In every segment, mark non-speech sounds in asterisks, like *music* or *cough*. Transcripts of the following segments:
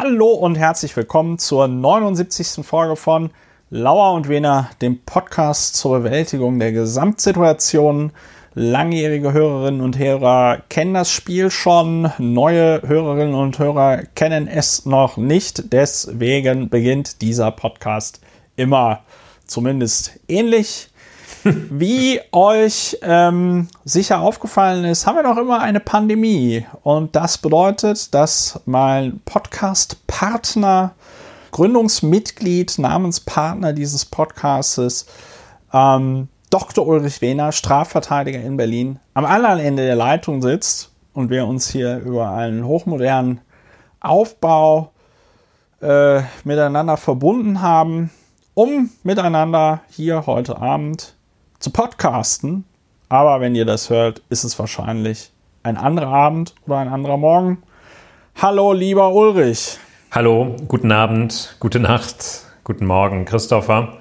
Hallo und herzlich willkommen zur 79. Folge von Lauer und Wener, dem Podcast zur Bewältigung der Gesamtsituation. Langjährige Hörerinnen und Hörer kennen das Spiel schon, neue Hörerinnen und Hörer kennen es noch nicht. Deswegen beginnt dieser Podcast immer zumindest ähnlich. Wie euch ähm, sicher aufgefallen ist, haben wir noch immer eine Pandemie. Und das bedeutet, dass mein Podcast-Partner, Gründungsmitglied, Namenspartner dieses Podcastes, ähm, Dr. Ulrich Wehner, Strafverteidiger in Berlin, am anderen Ende der Leitung sitzt und wir uns hier über einen hochmodernen Aufbau äh, miteinander verbunden haben, um miteinander hier heute Abend zu podcasten. Aber wenn ihr das hört, ist es wahrscheinlich ein anderer Abend oder ein anderer Morgen. Hallo, lieber Ulrich. Hallo, guten Abend, gute Nacht, guten Morgen, Christopher,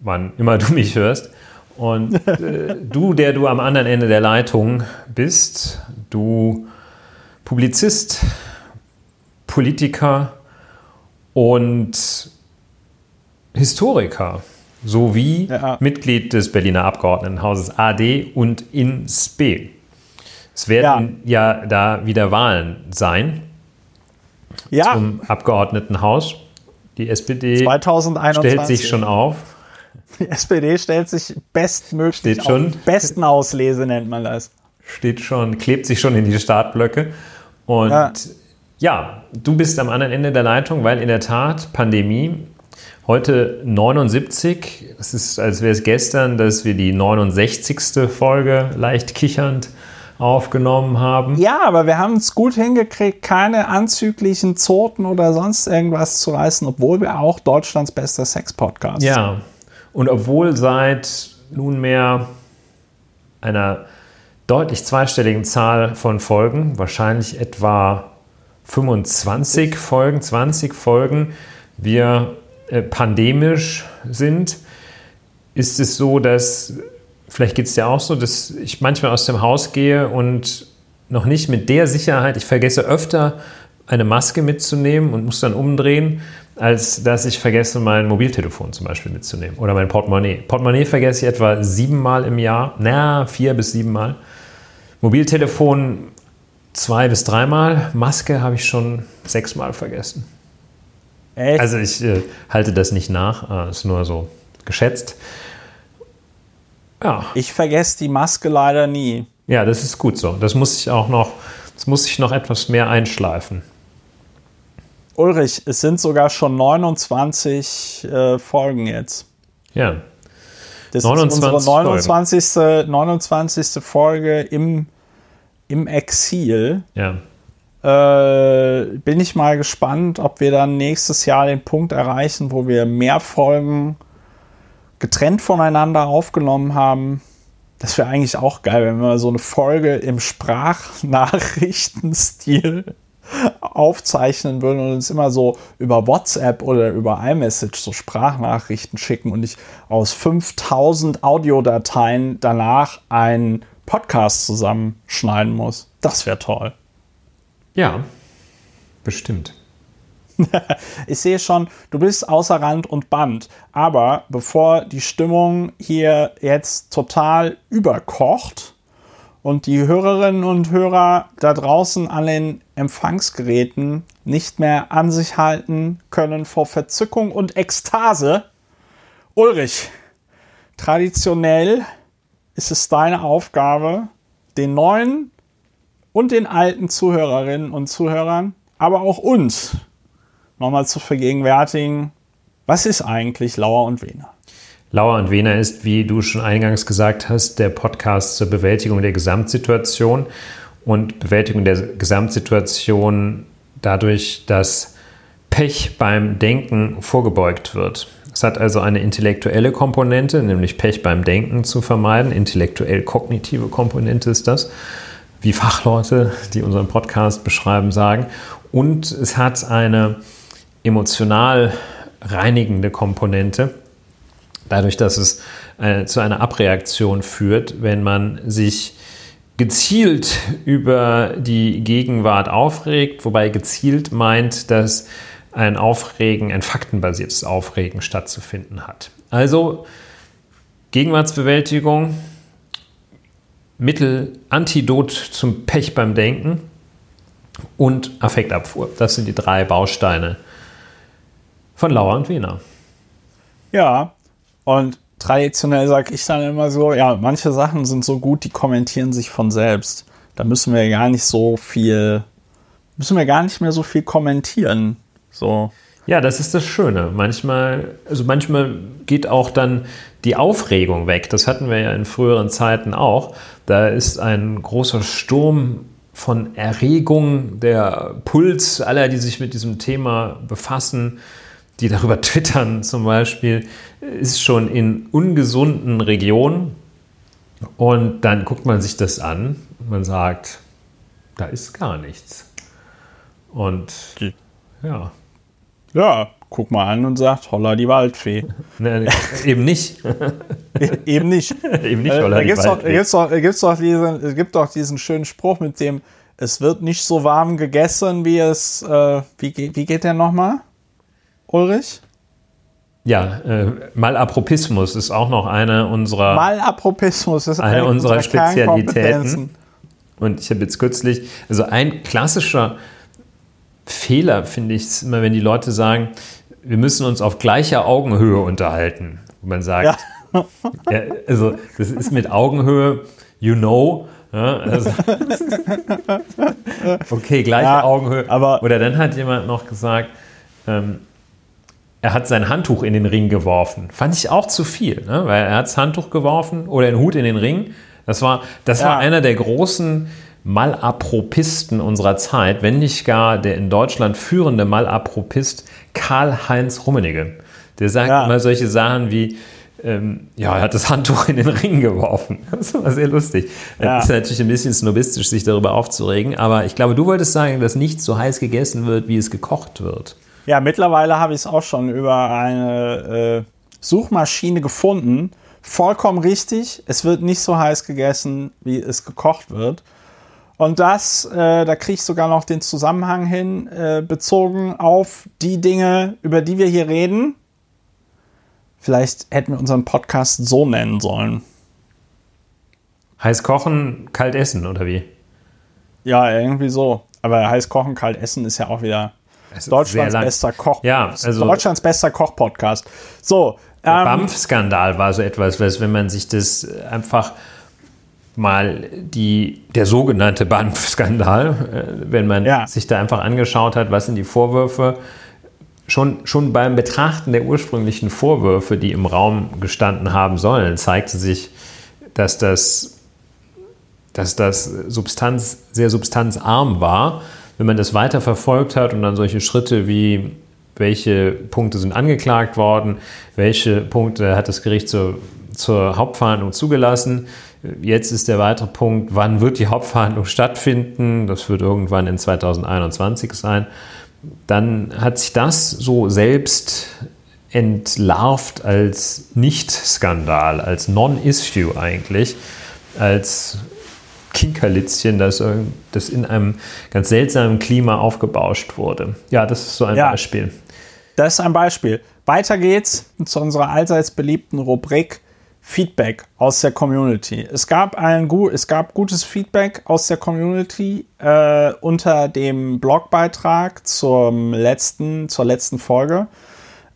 wann immer du mich hörst. Und äh, *laughs* du, der du am anderen Ende der Leitung bist, du Publizist, Politiker und Historiker sowie ja. Mitglied des Berliner Abgeordnetenhauses AD und in SPE. Es werden ja, ja da wieder Wahlen sein ja. zum Abgeordnetenhaus. Die SPD 2021. stellt sich schon auf. Die SPD stellt sich bestmöglich Steht schon. auf. Besten Auslese nennt man das. Steht schon, klebt sich schon in die Startblöcke. Und ja. ja, du bist am anderen Ende der Leitung, weil in der Tat Pandemie Heute 79. Es ist, als wäre es gestern, dass wir die 69. Folge leicht kichernd aufgenommen haben. Ja, aber wir haben es gut hingekriegt, keine anzüglichen Zoten oder sonst irgendwas zu reißen, obwohl wir auch Deutschlands bester Sex-Podcast sind. Ja, und obwohl seit nunmehr einer deutlich zweistelligen Zahl von Folgen, wahrscheinlich etwa 25 Folgen, 20 Folgen, wir pandemisch sind, ist es so, dass, vielleicht geht es dir auch so, dass ich manchmal aus dem Haus gehe und noch nicht mit der Sicherheit, ich vergesse öfter eine Maske mitzunehmen und muss dann umdrehen, als dass ich vergesse, mein Mobiltelefon zum Beispiel mitzunehmen oder mein Portemonnaie. Portemonnaie vergesse ich etwa siebenmal im Jahr, na, vier bis siebenmal. Mobiltelefon zwei bis dreimal, Maske habe ich schon sechsmal vergessen. Echt? Also ich äh, halte das nicht nach, äh, ist nur so geschätzt. Ja. Ich vergesse die Maske leider nie. Ja, das ist gut so. Das muss ich auch noch, das muss ich noch etwas mehr einschleifen. Ulrich, es sind sogar schon 29 äh, Folgen jetzt. Ja. Das 29 ist unsere 29. Folgen. 29. Folge im, im Exil. Ja. Äh, bin ich mal gespannt, ob wir dann nächstes Jahr den Punkt erreichen, wo wir mehr Folgen getrennt voneinander aufgenommen haben. Das wäre eigentlich auch geil, wenn wir so eine Folge im Sprachnachrichtenstil *laughs* aufzeichnen würden und uns immer so über WhatsApp oder über iMessage so Sprachnachrichten schicken und ich aus 5000 Audiodateien danach einen Podcast zusammenschneiden muss. Das wäre toll. Ja, bestimmt. *laughs* ich sehe schon, du bist außer Rand und Band. Aber bevor die Stimmung hier jetzt total überkocht und die Hörerinnen und Hörer da draußen an den Empfangsgeräten nicht mehr an sich halten können vor Verzückung und Ekstase, Ulrich, traditionell ist es deine Aufgabe, den neuen und den alten Zuhörerinnen und Zuhörern, aber auch uns nochmal zu vergegenwärtigen, was ist eigentlich Lauer und Wehner? Lauer und Wehner ist, wie du schon eingangs gesagt hast, der Podcast zur Bewältigung der Gesamtsituation und Bewältigung der Gesamtsituation dadurch, dass Pech beim Denken vorgebeugt wird. Es hat also eine intellektuelle Komponente, nämlich Pech beim Denken zu vermeiden. Intellektuell-kognitive Komponente ist das wie Fachleute, die unseren Podcast beschreiben, sagen. Und es hat eine emotional reinigende Komponente, dadurch, dass es äh, zu einer Abreaktion führt, wenn man sich gezielt über die Gegenwart aufregt, wobei gezielt meint, dass ein Aufregen, ein faktenbasiertes Aufregen stattzufinden hat. Also Gegenwartsbewältigung, Mittel, Antidot zum Pech beim Denken und Affektabfuhr. Das sind die drei Bausteine von Lauer und Wiener. Ja, und traditionell sage ich dann immer so, ja, manche Sachen sind so gut, die kommentieren sich von selbst. Da müssen wir gar nicht so viel, müssen wir gar nicht mehr so viel kommentieren. So. Ja, das ist das Schöne. Manchmal, also manchmal geht auch dann die Aufregung weg. Das hatten wir ja in früheren Zeiten auch. Da ist ein großer Sturm von Erregung, der Puls aller, die sich mit diesem Thema befassen, die darüber *laughs* twittern zum Beispiel, ist schon in ungesunden Regionen. Und dann guckt man sich das an und man sagt, da ist gar nichts. Und ja. Ja, guck mal an und sagt, holla die Waldfee. *laughs* Nee, eben nicht. *laughs* eben nicht. *laughs* eben nicht, holla äh, da die Waldfee. Doch, doch, gibt's doch diesen, es gibt doch diesen schönen Spruch mit dem, es wird nicht so warm gegessen, wie es, äh, wie, wie geht der nochmal? Ulrich? Ja, äh, Malapropismus ist auch noch eine unserer Malapropismus ist eine, eine unserer, unserer Spezialitäten. Und ich habe jetzt kürzlich, also ein klassischer Fehler finde ich immer, wenn die Leute sagen, wir müssen uns auf gleicher Augenhöhe unterhalten. Wo man sagt, ja. *laughs* ja, also das ist mit Augenhöhe, you know. Ja, also, *laughs* okay, gleiche Augenhöhe. Aber Oder dann hat jemand noch gesagt, ähm, er hat sein Handtuch in den Ring geworfen. Fand ich auch zu viel, ne? weil er hat das Handtuch geworfen oder den Hut in den Ring. Das war, das ja. war einer der großen Malapropisten unserer Zeit, wenn nicht gar der in Deutschland führende Malapropist Karl-Heinz Rummenigge. Der sagt ja. immer solche Sachen wie, ähm, ja, er hat das Handtuch in den Ring geworfen. *laughs* Das war sehr lustig. Ja. Das ist natürlich ein bisschen snobistisch, sich darüber aufzuregen, aber ich glaube, du wolltest sagen, dass nichts so heiß gegessen wird, wie es gekocht wird. Ja, mittlerweile habe ich es auch schon über eine äh, Suchmaschine gefunden. Vollkommen richtig. Es wird nicht so heiß gegessen, wie es gekocht wird. Und das, äh, da kriege ich sogar noch den Zusammenhang hin, äh, bezogen auf die Dinge, über die wir hier reden. Vielleicht hätten wir unseren Podcast so nennen sollen. Heiß kochen, kalt essen, oder wie? Ja, irgendwie so. Aber heiß kochen, kalt essen ist ja auch wieder Deutschlands bester Koch. Ja, also Deutschlands bester Koch-Podcast. So. Der ähm, BAMF-Skandal war so etwas, was, wenn man sich das einfach mal die, der sogenannte BAMF-Skandal, äh, wenn man ja. sich da einfach angeschaut hat, was sind die Vorwürfe, schon, schon beim Betrachten der ursprünglichen Vorwürfe, die im Raum gestanden haben sollen, zeigte sich, dass das, dass das Substanz, sehr substanzarm war wenn man das weiter verfolgt hat und dann solche Schritte wie welche Punkte sind angeklagt worden, welche Punkte hat das Gericht zur, zur Hauptverhandlung zugelassen. Jetzt ist der weitere Punkt, wann wird die Hauptverhandlung stattfinden? Das wird irgendwann in 2021 sein. Dann hat sich das so selbst entlarvt als Nicht-Skandal, als Non-Issue eigentlich, als Kinkerlitzchen, das, das in einem ganz seltsamen Klima aufgebauscht wurde. Ja, das ist so ein ja, Beispiel. Das ist ein Beispiel. Weiter geht's zu unserer allseits beliebten Rubrik Feedback aus der Community. Es gab, ein, es gab gutes Feedback aus der Community äh, unter dem Blogbeitrag zum letzten, zur letzten Folge.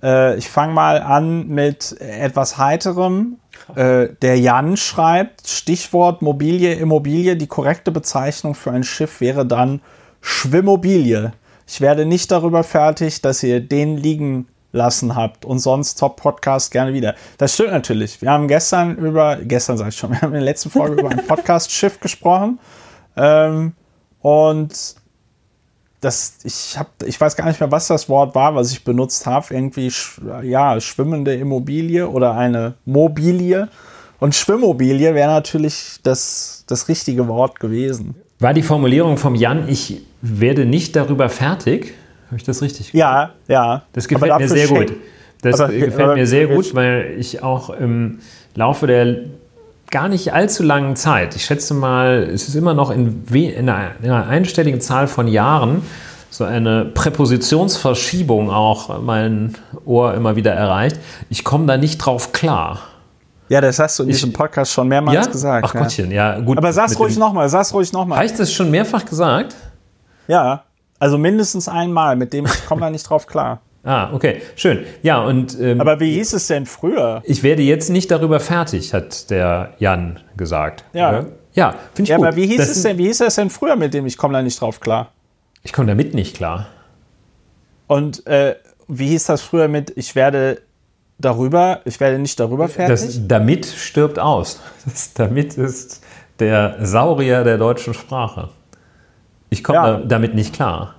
Äh, ich fange mal an mit etwas Heiterem. Äh, der Jan schreibt, Stichwort Mobilie, Immobilie, die korrekte Bezeichnung für ein Schiff wäre dann Schwimmobilie. Ich werde nicht darüber fertig, dass ihr den liegen lassen habt und sonst Top Podcast gerne wieder. Das stimmt natürlich. Wir haben gestern über, gestern sag ich schon, *laughs* wir haben in der letzten Folge über ein Podcast-Schiff *laughs* gesprochen. Ähm, und das, ich habe, ich weiß gar nicht mehr, was das Wort war, was ich benutzt habe. Irgendwie, ja, schwimmende Immobilie oder eine Mobilie. Und Schwimmobilie wäre natürlich das, das richtige Wort gewesen. War die Formulierung vom Jan, ich werde nicht darüber fertig? Habe ich das richtig? Ja, ja. Das gefällt mir sehr gut. Das aber, gefällt aber, mir sehr gut, weil ich auch im Laufe der gar nicht allzu langen Zeit, ich schätze mal, es ist immer noch in, in, einer, in einer einstelligen Zahl von Jahren, so eine Präpositionsverschiebung auch mein Ohr immer wieder erreicht. Ich komme da nicht drauf klar. Ja, das hast du in diesem Podcast schon mehrmals ja? gesagt. Ach Gottchen, ja, gut. Aber sag's ruhig nochmal, sag's ruhig nochmal. Habe ich das schon mehrfach gesagt? Ja, also mindestens einmal, mit dem ich komme da nicht drauf klar. *laughs* Ah, okay, schön. Ja, und. Ähm, Aber wie hieß es denn früher? Ich werde jetzt nicht darüber fertig, hat der Jan gesagt. Ja. Ja, finde ich ja, gut. aber wie hieß, das es denn, wie hieß es denn früher, mit dem ich komme da nicht drauf klar? Ich komme damit nicht klar. Und äh, wie hieß das früher mit, ich werde darüber, ich werde nicht darüber fertig? Das damit stirbt aus. *laughs* Das damit ist der Saurier der deutschen Sprache. Ich komme ja. damit nicht klar.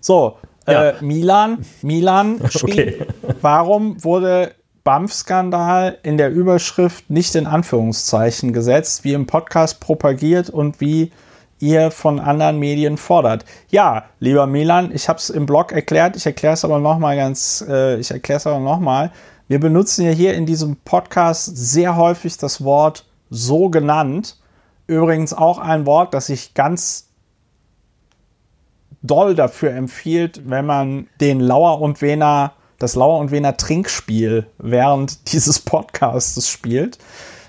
So, ja. äh, Milan, Milan schrieb, *laughs* okay. warum wurde BAMF-Skandal in der Überschrift nicht in Anführungszeichen gesetzt, wie im Podcast propagiert und wie ihr von anderen Medien fordert. Ja, lieber Milan, ich habe es im Blog erklärt, ich erkläre es aber nochmal ganz, äh, ich erkläre es aber nochmal. Wir benutzen ja hier in diesem Podcast sehr häufig das Wort so genannt. Übrigens auch ein Wort, das ich ganz doll dafür empfiehlt, wenn man den Lauer und Wener, das Lauer und Wener Trinkspiel während *laughs* dieses Podcasts spielt,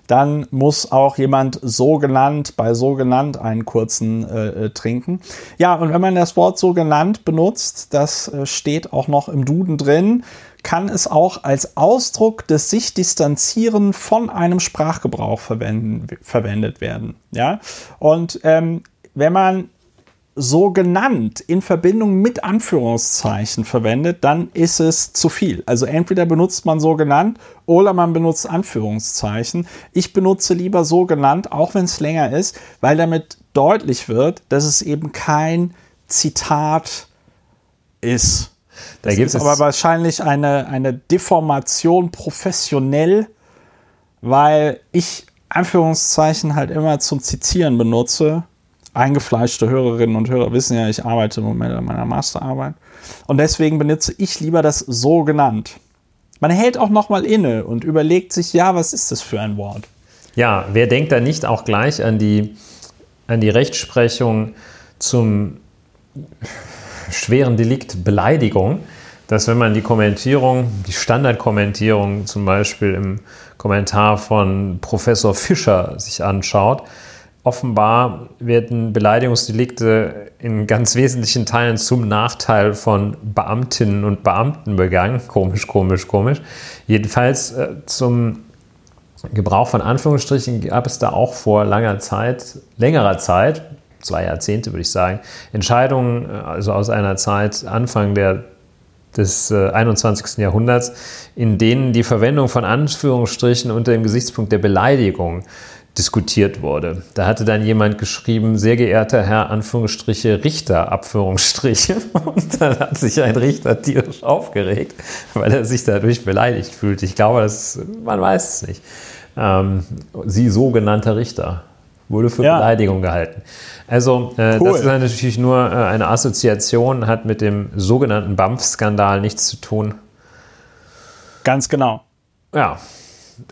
dann muss auch jemand so genannt bei so genannt einen kurzen äh, äh, trinken. Ja, und wenn man das Wort so genannt benutzt, das äh, steht auch noch im Duden drin, kann es auch als Ausdruck des sich distanzieren von einem Sprachgebrauch verwendet werden. Ja, und ähm, wenn man so genannt in Verbindung mit Anführungszeichen verwendet, dann ist es zu viel. Also entweder benutzt man so genannt oder man benutzt Anführungszeichen. Ich benutze lieber so genannt, auch wenn es länger ist, weil damit deutlich wird, dass es eben kein Zitat ist. Das da ist aber wahrscheinlich eine, eine Deformation professionell, weil ich Anführungszeichen halt immer zum Zitieren benutze eingefleischte Hörerinnen und Hörer wissen ja, ich arbeite im Moment an meiner Masterarbeit. Und deswegen benutze ich lieber das so genannt. Man hält auch nochmal inne und überlegt sich, ja, was ist das für ein Wort? Ja, wer denkt da nicht auch gleich an die, an die Rechtsprechung zum schweren Delikt Beleidigung, dass wenn man die Kommentierung, die Standardkommentierung zum Beispiel im Kommentar von Professor Fischer sich anschaut, offenbar werden Beleidigungsdelikte in ganz wesentlichen Teilen zum Nachteil von Beamtinnen und Beamten begangen. Komisch, komisch, komisch. Jedenfalls äh, zum Gebrauch von Anführungsstrichen gab es da auch vor langer Zeit, längerer Zeit, zwei Jahrzehnte würde ich sagen, Entscheidungen, äh, also aus einer Zeit Anfang der des äh, 21. Jahrhunderts, in denen die Verwendung von Anführungsstrichen unter dem Gesichtspunkt der Beleidigung diskutiert wurde. Da hatte dann jemand geschrieben, sehr geehrter Herr, Anführungsstriche, Richter, Abführungsstriche. *laughs* Und dann hat sich ein Richter tierisch aufgeregt, weil er sich dadurch beleidigt fühlt. Ich glaube, das, man weiß es nicht. Ähm, sie sogenannter Richter wurde für ja. Beleidigung gehalten. Also äh, cool. das ist natürlich nur äh, eine Assoziation, hat mit dem sogenannten BAMF-Skandal nichts zu tun. Ganz genau. Ja,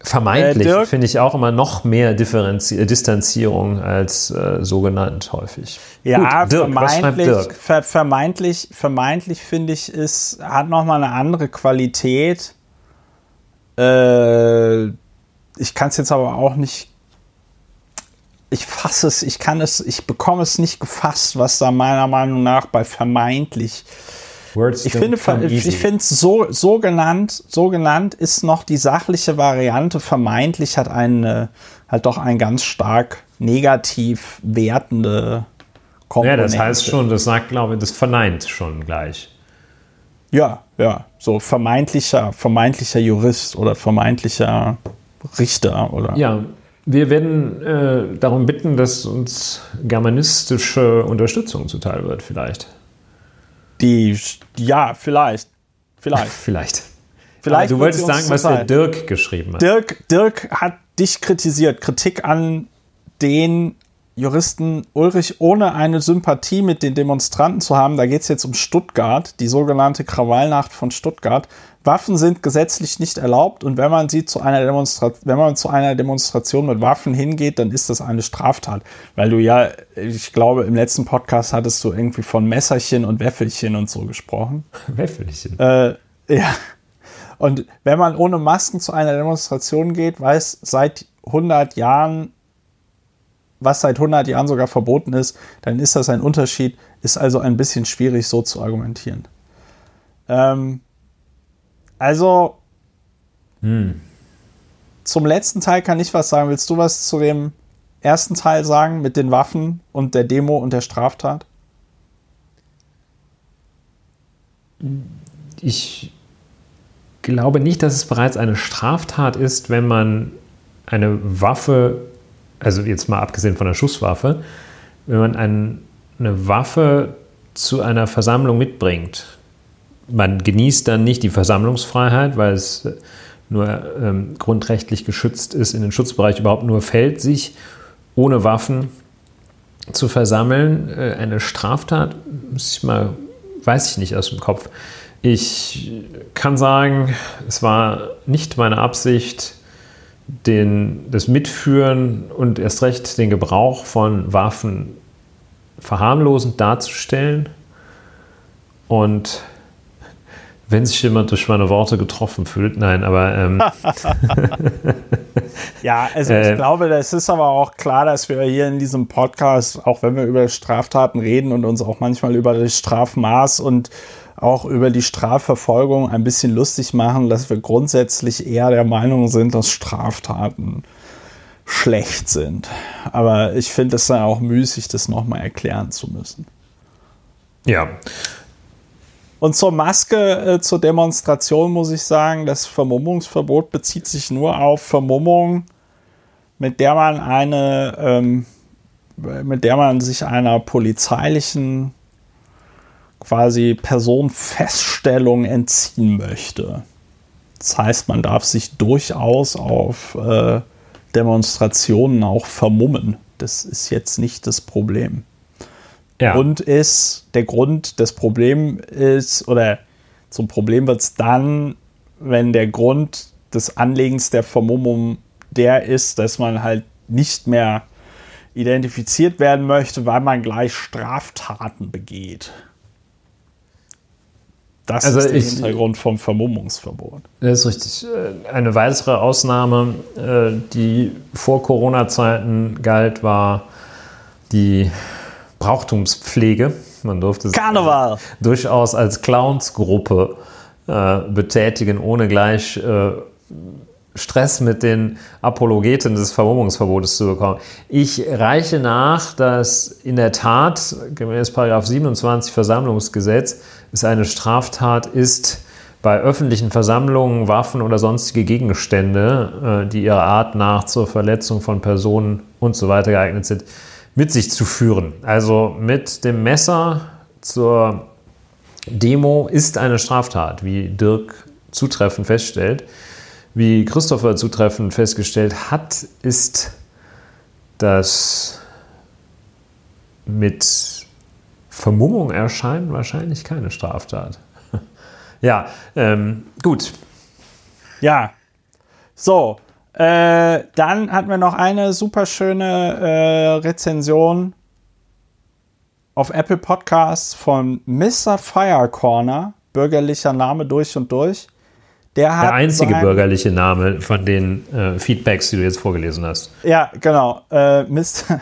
Vermeintlich äh, finde ich auch immer noch mehr Differenzi äh, Distanzierung als äh, so genannt häufig. Ja, Gut, Dirk, vermeintlich, Dirk? Ver vermeintlich, vermeintlich finde ich, es hat nochmal eine andere Qualität. Äh, ich kann es jetzt aber auch nicht. Ich fasse es, ich kann es, ich bekomme es nicht gefasst, was da meiner Meinung nach bei vermeintlich Words ich finde, ich finde so, so genannt, so genannt ist noch die sachliche Variante. Vermeintlich hat eine, halt doch ein ganz stark negativ wertende Komponente. Ja, das heißt schon, das sagt, glaube ich, das verneint schon gleich. Ja, ja, so vermeintlicher, vermeintlicher Jurist oder vermeintlicher Richter oder. Ja, wir werden äh, darum bitten, dass uns germanistische Unterstützung zuteil wird, vielleicht. Die, ja, vielleicht. Vielleicht. *laughs* vielleicht. Vielleicht. du wolltest sagen, was der Dirk geschrieben hat. Dirk, Dirk hat dich kritisiert. Kritik an den Juristen Ulrich, ohne eine Sympathie mit den Demonstranten zu haben, da geht es jetzt um Stuttgart, die sogenannte Krawallnacht von Stuttgart. Waffen sind gesetzlich nicht erlaubt und wenn man sie zu einer Demonstration, wenn man zu einer Demonstration mit Waffen hingeht, dann ist das eine Straftat. Weil du ja, ich glaube, im letzten Podcast hattest du irgendwie von Messerchen und Wäffelchen und so gesprochen. *laughs* Wäffelchen. Äh, ja. Und wenn man ohne Masken zu einer Demonstration geht, weiß seit 100 Jahren was seit 100 Jahren sogar verboten ist, dann ist das ein Unterschied. Ist also ein bisschen schwierig so zu argumentieren. Ähm, also hm. zum letzten Teil kann ich was sagen. Willst du was zu dem ersten Teil sagen mit den Waffen und der Demo und der Straftat? Ich glaube nicht, dass es bereits eine Straftat ist, wenn man eine Waffe also jetzt mal abgesehen von der Schusswaffe, wenn man ein, eine Waffe zu einer Versammlung mitbringt, man genießt dann nicht die Versammlungsfreiheit, weil es nur ähm, grundrechtlich geschützt ist, in den Schutzbereich überhaupt nur fällt, sich ohne Waffen zu versammeln. Äh, eine Straftat, muss ich mal, weiß ich nicht aus dem Kopf. Ich kann sagen, es war nicht meine Absicht, den, das Mitführen und erst recht den Gebrauch von Waffen verharmlosend darzustellen. Und wenn sich jemand durch meine Worte getroffen fühlt, nein, aber. Ähm *laughs* ja, also ich äh, glaube, es ist aber auch klar, dass wir hier in diesem Podcast, auch wenn wir über Straftaten reden und uns auch manchmal über das Strafmaß und auch über die Strafverfolgung ein bisschen lustig machen, dass wir grundsätzlich eher der Meinung sind, dass Straftaten schlecht sind. Aber ich finde es dann auch müßig, das nochmal erklären zu müssen. Ja. Und zur Maske, äh, zur Demonstration muss ich sagen, das Vermummungsverbot bezieht sich nur auf Vermummung, mit der man eine, ähm, mit der man sich einer polizeilichen quasi Personenfeststellung entziehen möchte. Das heißt, man darf sich durchaus auf äh, Demonstrationen auch vermummen. Das ist jetzt nicht das Problem. Ja. Und ist, der Grund, das Problem ist, oder zum Problem wird es dann, wenn der Grund des Anlegens der Vermummung der ist, dass man halt nicht mehr identifiziert werden möchte, weil man gleich Straftaten begeht. Das also ist der ich, Hintergrund vom Vermummungsverbot. Das ist richtig. Äh, eine weitere Ausnahme, äh, die vor Corona-Zeiten galt, war die Brauchtumspflege. Man durfte Karneval. sich durchaus als Clownsgruppe äh, betätigen, ohne gleich Stress mit den Apologeten des Vermummungsverbotes zu bekommen. Ich reiche nach, dass in der Tat gemäß 27 Versammlungsgesetz es eine Straftat ist, bei öffentlichen Versammlungen Waffen oder sonstige Gegenstände, äh, die ihrer Art nach zur Verletzung von Personen und so weiter geeignet sind, mit sich zu führen. Also mit dem Messer zur Demo ist eine Straftat, wie Dirk zutreffend feststellt. Wie Christopher zutreffend festgestellt hat, ist das mit Vermummung erscheinen wahrscheinlich keine Straftat. *laughs* ja, ähm, gut. Ja, so. Äh, dann hatten wir noch eine super schöne äh, Rezension auf Apple Podcasts von Mr. Fire Corner, bürgerlicher Name durch und durch. Der, der einzige sein, bürgerliche Name von den äh, Feedbacks, die du jetzt vorgelesen hast. Ja, genau. Äh, Mr.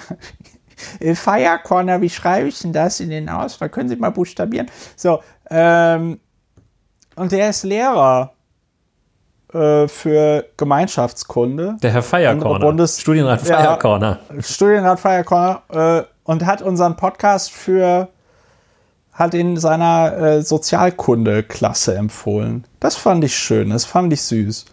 *laughs* Fire Corner, wie schreibe ich denn das in den Auswahl? Können Sie mal buchstabieren? So, ähm, und der ist Lehrer äh, für Gemeinschaftskunde. Der Herr Feierkorner. Bundes Studienrat Feierkorner. Ja, Studienrat Feierkorner äh, und hat unseren Podcast für hat in seiner äh, Sozialkunde-Klasse empfohlen. Das fand ich schön, das fand ich süß.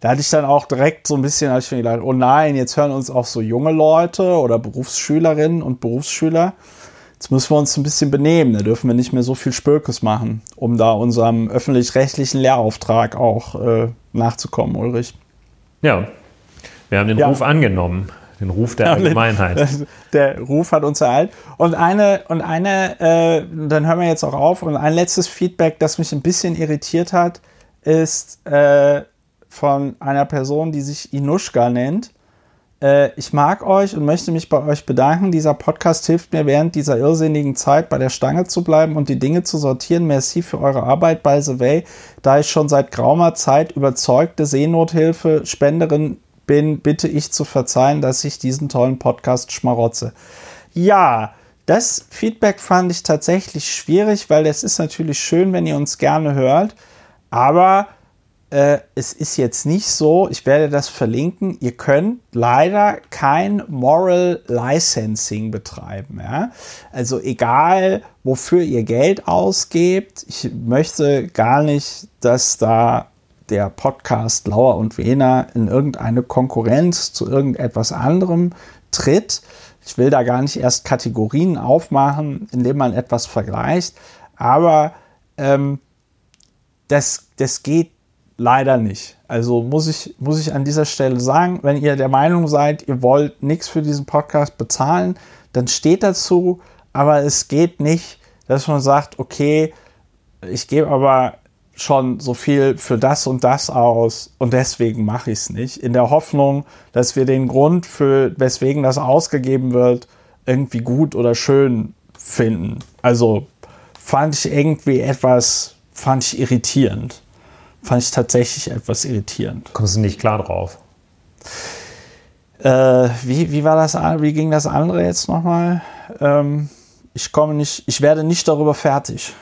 Da hatte ich dann auch direkt so ein bisschen, ich mir gedacht, oh nein, jetzt hören uns auch so junge Leute oder Berufsschülerinnen und Berufsschüler. Jetzt müssen wir uns ein bisschen benehmen, da dürfen wir nicht mehr so viel Spökes machen, um da unserem öffentlich-rechtlichen Lehrauftrag auch äh, nachzukommen, Ulrich. Ja, wir haben den ja. Ruf angenommen. den Ruf der Allgemeinheit. *laughs* Der Ruf hat uns ereilt. Und eine, und eine, äh, dann hören wir jetzt auch auf. Und ein letztes Feedback, das mich ein bisschen irritiert hat, ist äh, von einer Person, die sich Inushka nennt. Äh, ich mag euch und möchte mich bei euch bedanken. Dieser Podcast hilft mir während dieser irrsinnigen Zeit bei der Stange zu bleiben und die Dinge zu sortieren. Merci für eure Arbeit by the way. Da ich schon seit geraumer Zeit überzeugte Seenothilfe-Spenderin bin, bitte ich zu verzeihen, dass ich diesen tollen Podcast schmarotze. Ja, das Feedback fand ich tatsächlich schwierig, weil es ist natürlich schön, wenn ihr uns gerne hört, aber äh, es ist jetzt nicht so, ich werde das verlinken, ihr könnt leider kein Moral Licensing betreiben. Ja? Also egal, wofür ihr Geld ausgebt, ich möchte gar nicht, dass da der Podcast Lauer und Wehner in irgendeine Konkurrenz zu irgendetwas anderem tritt. Ich will da gar nicht erst Kategorien aufmachen, indem man etwas vergleicht, aber ähm, das, das geht leider nicht. Also muss ich, muss ich an dieser Stelle sagen, wenn ihr der Meinung seid, ihr wollt nichts für diesen Podcast bezahlen, dann steht dazu, aber es geht nicht, dass man sagt, okay, ich gebe aber schon so viel für das und das aus und deswegen mache ich es nicht. In der Hoffnung, dass wir den Grund, für weswegen das ausgegeben wird, irgendwie gut oder schön finden. Also fand ich irgendwie etwas, fand ich irritierend. Fand ich tatsächlich etwas irritierend. Kommst du nicht klar drauf? Äh, wie, wie war das, wie ging das andere jetzt nochmal? Ähm, ich komme nicht, ich werde nicht darüber fertig.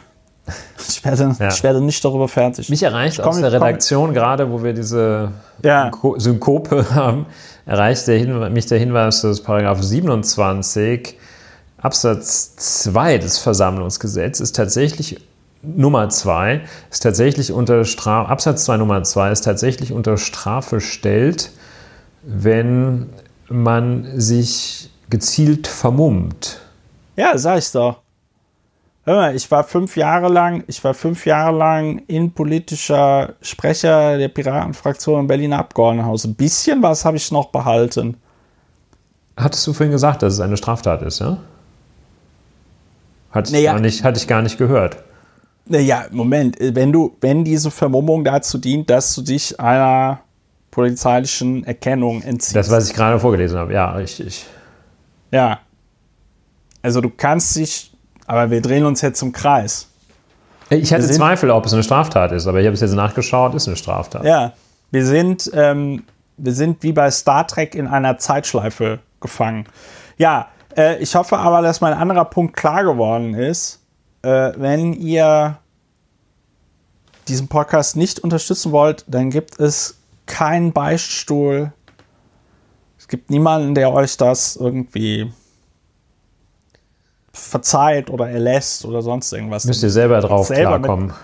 Ich werde, ja. ich werde nicht darüber fertig. Mich erreicht aus der Redaktion gerade, wo wir diese ja. Synkope *laughs* haben, erreicht der mich der Hinweis, dass Paragraph 27 Absatz 2 des Versammlungsgesetzes ist tatsächlich Nummer 2 ist tatsächlich unter Strafe, Absatz 2 Nummer 2 ist tatsächlich unter Strafe stellt, wenn man sich gezielt vermummt. Ja, sag ich doch. Hör mal, ich war fünf Jahre lang, ich war fünf Jahre lang innenpolitischer Sprecher der Piratenfraktion im Berliner Abgeordnetenhaus. Ein bisschen was habe ich noch behalten. Hattest du vorhin gesagt, dass es eine Straftat ist, ja? Hatte ich, naja. gar, nicht, hatte ich gar nicht gehört. Naja, Moment, wenn du, wenn diese Vermummung dazu dient, dass du dich einer polizeilichen Erkennung entziehst. Das, was ich gerade vorgelesen habe, ja, richtig. Ja. Also du kannst dich aber wir drehen uns jetzt im Kreis. Ich hatte Zweifel, ob es eine Straftat ist, aber ich habe es jetzt nachgeschaut, ist eine Straftat. Ja, wir sind, ähm, wir sind wie bei Star Trek in einer Zeitschleife gefangen. Ja, äh, ich hoffe aber, dass mein anderer Punkt klar geworden ist. Äh, wenn ihr diesen Podcast nicht unterstützen wollt, dann gibt es keinen Beichtstuhl. Es gibt niemanden, der euch das irgendwie verzeiht oder erlässt oder sonst irgendwas. Müsst ihr selber drauf selber klarkommen. Mit,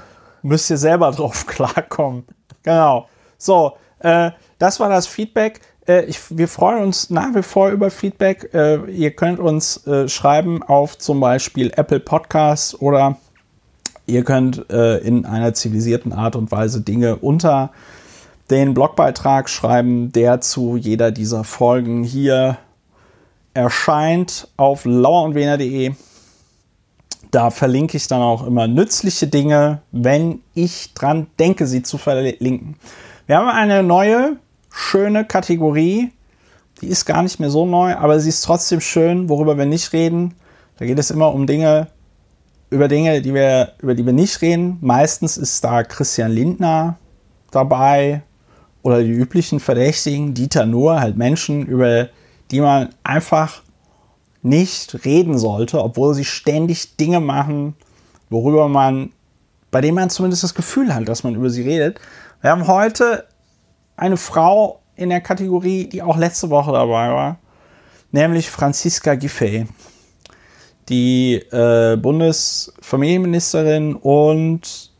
müsst ihr selber *laughs* drauf klarkommen. Genau. So, äh, das war das Feedback. Äh, ich, wir freuen uns nach wie vor über Feedback. Äh, ihr könnt uns äh, schreiben auf zum Beispiel Apple Podcasts oder ihr könnt in einer zivilisierten Art und Weise Dinge unter den Blogbeitrag schreiben, der zu jeder dieser Folgen hier erscheint auf lauerundwener.de. Da verlinke ich dann auch immer nützliche Dinge, wenn ich dran denke, sie zu verlinken. Wir haben eine neue, schöne Kategorie. Die ist gar nicht mehr so neu, aber sie ist trotzdem schön, worüber wir nicht reden. Da geht es immer um Dinge, über Dinge, die wir, über die wir nicht reden. Meistens ist da Christian Lindner dabei oder die üblichen Verdächtigen, Dieter Nuhr, halt Menschen, über die man einfach nicht reden sollte, obwohl sie ständig Dinge machen, worüber man, bei denen man zumindest das Gefühl hat, dass man über sie redet. Wir haben heute eine Frau in der Kategorie, die auch letzte Woche dabei war, nämlich Franziska Giffey, die äh, Bundesfamilienministerin und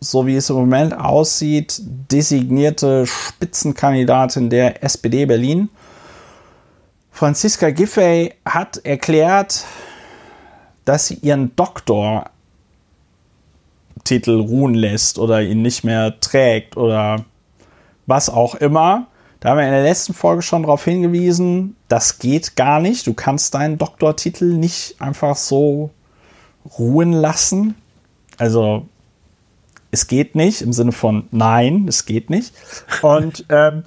so wie es im Moment aussieht, designierte Spitzenkandidatin der SPD Berlin. Franziska Giffey hat erklärt, dass sie ihren Doktortitel ruhen lässt oder ihn nicht mehr trägt oder was auch immer. Da haben wir in der letzten Folge schon darauf hingewiesen, das geht gar nicht. Du kannst deinen Doktortitel nicht einfach so ruhen lassen. Also es geht nicht im Sinne von nein, es geht nicht. Und *laughs* ähm,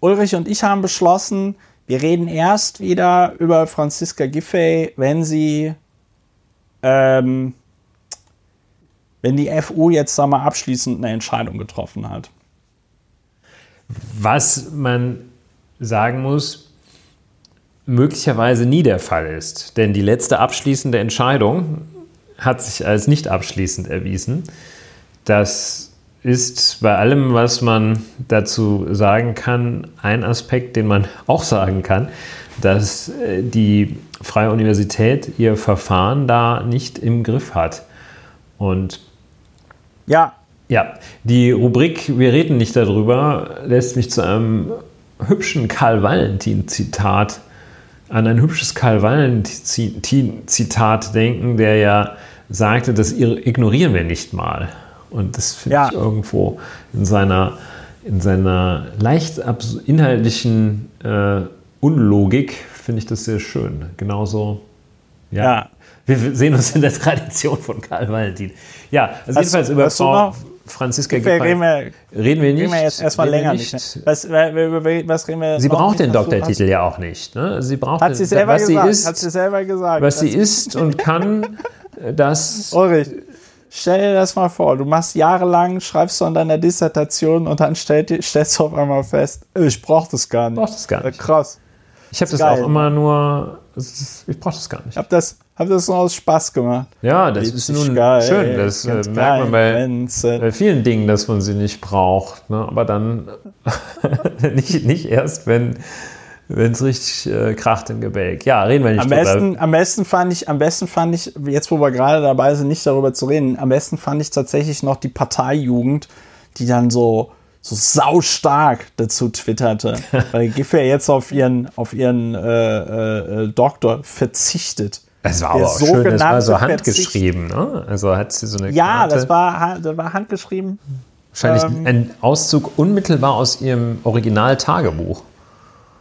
Ulrich und ich haben beschlossen, wir reden erst wieder über Franziska Giffey, wenn sie, ähm, wenn die FU jetzt sag mal abschließend eine Entscheidung getroffen hat. Was man sagen muss, möglicherweise nie der Fall ist. Denn die letzte abschließende Entscheidung hat sich als nicht abschließend erwiesen. Das ist bei allem, was man dazu sagen kann, ein Aspekt, den man auch sagen kann, dass äh, die Freie Universität ihr Verfahren da nicht im Griff hat. Und ja, ja, die Rubrik Wir reden nicht darüber lässt mich zu einem hübschen Karl Valentin-Zitat, an ein hübsches Karl Valentin-Zitat denken, der ja sagte, das ignorieren wir nicht mal. Und das finde ja. ich irgendwo in seiner, in seiner leicht inhaltlichen äh, Unlogik, finde ich das sehr schön. Genauso, ja. ja. Wir sehen uns in der Tradition von Karl Valentin. Ja, also hast, jedenfalls über Frau Franziska Giffey reden wir, reden wir nicht. Reden wir jetzt erstmal länger nicht. nicht. Was, was reden wir sie braucht den Doktortitel ja auch nicht. Ne? Sie braucht hat sie selber was gesagt. Sie ist, hat sie selber gesagt. Was sie ist und kann, *laughs* das. Ulrich, stell dir das mal vor. Du machst jahrelang, schreibst du an deiner Dissertation und dann stellt, stellst du auf einmal fest, ich brauche das gar nicht. Brauch das gar nicht. Krass. Ich habe das, das auch immer nur. Ich brauche das gar nicht. Ich habe das habe das nur aus Spaß gemacht. Ja, das ist nun geil, schön. Das äh, merkt man bei, bei, vielen Dingen, dass man sie nicht braucht. Ne? Aber dann *laughs* nicht, nicht erst, wenn wenn es richtig äh, kracht im Gebälk. Ja, reden wir nicht am drüber. Besten, am besten fand ich, am besten fand ich, jetzt wo wir gerade dabei sind, nicht darüber zu reden, am besten fand ich tatsächlich noch die Parteijugend, die dann so, so saustark dazu twitterte, *laughs* weil Giffey jetzt auf ihren, auf ihren äh, äh, Doktor verzichtet. Das war aber auch schön, das war so handgeschrieben, ne? Also hat sie so eine Ja, Karte. das war, das war handgeschrieben. Wahrscheinlich ähm, ein Auszug unmittelbar aus ihrem Original-Tagebuch.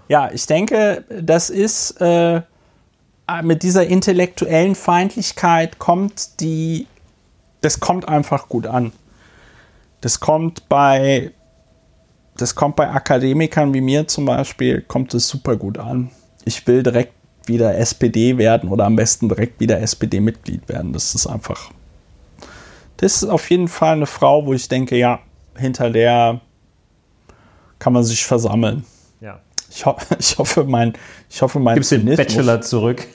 Ja, ich denke, das ist äh, mit dieser intellektuellen Feindlichkeit kommt die, das kommt einfach gut an. Das kommt bei, das kommt bei Akademikern wie mir zum Beispiel, kommt es super gut an. Ich will direkt wieder SPD werden oder am besten direkt wieder SPD-Mitglied werden. Das ist einfach. Das ist auf jeden Fall eine Frau, wo ich denke, ja, hinter der kann man sich versammeln. Ja. Ich, ho *laughs* ich hoffe, mein, ich hoffe, mein Gibst den Bachelor zurück.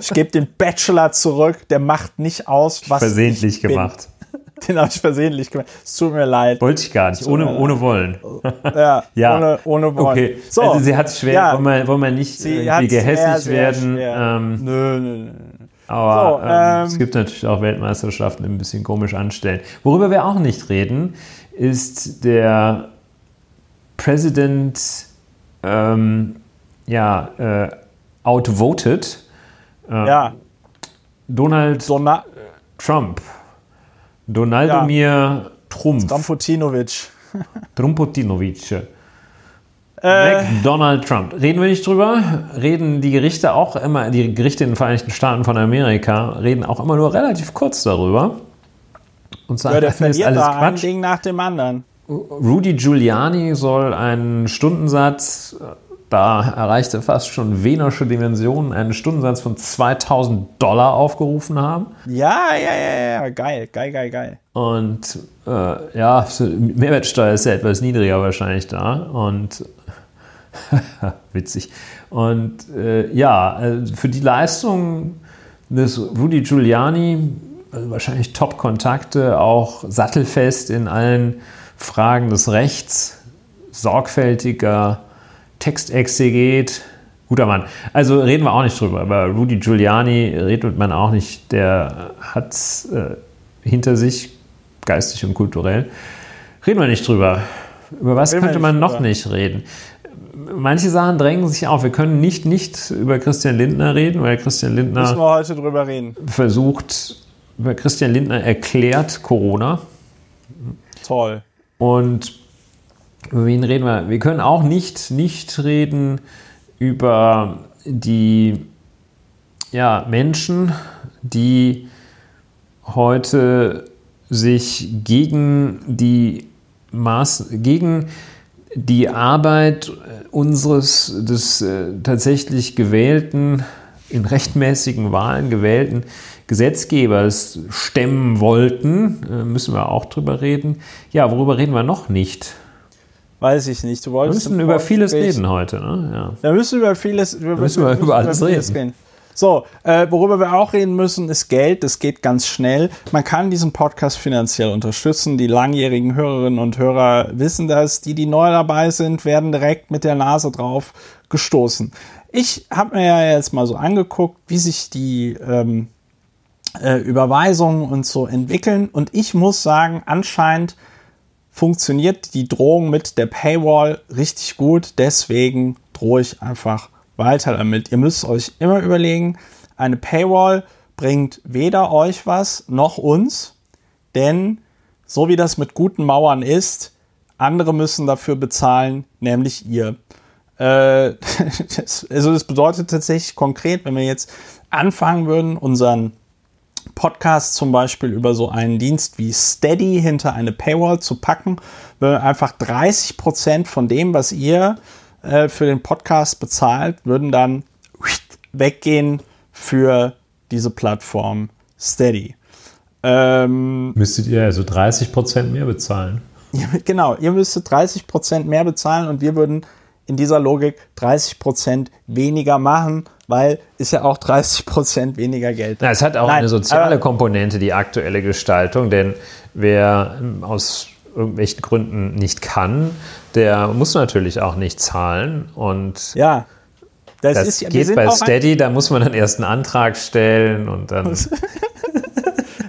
Ich gebe den Bachelor zurück. Der macht nicht aus, *laughs* was versehentlich ich gemacht. *laughs* Den habe ich versehentlich gemacht. Es tut mir leid. Wollte ich gar nicht, ohne, ohne Wollen. *laughs* Ja, ja. Ohne, ohne Wollen. Okay, so. also sie hat es schwer, ja. wollen, wir, wollen wir nicht sie gehässig sehr, werden. Sehr ähm, nö, nö, nö. Aber so, ähm, ähm, es gibt natürlich auch Weltmeisterschaften, die ein bisschen komisch anstellen. Worüber wir auch nicht reden, ist der President ähm, ja, äh, outvoted. Äh, ja. Donald Dona Trump Donaldomir ja. Trump. Trumpotinovic. Trumpotinovic. Äh, Donald Trump. Reden wir nicht drüber? Reden die Gerichte auch immer, die Gerichte in den Vereinigten Staaten von Amerika, reden auch immer nur relativ kurz darüber. Und sagen, ja, der verliert alles da Quatsch. ein Ding nach dem anderen. Rudy Giuliani soll einen Stundensatz da erreichte fast schon venersche Dimensionen, einen Stundensatz von 2000 Dollar aufgerufen haben. Ja, ja, ja, ja, geil, geil, geil, geil. Und äh, ja, Mehrwertsteuer ist ja etwas niedriger wahrscheinlich da und *laughs* witzig. Und äh, ja, also für die Leistung des Rudy Giuliani, also wahrscheinlich Top-Kontakte, auch sattelfest in allen Fragen des Rechts, sorgfältiger Textexeget. Guter Mann. Also reden wir auch nicht drüber. Aber Rudy Giuliani redet man auch nicht. Der hat es äh, hinter sich, geistig und kulturell. Reden wir nicht drüber. Über was reden könnte man noch drüber. nicht reden? Manche Sachen drängen sich auf. Wir können nicht nicht über Christian Lindner reden, weil Christian Lindner Müssen wir heute drüber reden. versucht, Christian Lindner erklärt Corona. Toll. Und über wen reden wir? Wir können auch nicht, nicht reden über die ja, Menschen, die heute sich gegen die Maß, gegen die Arbeit unseres des äh, tatsächlich gewählten, in rechtmäßigen Wahlen gewählten Gesetzgebers stemmen wollten, äh, müssen wir auch drüber reden. Ja, worüber reden wir noch nicht? Weiß ich nicht. Du wolltest wir müssen über vieles reden heute. Ne? Ja. Wir müssen über vieles, wir müssen, wir über alles reden. reden. So, äh, worüber wir auch reden müssen, ist Geld. Das geht ganz schnell. Man kann diesen Podcast finanziell unterstützen. Die langjährigen Hörerinnen und Hörer wissen das. Die, die neu dabei sind, werden direkt mit der Nase drauf gestoßen. Ich habe mir ja jetzt mal so angeguckt, wie sich die ähm, äh, Überweisungen und so entwickeln. Und ich muss sagen, anscheinend funktioniert die Drohung mit der Paywall richtig gut. Deswegen drohe ich einfach weiter damit. Ihr müsst euch immer überlegen, eine Paywall bringt weder euch was noch uns, denn so wie das mit guten Mauern ist, andere müssen dafür bezahlen, nämlich ihr. Äh, *laughs* das, also das bedeutet tatsächlich konkret, wenn wir jetzt anfangen würden, unseren Podcast zum Beispiel über so einen Dienst wie Steady hinter eine Paywall zu packen, würden wir einfach 30 Prozent von dem, was ihr äh, für den Podcast bezahlt, würden dann weggehen für diese Plattform Steady. Ähm, Müsstet ihr also 30% mehr bezahlen? genau, ihr müsstet 30% mehr bezahlen und wir würden in dieser Logik 30% weniger machen, weil ist ja auch 30% weniger Geld. Na, es hat auch Nein, eine soziale Komponente, die aktuelle Gestaltung, denn wer ähm, aus irgendwelchen Gründen nicht kann, der muss natürlich auch nicht zahlen. Und ja, das, das ist, geht bei Steady, da muss man dann erst einen Antrag stellen und dann. *laughs*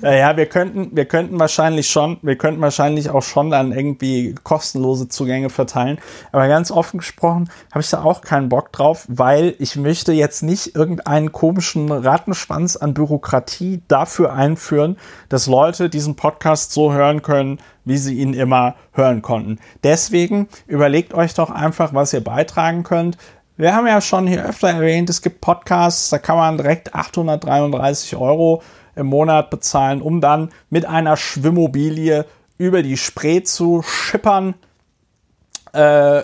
ja, wir könnten, wir könnten wahrscheinlich schon, wir könnten wahrscheinlich auch schon dann irgendwie kostenlose Zugänge verteilen. Aber ganz offen gesprochen habe ich da auch keinen Bock drauf, weil ich möchte jetzt nicht irgendeinen komischen Rattenschwanz an Bürokratie dafür einführen, dass Leute diesen Podcast so hören können, wie sie ihn immer hören konnten. Deswegen überlegt euch doch einfach, was ihr beitragen könnt. Wir haben ja schon hier öfter erwähnt, es gibt Podcasts, da kann man direkt 833 Euro im Monat bezahlen, um dann mit einer Schwimmobilie über die Spree zu schippern. Äh,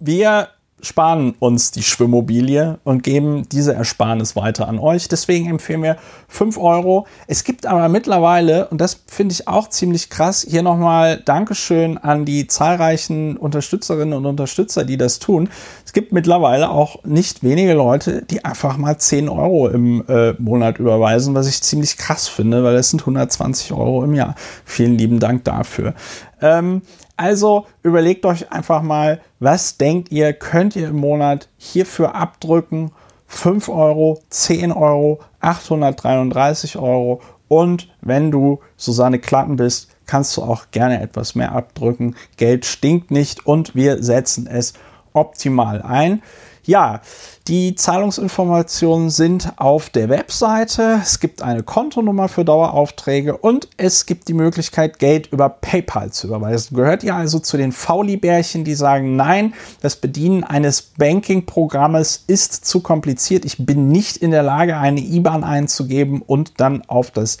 wir sparen uns die Schwimmmobilie und geben diese Ersparnis weiter an euch. Deswegen empfehlen wir 5 Euro. Es gibt aber mittlerweile, und das finde ich auch ziemlich krass, hier nochmal Dankeschön an die zahlreichen Unterstützerinnen und Unterstützer, die das tun. Es gibt mittlerweile auch nicht wenige Leute, die einfach mal 10 Euro im äh, Monat überweisen, was ich ziemlich krass finde, weil es sind 120 Euro im Jahr. Vielen lieben Dank dafür. Ähm, also überlegt euch einfach mal, was denkt ihr, könnt ihr im Monat hierfür abdrücken? 5 Euro, 10 Euro, 833 Euro und wenn du Susanne Klatten bist, kannst du auch gerne etwas mehr abdrücken. Geld stinkt nicht und wir setzen es optimal ein. Ja, die Zahlungsinformationen sind auf der Webseite. Es gibt eine Kontonummer für Daueraufträge und es gibt die Möglichkeit, Geld über PayPal zu überweisen. Gehört ihr also zu den Faulibärchen, die sagen, nein, das Bedienen eines Banking-Programmes ist zu kompliziert. Ich bin nicht in der Lage, eine IBAN einzugeben und dann auf das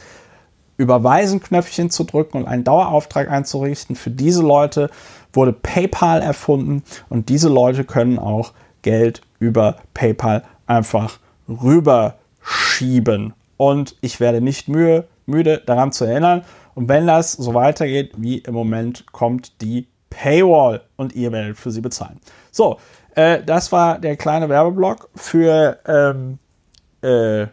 Überweisen-Knöpfchen zu drücken und einen Dauerauftrag einzurichten. Für diese Leute wurde PayPal erfunden und diese Leute können auch Geld über PayPal einfach rüberschieben. Und ich werde nicht müde, müde daran zu erinnern. Und wenn das so weitergeht wie im Moment, kommt die Paywall und ihr werdet für sie bezahlen. So, äh, das war der kleine Werbeblock für ähm, äh,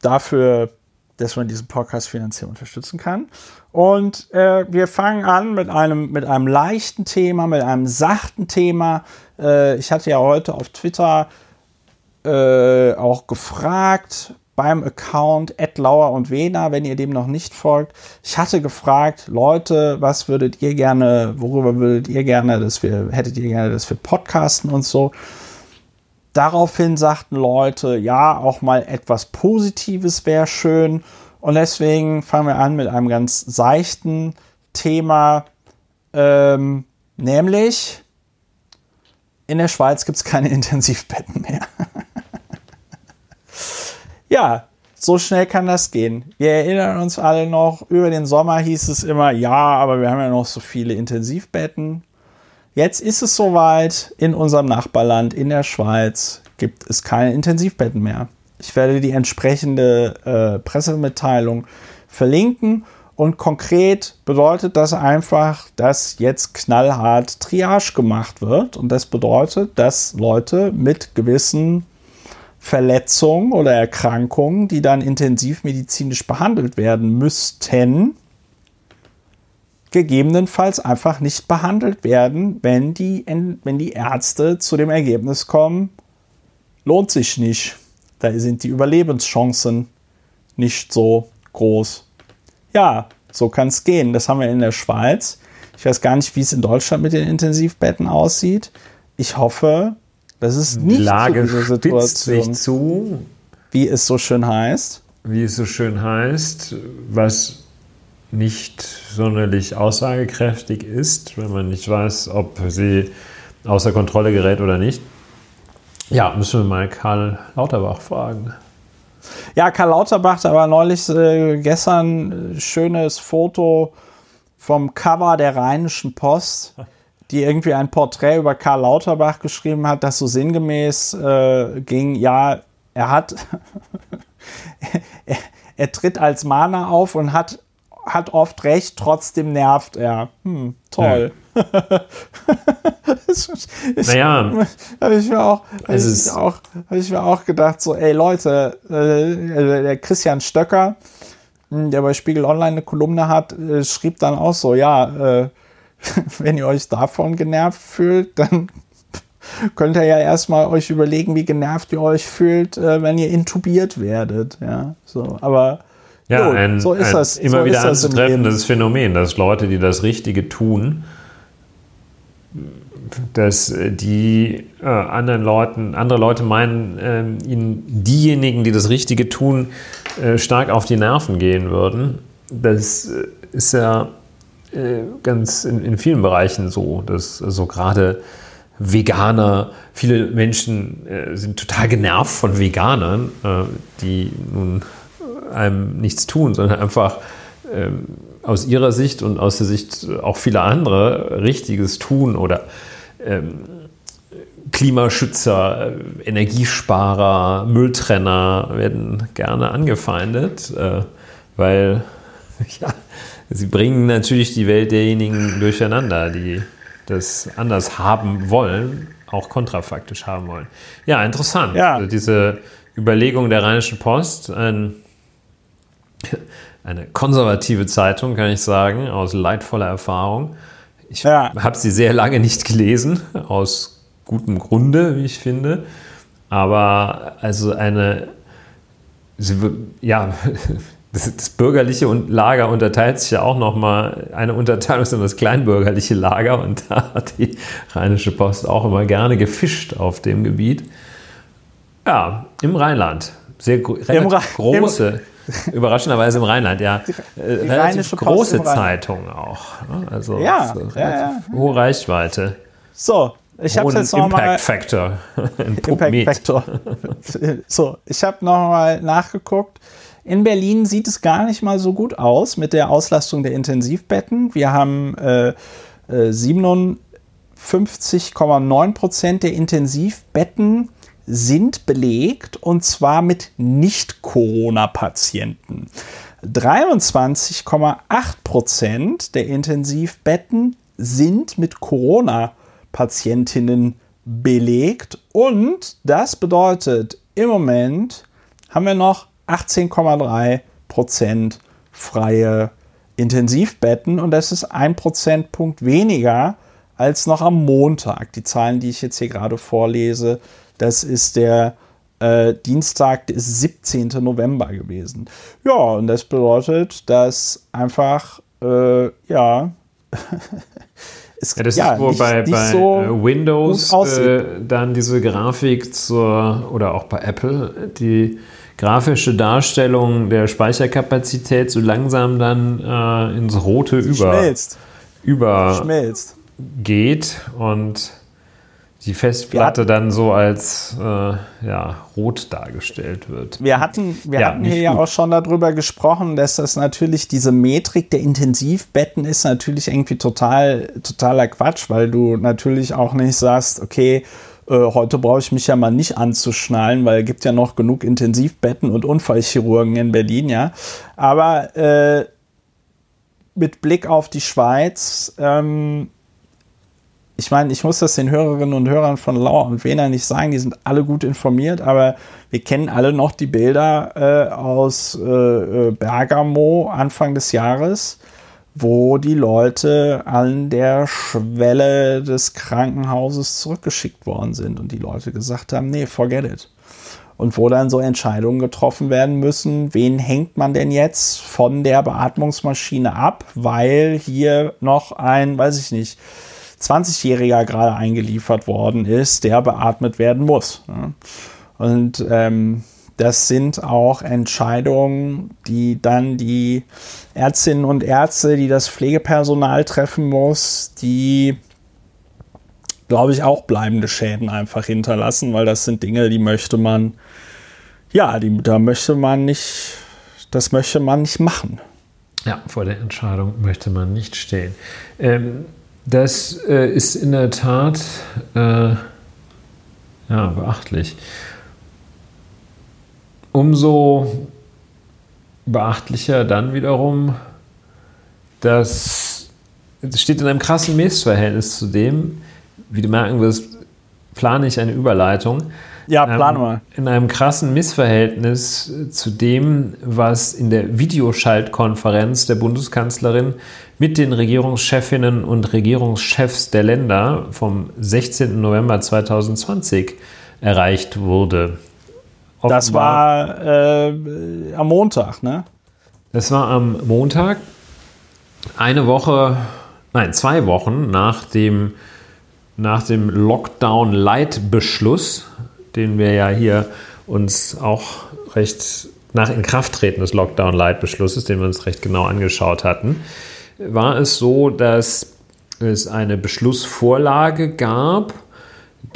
dafür, dass man diesen Podcast finanziell unterstützen kann. Und äh, wir fangen an mit einem, mit einem leichten Thema, mit einem sachten Thema. Äh, ich hatte ja heute auf Twitter äh, auch gefragt beim Account Lauer und Wena, wenn ihr dem noch nicht folgt. Ich hatte gefragt, Leute, was würdet ihr gerne, worüber würdet ihr gerne, dass wir, hättet ihr gerne, dass wir podcasten und so. Daraufhin sagten Leute, ja, auch mal etwas Positives wäre schön. Und deswegen fangen wir an mit einem ganz seichten Thema, ähm, Nämlich in der Schweiz gibt es keine *laughs* Intensivbetten mehr. *laughs* ja, so schnell kann das gehen. Wir erinnern uns alle noch, über den Sommer hieß es immer, ja, aber wir haben ja noch so viele Intensivbetten. Jetzt ist es soweit, in unserem Nachbarland, in der Schweiz, gibt es keine Intensivbetten mehr. Ich werde die entsprechende äh, Pressemitteilung verlinken. Und konkret bedeutet das einfach, dass jetzt knallhart Triage gemacht wird. Und das bedeutet, dass Leute mit gewissen Verletzungen oder Erkrankungen, die dann intensivmedizinisch behandelt werden müssten, gegebenenfalls einfach nicht behandelt werden, wenn die, wenn die Ärzte zu dem Ergebnis kommen, lohnt sich nicht. Da sind die Überlebenschancen nicht so groß. Ja, so kann es gehen. Das haben wir in der Schweiz. Ich weiß gar nicht, wie es in Deutschland mit den Intensivbetten aussieht. Ich hoffe, das ist nicht Lage so Situation, sich zu, wie es so schön heißt. Wie es so schön heißt, was nicht sonderlich aussagekräftig ist, wenn man nicht weiß, ob sie außer Kontrolle gerät oder nicht. Ja, müssen wir mal Karl Lauterbach fragen. Ja, Karl Lauterbach, da war neulich äh, gestern schönes Foto vom Cover der Rheinischen Post die irgendwie ein Porträt über Karl Lauterbach geschrieben hat, das so sinngemäß äh, ging, ja, er hat, *laughs* er, er, tritt als Mahner auf und hat, hat oft recht, trotzdem nervt er. Hm, toll. Ja. *laughs* naja. Habe ich, mir auch, hab ich, auch, hab ich mir auch gedacht, so, ey Leute, äh, der Christian Stöcker, hm, der bei Spiegel Online eine Kolumne hat, äh, schrieb dann auch so, ja, äh, *laughs* wenn ihr euch davon genervt fühlt, dann *laughs* könnt ihr ja erstmal euch überlegen, wie genervt ihr euch fühlt, äh, wenn ihr intubiert werdet. Ja, so, aber ja, jo, ein, so ist ein das. Immer so wieder anzutreffendes Phänomen, dass Leute, die das Richtige tun, dass die äh, anderen Leuten, andere Leute meinen, äh, ihnen diejenigen, die das Richtige tun, äh, stark auf die Nerven gehen würden. Das äh, ist ja äh, ganz in, in, vielen Bereichen so, dass also gerade Veganer, viele Menschen äh, sind total genervt von Veganern, äh, die nun einem nichts tun, sondern einfach ähm, aus ihrer Sicht und aus der Sicht auch vieler anderer Richtiges tun oder ähm, Klimaschützer, äh, Energiesparer, Mülltrenner werden gerne angefeindet, äh, weil *laughs* ja, sie bringen natürlich die Welt derjenigen durcheinander, die das anders haben wollen, auch kontrafaktisch haben wollen. Ja, interessant. Ja. Also diese Überlegung der Rheinischen Post, ein, eine konservative Zeitung, kann ich sagen, aus leidvoller Erfahrung. Ich ja. habe sie sehr lange nicht gelesen, aus gutem Grunde, wie ich finde. Aber also eine, ja, *laughs* das, das, bürgerliche Lager unterteilt sich ja auch nochmal. Eine Unterteilung ist immer das kleinbürgerliche Lager und *laughs* da hat die Rheinische Post auch immer gerne gefischt auf dem Gebiet. Ja, im Rheinland. Sehr relativ große, *laughs* überraschenderweise im Rheinland, ja. Die, äh, die relativ große Zeitung auch. Ne? Also ja, ja, ja, hohe Reichweite. So, ich habe jetzt noch Impact mal, Factor. Impact Factor. *laughs* *laughs* so, ich habe noch mal nachgeguckt. In Berlin sieht es gar nicht mal so gut aus mit der Auslastung der Intensivbetten. Wir haben äh, äh, 57,9 Prozent der Intensivbetten sind belegt und zwar mit Nicht-Corona-Patienten. 23,8 Prozent der Intensivbetten sind mit Corona-Patientinnen belegt und das bedeutet im Moment haben wir noch 18,3 Prozent freie Intensivbetten und das ist ein Prozentpunkt weniger als noch am Montag. Die Zahlen, die ich jetzt hier gerade vorlese, das ist der äh, Dienstag, der 17. November gewesen. Ja, und das bedeutet, dass einfach, äh, ja, *laughs* es, ja, das ja, ist, wo nicht, bei, nicht bei so äh, Windows äh, dann diese Grafik zur, oder auch bei Apple, die grafische Darstellung der Speicherkapazität so langsam dann äh, ins Rote über, schmelzt. über schmelzt. geht und die Festplatte dann so als äh, ja, rot dargestellt wird. Wir hatten, wir ja, hatten hier ja auch schon darüber gesprochen, dass das natürlich diese Metrik der Intensivbetten ist natürlich irgendwie total, totaler Quatsch, weil du natürlich auch nicht sagst, okay, äh, heute brauche ich mich ja mal nicht anzuschnallen, weil es gibt ja noch genug Intensivbetten und Unfallchirurgen in Berlin, ja. Aber äh, mit Blick auf die Schweiz, ähm, ich meine, ich muss das den Hörerinnen und Hörern von Lauer und Wiener nicht sagen, die sind alle gut informiert, aber wir kennen alle noch die Bilder äh, aus äh, äh, Bergamo Anfang des Jahres, wo die Leute an der Schwelle des Krankenhauses zurückgeschickt worden sind und die Leute gesagt haben, nee, forget it. Und wo dann so Entscheidungen getroffen werden müssen, wen hängt man denn jetzt von der Beatmungsmaschine ab, weil hier noch ein, weiß ich nicht, 20-Jähriger gerade eingeliefert worden ist, der beatmet werden muss. Und ähm, das sind auch Entscheidungen, die dann die Ärztinnen und Ärzte, die das Pflegepersonal treffen muss, die, glaube ich, auch bleibende Schäden einfach hinterlassen, weil das sind Dinge, die möchte man, ja, die, da möchte man nicht, das möchte man nicht machen. Ja, vor der Entscheidung möchte man nicht stehen. Ähm, das äh, ist in der Tat äh, ja, beachtlich. Umso beachtlicher dann wiederum, dass es steht in einem krassen Missverhältnis zu dem, wie du merken wirst, plane ich eine Überleitung. Ja, plan mal. In einem krassen Missverhältnis zu dem, was in der Videoschaltkonferenz der Bundeskanzlerin mit den Regierungschefinnen und Regierungschefs der Länder vom 16. November 2020 erreicht wurde. Offenbar, das war äh, am Montag, ne? Das war am Montag, eine Woche, nein, zwei Wochen nach dem, nach dem Lockdown-Light-Beschluss, den wir ja hier uns auch recht nach Inkrafttreten des Lockdown-Light-Beschlusses, den wir uns recht genau angeschaut hatten, war es so, dass es eine Beschlussvorlage gab,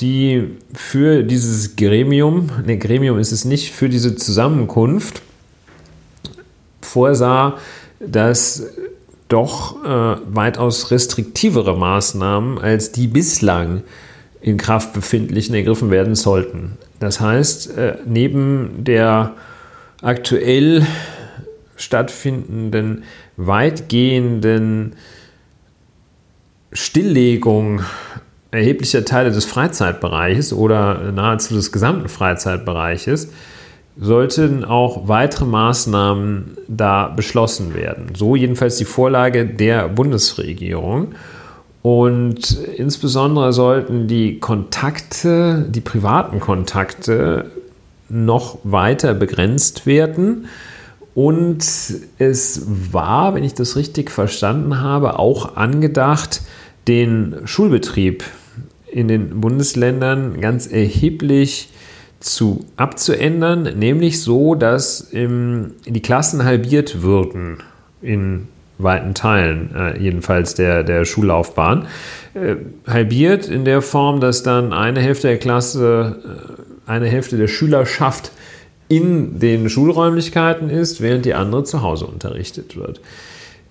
die für dieses Gremium, ne, Gremium ist es nicht, für diese Zusammenkunft vorsah, dass doch äh, weitaus restriktivere Maßnahmen als die bislang in Kraft befindlichen ergriffen werden sollten. Das heißt, äh, neben der aktuell stattfindenden weitgehenden Stilllegung erheblicher Teile des Freizeitbereiches oder nahezu des gesamten Freizeitbereiches sollten auch weitere Maßnahmen da beschlossen werden. So jedenfalls die Vorlage der Bundesregierung. Und insbesondere sollten die Kontakte, die privaten Kontakte noch weiter begrenzt werden. Und es war, wenn ich das richtig verstanden habe, auch angedacht, den Schulbetrieb in den Bundesländern ganz erheblich zu abzuändern, nämlich so, dass ähm, die Klassen halbiert würden in weiten Teilen, äh, jedenfalls der, der Schullaufbahn. Äh, halbiert in der Form, dass dann eine Hälfte der Klasse, äh, eine Hälfte der Schülerschaft in den Schulräumlichkeiten ist, während die andere zu Hause unterrichtet wird.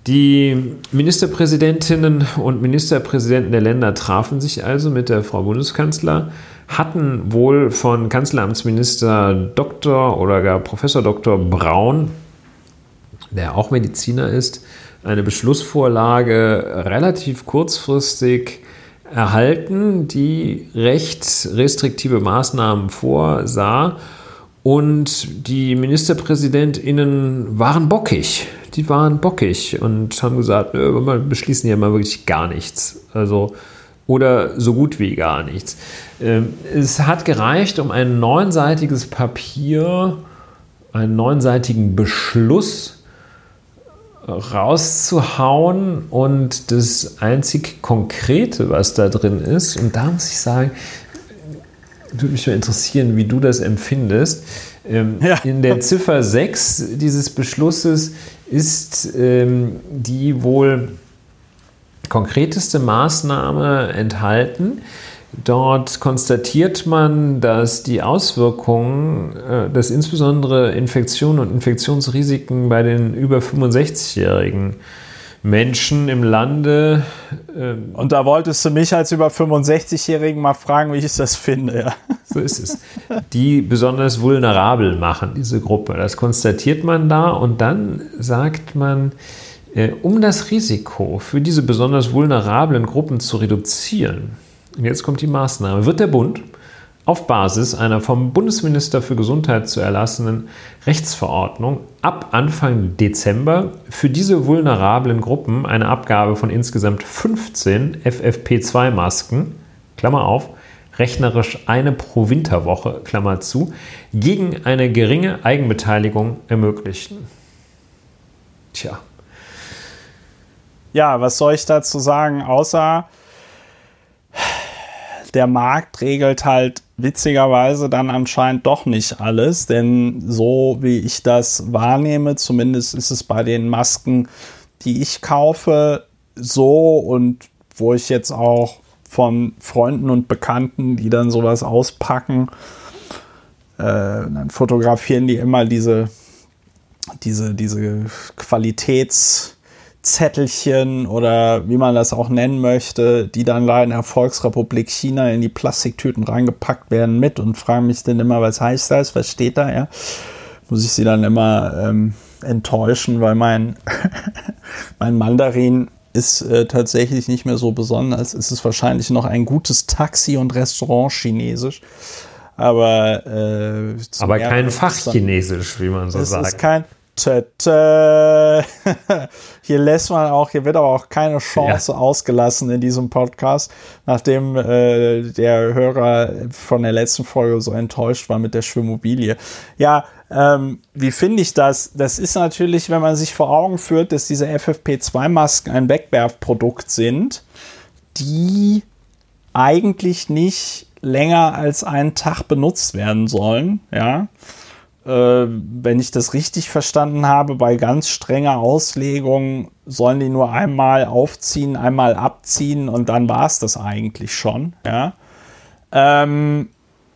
Die Ministerpräsidentinnen und Ministerpräsidenten der Länder trafen sich also mit der Frau Bundeskanzler, hatten wohl von Kanzleramtsminister Dr. oder gar Professor Dr. Braun, der auch Mediziner ist, eine Beschlussvorlage relativ kurzfristig erhalten, die recht restriktive Maßnahmen vorsah und die MinisterpräsidentInnen waren bockig. Die waren bockig und haben gesagt, wir beschließen ja mal wirklich gar nichts. Also, oder so gut wie gar nichts. Ähm, es hat gereicht, um ein neunseitiges Papier, einen neunseitigen Beschluss rauszuhauen und das einzig Konkrete, was da drin ist, und da muss ich sagen, würde mich mal interessieren, wie du das empfindest. Ähm, ja. In der Ziffer 6 dieses Beschlusses ist ähm, die wohl konkreteste Maßnahme enthalten. Dort konstatiert man, dass die Auswirkungen, äh, dass insbesondere Infektionen und Infektionsrisiken bei den über 65-Jährigen Menschen im Lande. Ähm, und da wolltest du mich als über 65-Jährigen mal fragen, wie ich das finde. Ja. So ist es. Die besonders vulnerabel machen, diese Gruppe. Das konstatiert man da und dann sagt man, um das Risiko für diese besonders vulnerablen Gruppen zu reduzieren, und jetzt kommt die Maßnahme, wird der Bund auf Basis einer vom Bundesminister für Gesundheit zu erlassenen Rechtsverordnung ab Anfang Dezember für diese vulnerablen Gruppen eine Abgabe von insgesamt 15 FFP2-Masken, Klammer auf, rechnerisch eine pro Winterwoche, Klammer zu, gegen eine geringe Eigenbeteiligung ermöglichen. Tja. Ja, was soll ich dazu sagen, außer der Markt regelt halt witzigerweise dann anscheinend doch nicht alles, denn so wie ich das wahrnehme, zumindest ist es bei den Masken, die ich kaufe, so und wo ich jetzt auch von Freunden und Bekannten, die dann sowas auspacken, äh, dann fotografieren die immer diese, diese, diese Qualitäts- Zettelchen oder wie man das auch nennen möchte, die dann da in der Volksrepublik China in die Plastiktüten reingepackt werden mit und fragen mich dann immer, was heißt das, was steht da, ja. Muss ich sie dann immer ähm, enttäuschen, weil mein, *laughs* mein Mandarin ist äh, tatsächlich nicht mehr so besonders. Es ist wahrscheinlich noch ein gutes Taxi- und Restaurant-Chinesisch. Aber, äh, aber kein Fachchinesisch, wie man so es sagt. Ist kein. *laughs* Hier lässt man auch, hier wird aber auch keine Chance ja. ausgelassen in diesem Podcast, nachdem äh, der Hörer von der letzten Folge so enttäuscht war mit der Schwimmobilie. Ja, ähm, wie finde ich das? Das ist natürlich, wenn man sich vor Augen führt, dass diese FFP2-Masken ein Wegwerfprodukt sind, die eigentlich nicht länger als einen Tag benutzt werden sollen, ja wenn ich das richtig verstanden habe, bei ganz strenger Auslegung sollen die nur einmal aufziehen, einmal abziehen und dann war es das eigentlich schon. Ja? Ähm,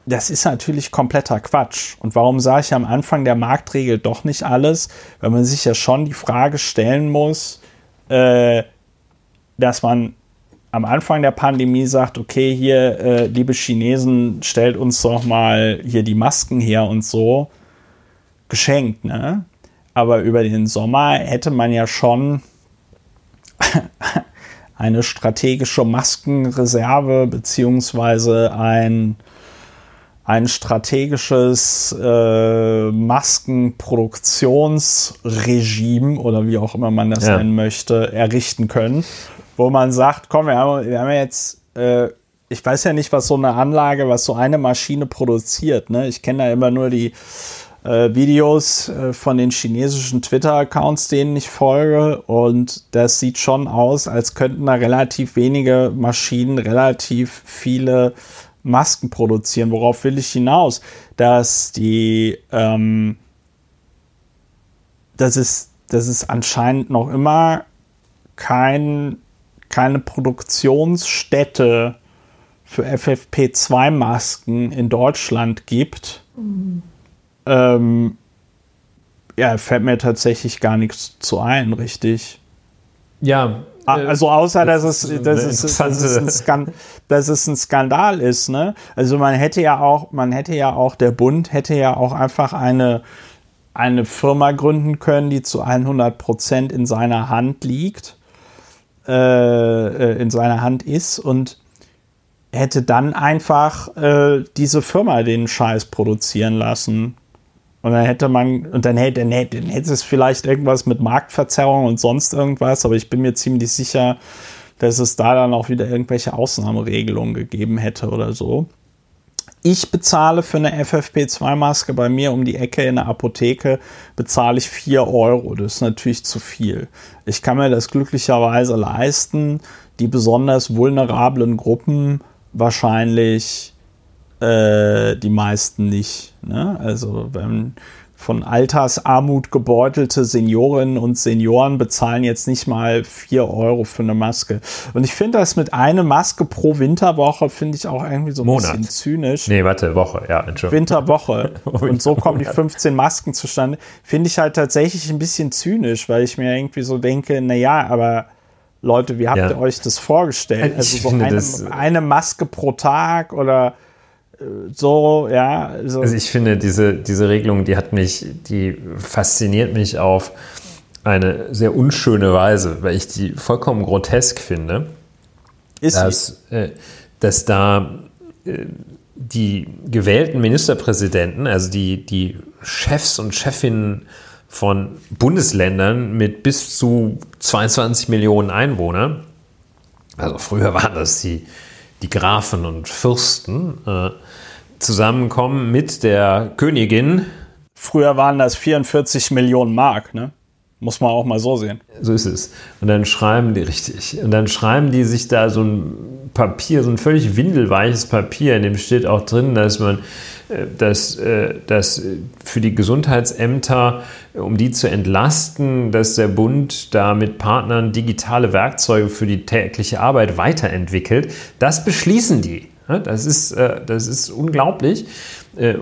das ist natürlich kompletter Quatsch. Und warum sage ich am Anfang, der Markt regelt doch nicht alles? Weil man sich ja schon die Frage stellen muss, äh, dass man am Anfang der Pandemie sagt, okay, hier, äh, liebe Chinesen, stellt uns doch mal hier die Masken her und so geschenkt, ne? Aber über den Sommer hätte man ja schon *laughs* eine strategische Maskenreserve beziehungsweise ein, ein strategisches äh, Maskenproduktionsregime oder wie auch immer man das ja. nennen möchte, errichten können, wo man sagt, komm, wir haben, wir haben jetzt äh, ich weiß ja nicht, was so eine Anlage, was so eine Maschine produziert. Ne? Ich kenne da immer nur die äh, Videos äh, von den chinesischen Twitter-Accounts, denen ich folge. Und das sieht schon aus, als könnten da relativ wenige Maschinen relativ viele Masken produzieren. Worauf will ich hinaus? Dass die, ähm, dass es, dass es anscheinend noch immer kein, keine Produktionsstätte für FFP2-Masken in Deutschland gibt. Mhm ähm, ja, fällt mir tatsächlich gar nichts zu ein, richtig. Ja. Ah, also außer, dass es, dass es, dass es, ein, Skandal, dass es ein Skandal ist, ne? Also man hätte ja auch, man hätte ja auch, der Bund hätte ja auch einfach eine, eine Firma gründen können, die zu 100 Prozent in seiner Hand liegt, äh, äh, in seiner Hand ist und hätte dann einfach äh, diese Firma den Scheiß produzieren lassen. Und dann hätte man, und dann hätte, dann hätte, dann hätte es vielleicht irgendwas mit Marktverzerrung und sonst irgendwas, aber ich bin mir ziemlich sicher, dass es da dann auch wieder irgendwelche Ausnahmeregelungen gegeben hätte oder so. Ich bezahle für eine FFP2-Maske bei mir um die Ecke in der Apotheke, bezahle ich 4 Euro. Das ist natürlich zu viel. Ich kann mir das glücklicherweise leisten. Die besonders vulnerablen Gruppen wahrscheinlich äh, die meisten nicht. Ne? Also wenn, von Altersarmut gebeutelte Seniorinnen und Senioren bezahlen jetzt nicht mal vier Euro für eine Maske. Und ich finde das mit einer Maske pro Winterwoche, finde ich auch irgendwie so ein Monat. bisschen zynisch. Nee, warte, Woche, ja, Entschuldigung. Winterwoche. *laughs* und so kommen die 15 Masken zustande. Finde ich halt tatsächlich ein bisschen zynisch, weil ich mir irgendwie so denke, na ja, aber Leute, wie habt ja. ihr euch das vorgestellt? Also so eine, eine Maske pro Tag oder so, ja. Also, also ich finde, diese, diese Regelung, die hat mich, die fasziniert mich auf eine sehr unschöne Weise, weil ich die vollkommen grotesk finde. Ist dass, äh, dass da äh, die gewählten Ministerpräsidenten, also die, die Chefs und Chefinnen von Bundesländern mit bis zu 22 Millionen Einwohnern, also früher waren das die, die Grafen und Fürsten, äh, zusammenkommen mit der Königin. Früher waren das 44 Millionen Mark, ne? Muss man auch mal so sehen. So ist es. Und dann schreiben die richtig. Und dann schreiben die sich da so ein Papier, so ein völlig windelweiches Papier, in dem steht auch drin, dass man, äh, dass, äh, dass für die Gesundheitsämter, um die zu entlasten, dass der Bund da mit Partnern digitale Werkzeuge für die tägliche Arbeit weiterentwickelt. Das beschließen die. Das ist, äh, das ist unglaublich, äh,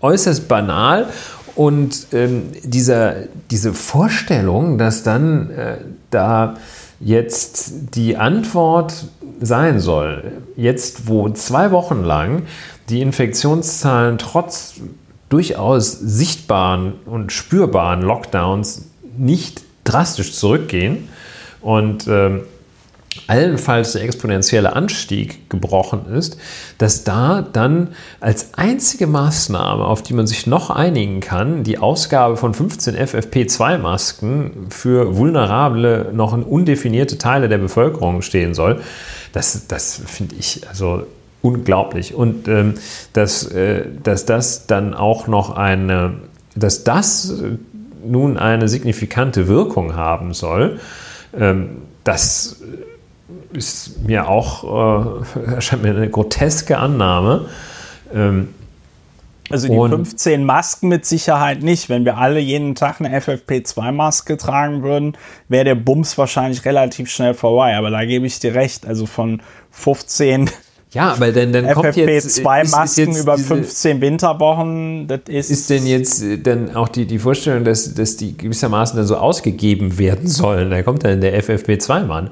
äußerst banal. Und ähm, dieser, diese Vorstellung, dass dann äh, da jetzt die Antwort sein soll, jetzt wo zwei Wochen lang die Infektionszahlen trotz durchaus sichtbaren und spürbaren Lockdowns nicht drastisch zurückgehen und ähm, allenfalls der exponentielle Anstieg gebrochen ist, dass da dann als einzige Maßnahme, auf die man sich noch einigen kann, die Ausgabe von 15 FFP2-Masken für vulnerable, noch undefinierte Teile der Bevölkerung stehen soll. Das, das finde ich also unglaublich. Und ähm, dass, äh, dass das dann auch noch eine, dass das nun eine signifikante Wirkung haben soll, ähm, das ist mir auch, äh, *laughs* erscheint mir eine groteske Annahme. Ähm, also die 15 Masken mit Sicherheit nicht. Wenn wir alle jeden Tag eine FFP2-Maske tragen würden, wäre der Bums wahrscheinlich relativ schnell vorbei. Aber da gebe ich dir recht. Also von 15 ja, aber dann, dann kommt jetzt zwei Masken über 15 Winterwochen. Das ist, ist denn jetzt äh, dann auch die, die Vorstellung, dass, dass die gewissermaßen dann so ausgegeben werden sollen? Da kommt dann der FFP2-Mann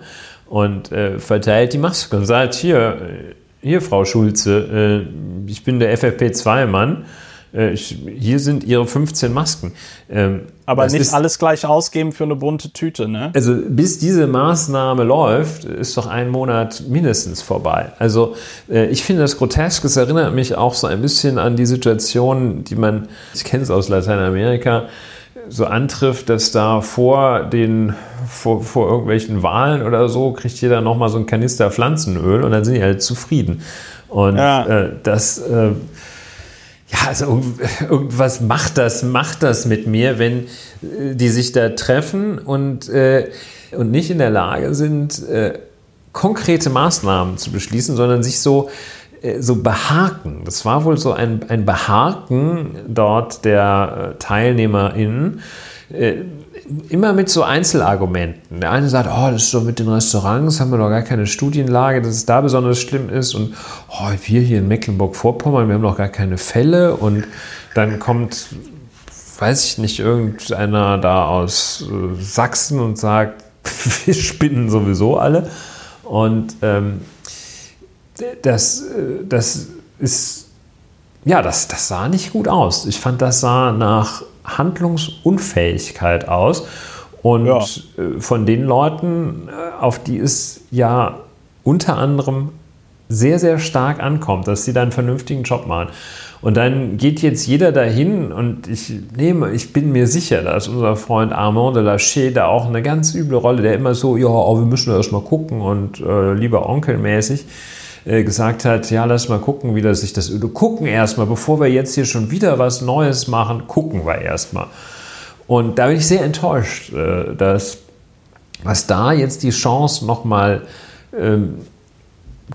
und äh, verteilt die Maske und sagt, hier, hier Frau Schulze, äh, ich bin der FFP2-Mann, äh, hier sind Ihre 15 Masken. Ähm, Aber nicht ist, alles gleich ausgeben für eine bunte Tüte, ne? Also bis diese Maßnahme läuft, ist doch ein Monat mindestens vorbei. Also äh, ich finde das grotesk, es erinnert mich auch so ein bisschen an die Situation, die man, ich kenne es aus Lateinamerika, so antrifft, dass da vor den vor, vor irgendwelchen Wahlen oder so kriegt jeder nochmal so ein Kanister Pflanzenöl und dann sind die halt zufrieden. Und ja. äh, das, äh, ja, also *laughs* irgendwas macht das, macht das mit mir, wenn äh, die sich da treffen und, äh, und nicht in der Lage sind, äh, konkrete Maßnahmen zu beschließen, sondern sich so so behaken. Das war wohl so ein, ein Behaken dort der TeilnehmerInnen. Äh, immer mit so Einzelargumenten. Der eine sagt, oh, das ist so mit den Restaurants, haben wir doch gar keine Studienlage, dass es da besonders schlimm ist. Und oh, wir hier in Mecklenburg-Vorpommern, wir haben noch gar keine Fälle. Und dann kommt, weiß ich nicht, irgendeiner da aus Sachsen und sagt, *laughs* wir spinnen sowieso alle. Und ähm, das, äh, das ist, ja, das, das sah nicht gut aus. Ich fand, das sah nach Handlungsunfähigkeit aus. Und ja. Äh, von den Leuten, äh, auf die es ja unter anderem sehr, sehr stark ankommt, dass sie da einen vernünftigen Job machen. Und dann geht jetzt jeder dahin und ich nehme, ich bin mir sicher, dass unser Freund Armand de Lachey da auch eine ganz üble Rolle, der immer so, ja, oh, wir müssen erst mal gucken und äh, lieber Onkelmäßig. mäßig äh, gesagt hat, ja, lass mal gucken, wie das sich das öde. Gucken erstmal, bevor wir jetzt hier schon wieder was Neues machen, gucken wir erstmal. Und da bin ich sehr enttäuscht, äh, dass was da jetzt die Chance nochmal ähm,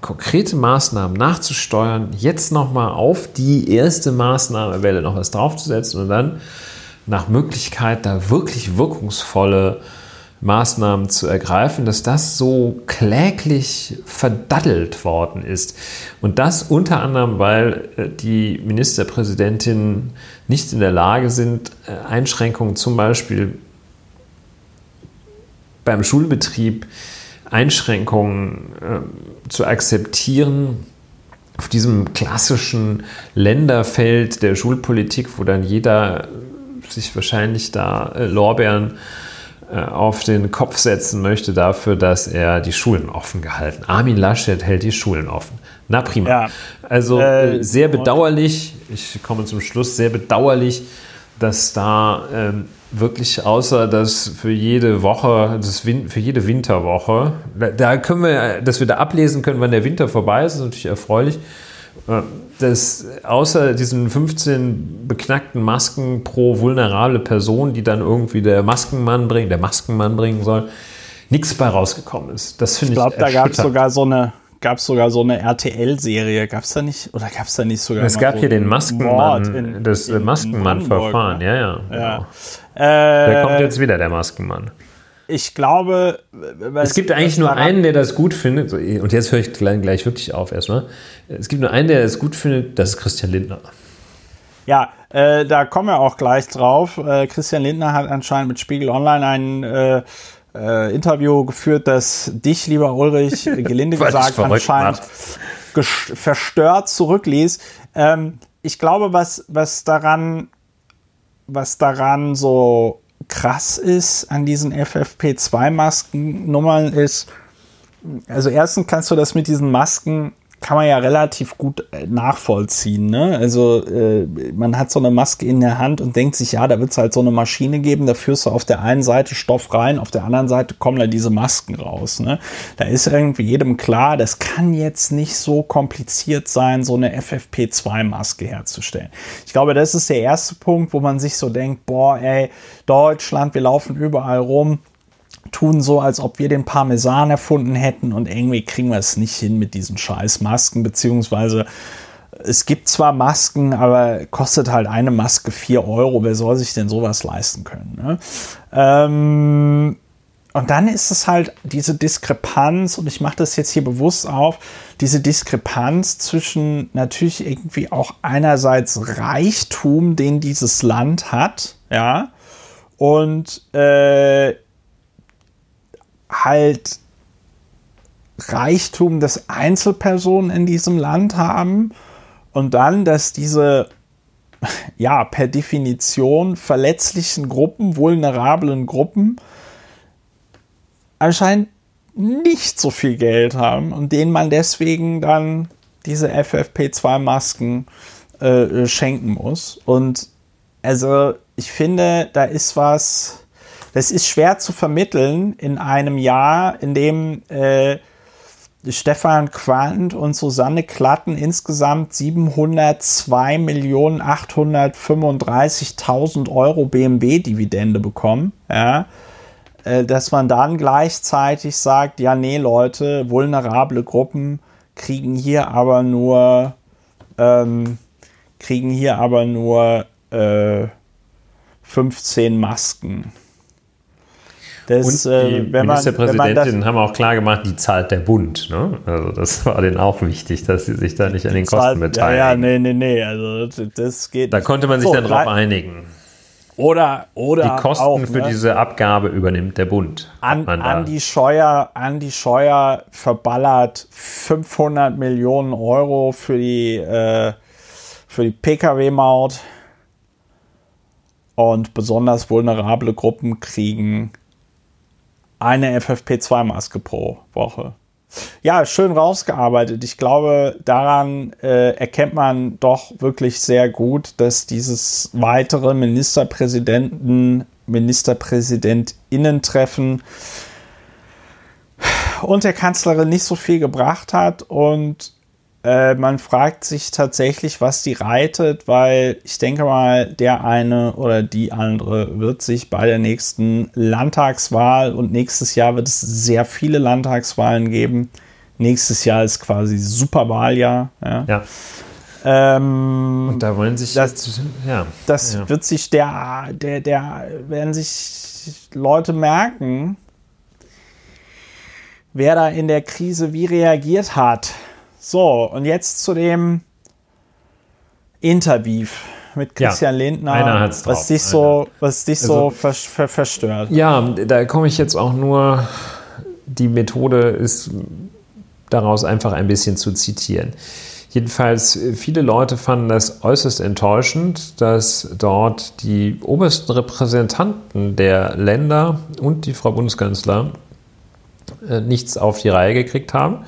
konkrete Maßnahmen nachzusteuern, jetzt nochmal auf die erste Maßnahmewelle noch was draufzusetzen und dann nach Möglichkeit da wirklich wirkungsvolle Maßnahmen zu ergreifen, dass das so kläglich verdaddelt worden ist. Und das unter anderem, weil äh, die Ministerpräsidentinnen nicht in der Lage sind, äh, Einschränkungen zum Beispiel beim Schulbetrieb, Einschränkungen äh, zu akzeptieren, auf diesem klassischen Länderfeld der Schulpolitik, wo dann jeder sich wahrscheinlich da äh, Lorbeeren äh, auf den Kopf setzen möchte dafür, dass er die Schulen offen gehalten. Armin Laschet hält die Schulen offen. Na prima. Ja. Also äh, äh sehr bedauerlich, ich komme zum Schluss, sehr bedauerlich, dass da ähm, wirklich außer dass für jede Woche, das für jede Winterwoche, da können wir, dass wir da ablesen können, wann der Winter vorbei ist, ist natürlich erfreulich. Äh, dass außer diesen 15 beknackten Masken pro vulnerable Person, die dann irgendwie der Maskenmann bringen, der Maskenmann bringen soll, nichts bei rausgekommen ist. Das finde ich. Ich glaube, da gab es sogar so eine gab es sogar so eine RTL-Serie, gab es da nicht, oder gab es da nicht sogar Es gab so hier den Maskenmann, in, das Maskenmann-Verfahren, ja, ja. Genau. ja. Äh, der kommt jetzt wieder, der Maskenmann. Ich glaube, es gibt eigentlich nur einen, der das gut findet, und jetzt höre ich gleich wirklich auf erstmal. Es gibt nur einen, der es gut findet, das ist Christian Lindner. Ja, äh, da kommen wir auch gleich drauf. Äh, Christian Lindner hat anscheinend mit Spiegel Online einen äh, äh, Interview geführt, das dich, lieber Ulrich, *laughs* gelinde gesagt, anscheinend verstört zurückließ. Ähm, ich glaube, was, was daran, was daran so krass ist an diesen FFP2-Masken-Nummern ist, also erstens kannst du das mit diesen Masken kann man ja relativ gut äh, nachvollziehen. Ne? Also äh, man hat so eine Maske in der Hand und denkt sich, ja, da wird es halt so eine Maschine geben, da führst du auf der einen Seite Stoff rein, auf der anderen Seite kommen da diese Masken raus. Ne? Da ist irgendwie jedem klar, das kann jetzt nicht so kompliziert sein, so eine FFP2-Maske herzustellen. Ich glaube, das ist der erste Punkt, wo man sich so denkt, boah, ey, Deutschland, wir laufen überall rum tun so, als ob wir den Parmesan erfunden hätten und irgendwie kriegen wir es nicht hin mit diesen scheiß Masken, beziehungsweise es gibt zwar Masken, aber kostet halt eine Maske 4 Euro. Wer soll sich denn sowas leisten können? Ne? Ähm, und dann ist es halt diese Diskrepanz, und ich mache das jetzt hier bewusst auf, diese Diskrepanz zwischen natürlich irgendwie auch einerseits Reichtum, den dieses Land hat, ja, und äh, halt Reichtum des Einzelpersonen in diesem Land haben und dann, dass diese *laughs* ja per Definition verletzlichen Gruppen, vulnerablen Gruppen anscheinend nicht so viel Geld haben und denen man deswegen dann diese FFP2-Masken äh, schenken muss. Und also ich finde, da ist was das ist schwer zu vermitteln in einem Jahr, in dem äh, Stefan Quandt und Susanne Klatten insgesamt 702.835.000 Euro BMW-Dividende bekommen. Ja, äh, dass man dann gleichzeitig sagt, ja, nee, Leute, vulnerable Gruppen kriegen hier aber nur, ähm, kriegen hier aber nur äh, 15 Masken. Das, und die äh, Ministerpräsidentinnen haben auch klar gemacht, die zahlt der Bund. Ne? Also das war denen auch wichtig, dass sie sich da nicht an den Kosten beteiligen. Ja, ja, nee, nee, nee. Also das geht. Da konnte man sich so, dann drauf einigen. Oder, oder die Kosten auch, für ne? diese Abgabe übernimmt der Bund. An, Andi, Scheuer, Andi Scheuer verballert 500 Millionen Euro für die, äh, für die Pkw-Maut. Und besonders vulnerable Gruppen kriegen eine FFP2-Maske pro Woche. Ja, schön rausgearbeitet. Ich glaube, daran äh, erkennt man doch wirklich sehr gut, dass dieses weitere Ministerpräsidenten, Ministerpräsidentinnen-Treffen und der Kanzlerin nicht so viel gebracht hat und äh, man fragt sich tatsächlich, was die reitet, weil ich denke mal, der eine oder die andere wird sich bei der nächsten Landtagswahl und nächstes Jahr wird es sehr viele Landtagswahlen geben, nächstes Jahr ist quasi Superwahljahr. Ja. Ja. Ähm, Und da wollen sich Das- jetzt, ja. das ja. wird sich der, der, der, werden sich Leute merken, wer da in der Krise wie reagiert hat. So, und jetzt zu dem Interview mit Ja, Christian Lindner, einer hat's drauf, was dich so, was dich so Also- ver ver verstört. Ja, da komme ich jetzt auch nur, die Methode ist daraus einfach ein bisschen zu zitieren. Jedenfalls, äh, viele Leute fanden das äußerst enttäuschend, dass dort die obersten Repräsentanten der Länder und die Frau Bundeskanzler äh, nichts auf die Reihe gekriegt haben.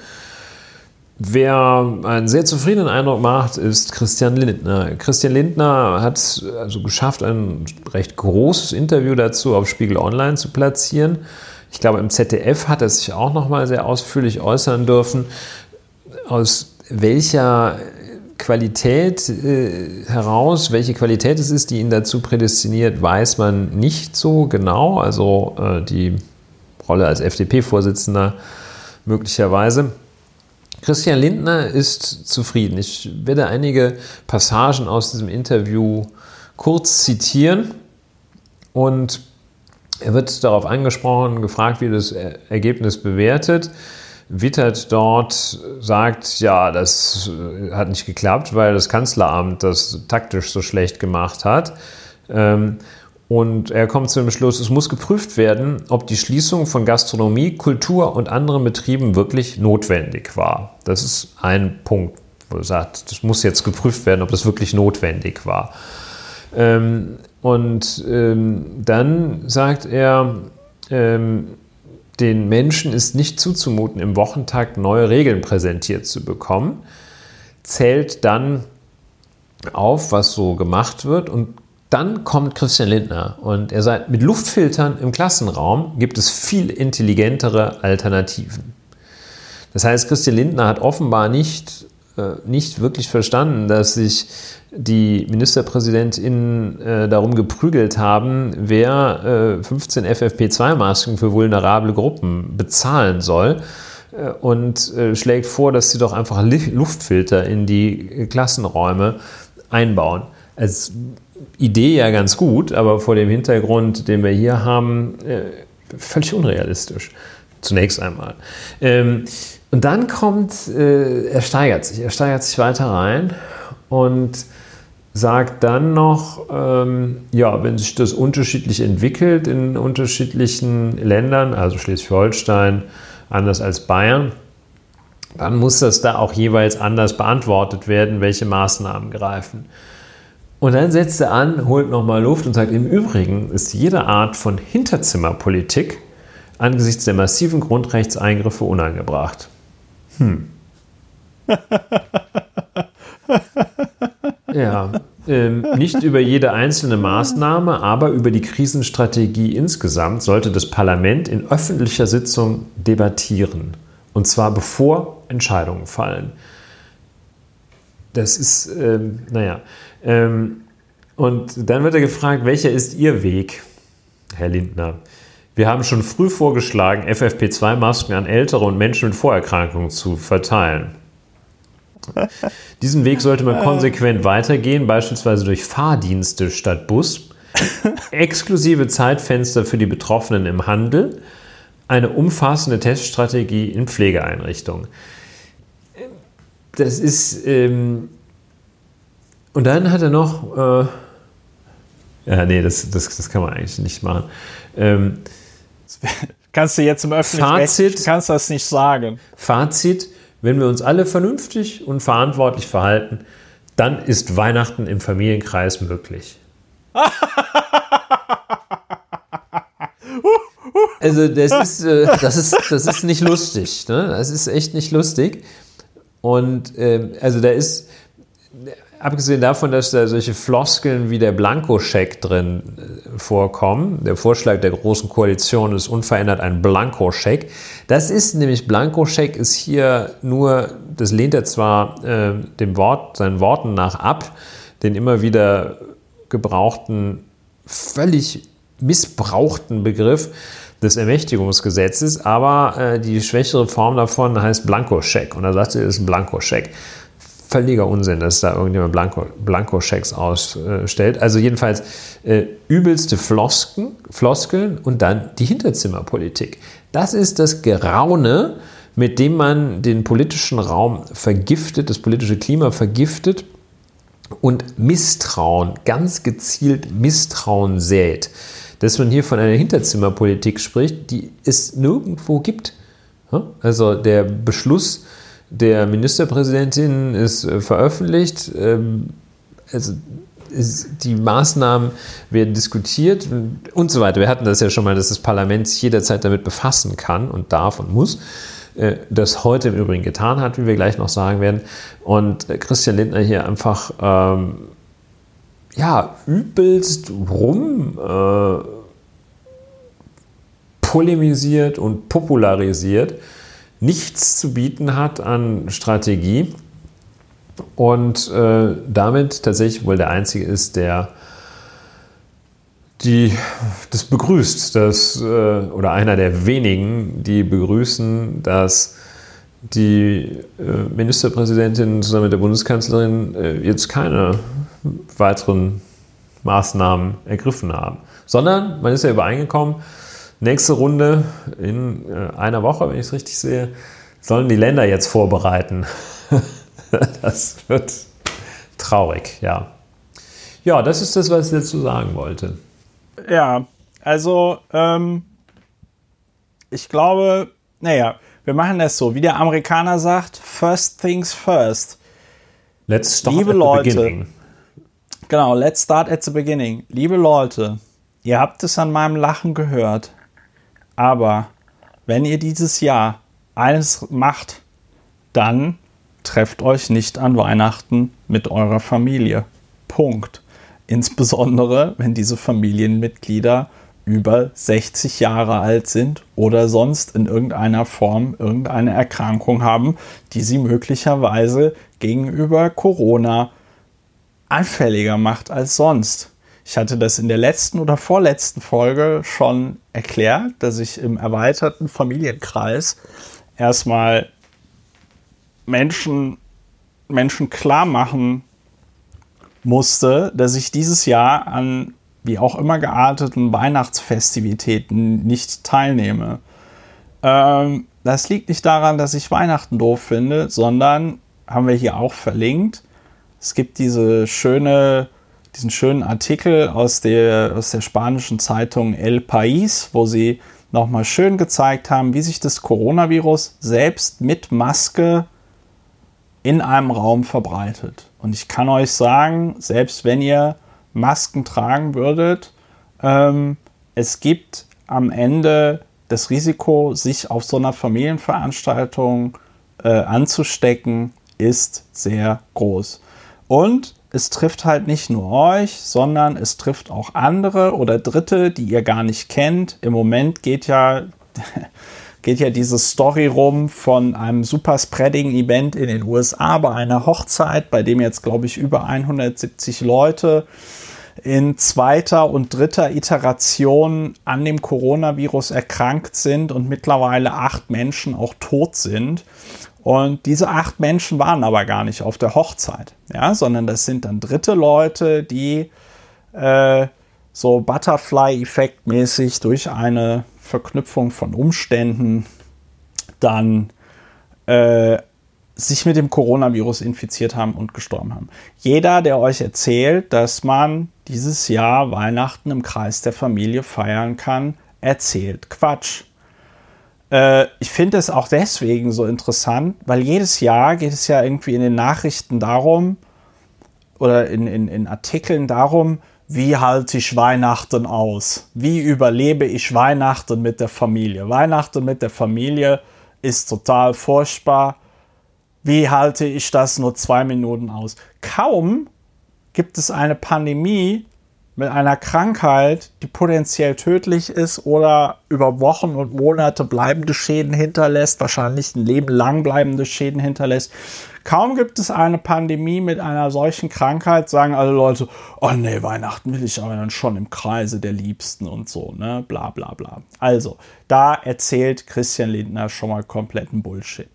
Wer einen sehr zufriedenen Eindruck macht, ist Christian Lindner. Christian Lindner hat also geschafft, ein recht großes Interview dazu auf Spiegel Online zu platzieren. Ich glaube, im ZDF hat er sich auch noch mal sehr ausführlich äußern dürfen, aus welcher Qualität äh, heraus, welche Qualität es ist, die ihn dazu prädestiniert, weiß man nicht so genau. Also äh, die Rolle als FDP-Vorsitzender möglicherweise. Christian Lindner ist zufrieden. Ich werde einige Passagen aus diesem Interview kurz zitieren und er wird darauf angesprochen, gefragt, wie er das Er- Ergebnis bewertet. Wittert dort sagt, ja, das äh, hat nicht geklappt, weil das Kanzleramt das taktisch so schlecht gemacht hat. Ähm, Und er kommt zu dem Schluss, es muss geprüft werden, ob die Schließung von Gastronomie, Kultur und anderen Betrieben wirklich notwendig war. Das ist ein Punkt, wo er sagt, das muss jetzt geprüft werden, ob das wirklich notwendig war. Ähm, und ähm, dann sagt er, ähm, den Menschen ist nicht zuzumuten, im Wochentakt neue Regeln präsentiert zu bekommen, zählt dann auf, was so gemacht wird und dann kommt Christian Lindner und er sagt, mit Luftfiltern im Klassenraum gibt es viel intelligentere Alternativen. Das heißt, Christian Lindner hat offenbar nicht, äh, nicht wirklich verstanden, dass sich die MinisterpräsidentInnen äh, darum geprügelt haben, wer äh, 15 FFP2-Masken für vulnerable Gruppen bezahlen soll äh, und äh, schlägt vor, dass sie doch einfach Luftfilter in die Klassenräume einbauen. Als Idee ja ganz gut, aber vor dem Hintergrund, den wir hier haben, äh, völlig unrealistisch. Zunächst einmal. Ähm, und dann kommt, äh, er steigert sich, er steigert sich weiter rein und sagt dann noch, ähm, ja, wenn sich das unterschiedlich entwickelt in unterschiedlichen Ländern, also Schleswig-Holstein anders als Bayern, dann muss das da auch jeweils anders beantwortet werden, welche Maßnahmen greifen. Und dann setzt er an, holt nochmal Luft und sagt, im Übrigen ist jede Art von Hinterzimmerpolitik angesichts der massiven Grundrechtseingriffe unangebracht. Hm. *laughs* ja, ähm, nicht über jede einzelne Maßnahme, aber über die Krisenstrategie insgesamt sollte das Parlament in öffentlicher Sitzung debattieren. Und zwar bevor Entscheidungen fallen. Das ist, ähm, naja. Ähm, und dann wird er gefragt, welcher ist Ihr Weg, Herr Lindner? Wir haben schon früh vorgeschlagen, FFP2-Masken an Ältere und Menschen mit Vorerkrankungen zu verteilen. Diesen Weg sollte man konsequent weitergehen, beispielsweise durch Fahrdienste statt Bus, exklusive Zeitfenster für die Betroffenen im Handel, eine umfassende Teststrategie in Pflegeeinrichtungen. Das ist. Ähm und dann hat er noch. Äh ja, nee, das, das, das kann man eigentlich nicht machen. Ähm Kannst du jetzt im öffentlichen Fazit. Recht, kannst das nicht sagen. Fazit, wenn wir uns alle vernünftig und verantwortlich verhalten, dann ist Weihnachten im Familienkreis möglich. Also das ist, äh, das ist, das ist nicht lustig. Ne? Das ist echt nicht lustig. Und ähm, also da ist, abgesehen davon, dass da solche Floskeln wie der Blankoscheck drin äh, vorkommen, der Vorschlag der Großen Koalition ist unverändert ein Blankoscheck. Das ist nämlich, Blankoscheck ist hier nur, das lehnt er zwar äh, dem Wort, seinen Worten nach ab, den immer wieder gebrauchten, völlig missbrauchten Begriff des Ermächtigungsgesetzes, aber äh, die schwächere Form davon heißt Blankoscheck. Und er, es ist ein Blankoscheck. Völliger Unsinn, dass da irgendjemand Blanko, Blankoschecks ausstellt. Also jedenfalls äh, übelste Flosken, Floskeln und dann die Hinterzimmerpolitik. Das ist das Geraune, mit dem man den politischen Raum vergiftet, das politische Klima vergiftet und Misstrauen, ganz gezielt Misstrauen sät. Dass man hier von einer Hinterzimmerpolitik spricht, die es nirgendwo gibt. Also der Beschluss der Ministerpräsidentin ist äh, veröffentlicht. Ähm, also die Maßnahmen werden diskutiert und so weiter. Wir hatten das ja schon mal, dass das Parlament sich jederzeit damit befassen kann und darf und muss. Äh, das heute im Übrigen getan hat, wie wir gleich noch sagen werden. Und äh, Christian Lindner hier einfach ähm, ja, übelst rum äh, polemisiert und popularisiert, nichts zu bieten hat an Strategie. Und äh, damit tatsächlich wohl der Einzige ist, der die das begrüßt, dass, äh, oder einer der wenigen, die begrüßen, dass die äh, Ministerpräsidentin zusammen mit der Bundeskanzlerin äh, jetzt keine weiteren Maßnahmen ergriffen haben, sondern man ist ja übereingekommen, nächste Runde in einer Woche, wenn ich es richtig sehe, sollen die Länder jetzt vorbereiten. *laughs* das wird traurig, ja. Ja, das ist das, was ich dazu sagen wollte. Ja, also ähm, ich glaube, naja, wir machen das so, wie der Amerikaner sagt, first things first. Let's start Liebe at Leute, the beginning. Genau, let's start at the beginning. Liebe Leute, ihr habt es an meinem Lachen gehört, aber wenn ihr dieses Jahr eines macht, dann trefft euch nicht an Weihnachten mit eurer Familie. Punkt. Insbesondere, wenn diese Familienmitglieder über 60 Jahre alt sind oder sonst in irgendeiner Form irgendeine Erkrankung haben, die sie möglicherweise gegenüber Corona anfälliger macht als sonst. Ich hatte das in der letzten oder vorletzten Folge schon erklärt, dass ich im erweiterten Familienkreis erstmal Menschen, Menschen klar machen musste, dass ich dieses Jahr an wie auch immer gearteten Weihnachtsfestivitäten nicht teilnehme. Ähm, das liegt nicht daran, dass ich Weihnachten doof finde, sondern haben wir hier auch verlinkt. Es gibt diese schöne, diesen schönen Artikel aus der, aus der spanischen Zeitung El País, wo sie nochmal schön gezeigt haben, wie sich das Coronavirus selbst mit Maske in einem Raum verbreitet. Und ich kann euch sagen, selbst wenn ihr Masken tragen würdet, ähm, es gibt am Ende das Risiko, sich auf so einer Familienveranstaltung äh, anzustecken, ist sehr groß. Und es trifft halt nicht nur euch, sondern es trifft auch andere oder Dritte, die ihr gar nicht kennt. Im Moment geht ja *laughs* geht ja diese Story rum von einem Super-Spreading-Event in den USA bei einer Hochzeit, bei dem jetzt, glaube ich, über 170 Leute in zweiter und dritter Iteration an dem Coronavirus erkrankt sind und mittlerweile acht Menschen auch tot sind. Und diese acht Menschen waren aber gar nicht auf der Hochzeit, ja, sondern das sind dann dritte Leute, die äh, so Butterfly-Effekt mäßig durch eine Verknüpfung von Umständen dann äh, sich mit dem Coronavirus infiziert haben und gestorben haben. Jeder, der euch erzählt, dass man dieses Jahr Weihnachten im Kreis der Familie feiern kann, erzählt Quatsch. Äh, ich finde es auch deswegen so interessant, weil jedes Jahr geht es ja irgendwie in den Nachrichten darum oder in, in, in Artikeln darum, wie halte ich Weihnachten aus? Wie überlebe ich Weihnachten mit der Familie? Weihnachten mit der Familie ist total furchtbar. Wie halte ich das nur zwei Minuten aus? Kaum gibt es eine Pandemie, mit einer Krankheit, die potenziell tödlich ist oder über Wochen und Monate bleibende Schäden hinterlässt, wahrscheinlich ein Leben lang bleibende Schäden hinterlässt. Kaum gibt es eine Pandemie mit einer solchen Krankheit, sagen alle Leute, oh nee, Weihnachten will ich aber dann schon im Kreise der Liebsten und so, ne, bla bla bla. Also, da erzählt Christian Lindner schon mal kompletten Bullshit.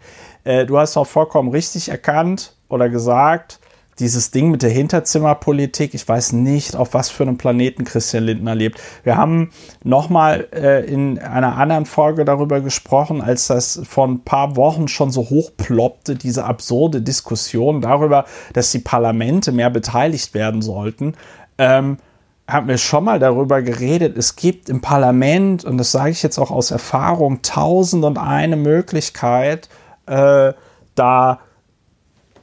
Äh, du hast auch vollkommen richtig erkannt oder gesagt, dieses Ding mit der Hinterzimmerpolitik, ich weiß nicht, auf was für einem Planeten Christian Lindner lebt. Wir haben nochmal äh, in einer anderen Folge darüber gesprochen, als das vor ein paar Wochen schon so hochploppte, diese absurde Diskussion darüber, dass die Parlamente mehr beteiligt werden sollten. Ähm, haben wir schon mal darüber geredet, es gibt im Parlament, und das sage ich jetzt auch aus Erfahrung, tausend und eine Möglichkeit, äh, da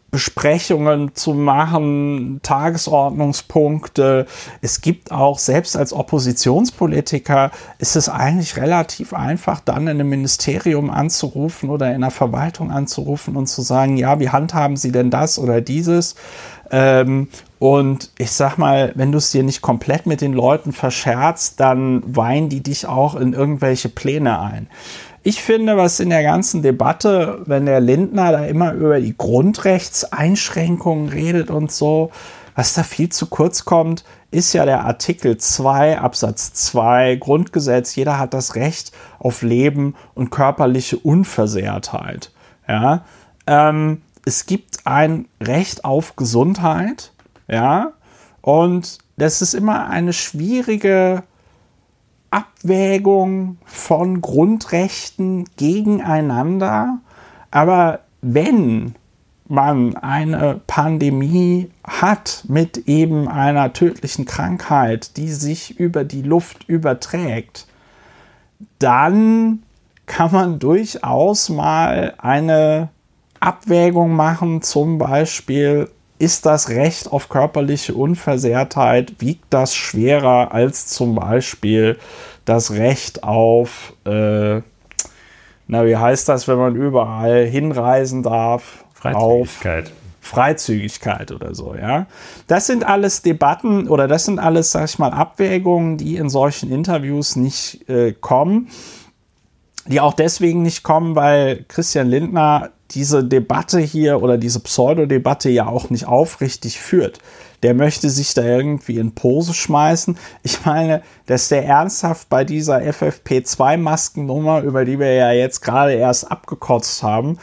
Besprechungen zu machen, Tagesordnungspunkte. Es gibt auch, selbst als Oppositionspolitiker, ist es eigentlich relativ einfach, dann in einem Ministerium anzurufen oder in einer Verwaltung anzurufen und zu sagen, ja, wie handhaben Sie denn das oder dieses? Ähm, und ich sag mal, wenn du es dir nicht komplett mit den Leuten verscherzt, dann weinen die dich auch in irgendwelche Pläne ein. Ich finde, was in der ganzen Debatte, wenn der Lindner da immer über die Grundrechtseinschränkungen redet und so, was da viel zu kurz kommt, ist ja der Artikel 2 Absatz 2 Grundgesetz. Jeder hat das Recht auf Leben und körperliche Unversehrtheit. Ja, ähm, es gibt ein Recht auf Gesundheit. Ja, und das ist immer eine schwierige Abwägung von Grundrechten gegeneinander. Aber wenn man eine Pandemie hat mit eben einer tödlichen Krankheit, die sich über die Luft überträgt, dann kann man durchaus mal eine Abwägung machen, zum Beispiel, ist das Recht auf körperliche Unversehrtheit, wiegt das schwerer als zum Beispiel das Recht auf, äh, na, wie heißt das, wenn man überall hinreisen darf? Freizügigkeit. Auf Freizügigkeit oder so, ja. Das sind alles Debatten oder das sind alles, sag ich mal, Abwägungen, die in solchen Interviews nicht äh, kommen. Die auch deswegen nicht kommen, weil Christian Lindner diese Debatte hier oder diese Pseudodebatte ja auch nicht aufrichtig führt. Der möchte sich da irgendwie in Pose schmeißen. Ich meine, dass der ernsthaft bei dieser FFP2-Maskennummer, über die wir ja jetzt gerade erst abgekotzt haben,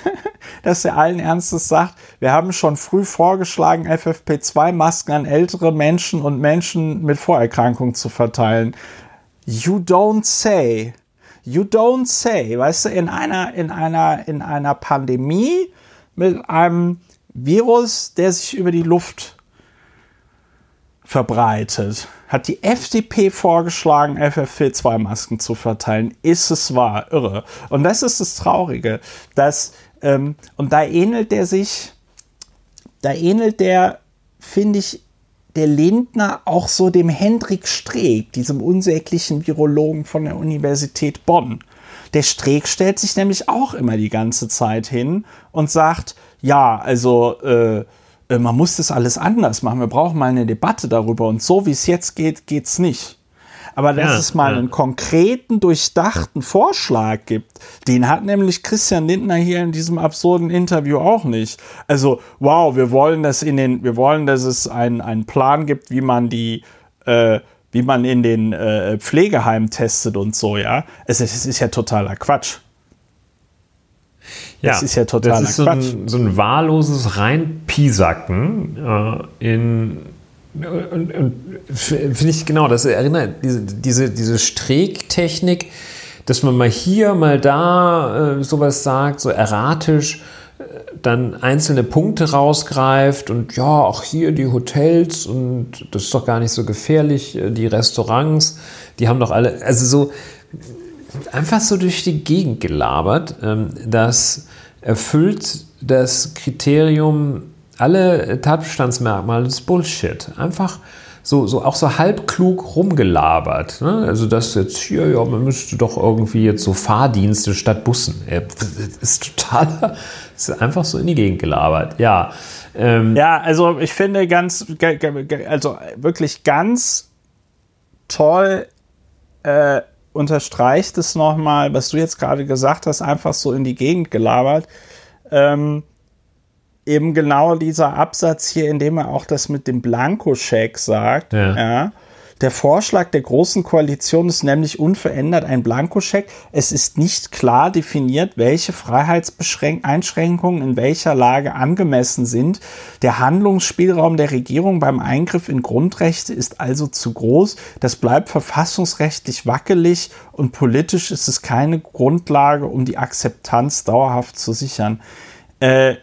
*laughs* dass er allen Ernstes sagt, wir haben schon früh vorgeschlagen, FFP2-Masken an ältere Menschen und Menschen mit Vorerkrankungen zu verteilen. You don't say. You don't say, weißt du, in einer, in einer, in einer Pandemie mit einem Virus, der sich über die Luft verbreitet, hat die FDP vorgeschlagen, FFP2-Masken zu verteilen. Ist es wahr? Irre. Und das ist das Traurige, dass, ähm, und da ähnelt der sich, da ähnelt der, finde ich, der Lindner auch so dem Hendrik Streeck, diesem unsäglichen Virologen von der Universität Bonn. Der Streeck stellt sich nämlich auch immer die ganze Zeit hin und sagt, ja, also äh, äh man muss das alles anders machen. Wir brauchen mal eine Debatte darüber. Und so wie es jetzt geht, geht es nicht. Aber dass ja, es mal ja. einen konkreten, durchdachten Vorschlag gibt, den hat nämlich Christian Lindner hier in diesem absurden Interview auch nicht. Also, wow, wir wollen das in den, wir wollen, dass es einen, Plan gibt, wie man die, äh, wie man in den äh, Pflegeheimen testet und so, ja. Es, es ist ja totaler Quatsch. Ja, das ist ja totaler das ist Quatsch. So ein, so ein wahlloses Reinpiesacken äh, in und, und finde ich genau, das erinnert diese, diese, diese Streektechnik, dass man mal hier, mal da äh, sowas sagt, so erratisch, äh, dann einzelne Punkte rausgreift und ja, auch hier die Hotels und das ist doch gar nicht so gefährlich, äh, die Restaurants, die haben doch alle, also so einfach so durch die Gegend gelabert, ähm, das erfüllt das Kriterium alle Tatbestandsmerkmale des Bullshit. Einfach so, so auch so halbklug rumgelabert. Ne? Also das jetzt hier, ja, man müsste doch irgendwie jetzt so Fahrdienste statt Bussen. Ist total, ist einfach so in die Gegend gelabert. Ja. Ähm, ja, also ich finde ganz, also wirklich ganz toll äh, unterstreicht es nochmal, was du jetzt gerade gesagt hast, einfach so in die Gegend gelabert. Ähm, eben genau dieser Absatz hier, in dem er auch das mit dem Blankoscheck sagt. Ja. ja. Der Vorschlag der Großen Koalition ist nämlich unverändert ein Blankoscheck. Es ist nicht klar definiert, welche Freiheitseinschränkungen in welcher Lage angemessen sind. Der Handlungsspielraum der Regierung beim Eingriff in Grundrechte ist also zu groß. Das bleibt verfassungsrechtlich wackelig und politisch ist es keine Grundlage, um die Akzeptanz dauerhaft zu sichern. Äh,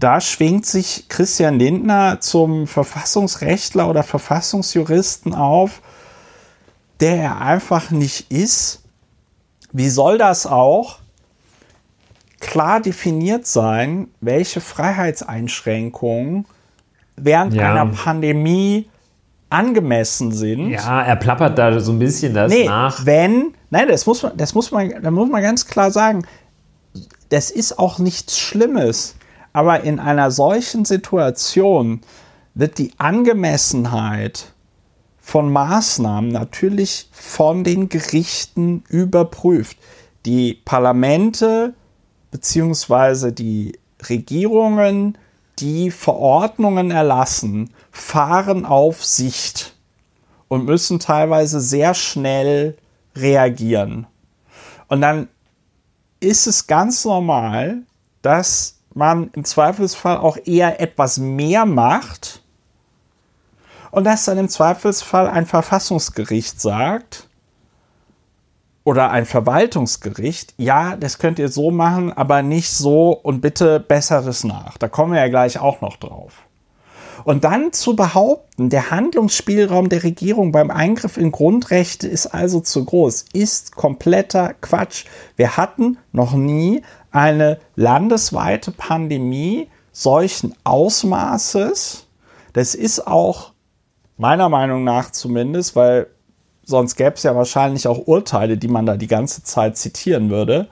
da schwingt sich Christian Lindner zum Verfassungsrechtler oder Verfassungsjuristen auf, der er einfach nicht ist. Wie soll das auch klar definiert sein, welche Freiheitseinschränkungen während ja. einer Pandemie angemessen sind? Ja, er plappert da so ein bisschen das nee, nach. Wenn, nein, das muss man, das muss man, da muss man ganz klar sagen, das ist auch nichts Schlimmes aber in einer solchen Situation wird die Angemessenheit von Maßnahmen natürlich von den Gerichten überprüft. Die Parlamente bzw. die Regierungen, die Verordnungen erlassen, fahren auf Sicht und müssen teilweise sehr schnell reagieren. Und dann ist es ganz normal, dass man im Zweifelsfall auch eher etwas mehr macht und dass dann im Zweifelsfall ein Verfassungsgericht sagt oder ein Verwaltungsgericht, ja, das könnt ihr so machen, aber nicht so und bitte besseres nach. Da kommen wir ja gleich auch noch drauf. Und dann zu behaupten, der Handlungsspielraum der Regierung beim Eingriff in Grundrechte ist also zu groß, ist kompletter Quatsch. Wir hatten noch nie eine landesweite Pandemie solchen Ausmaßes. Das ist auch meiner Meinung nach zumindest, weil sonst gäbe es ja wahrscheinlich auch Urteile, die man da die ganze Zeit zitieren würde.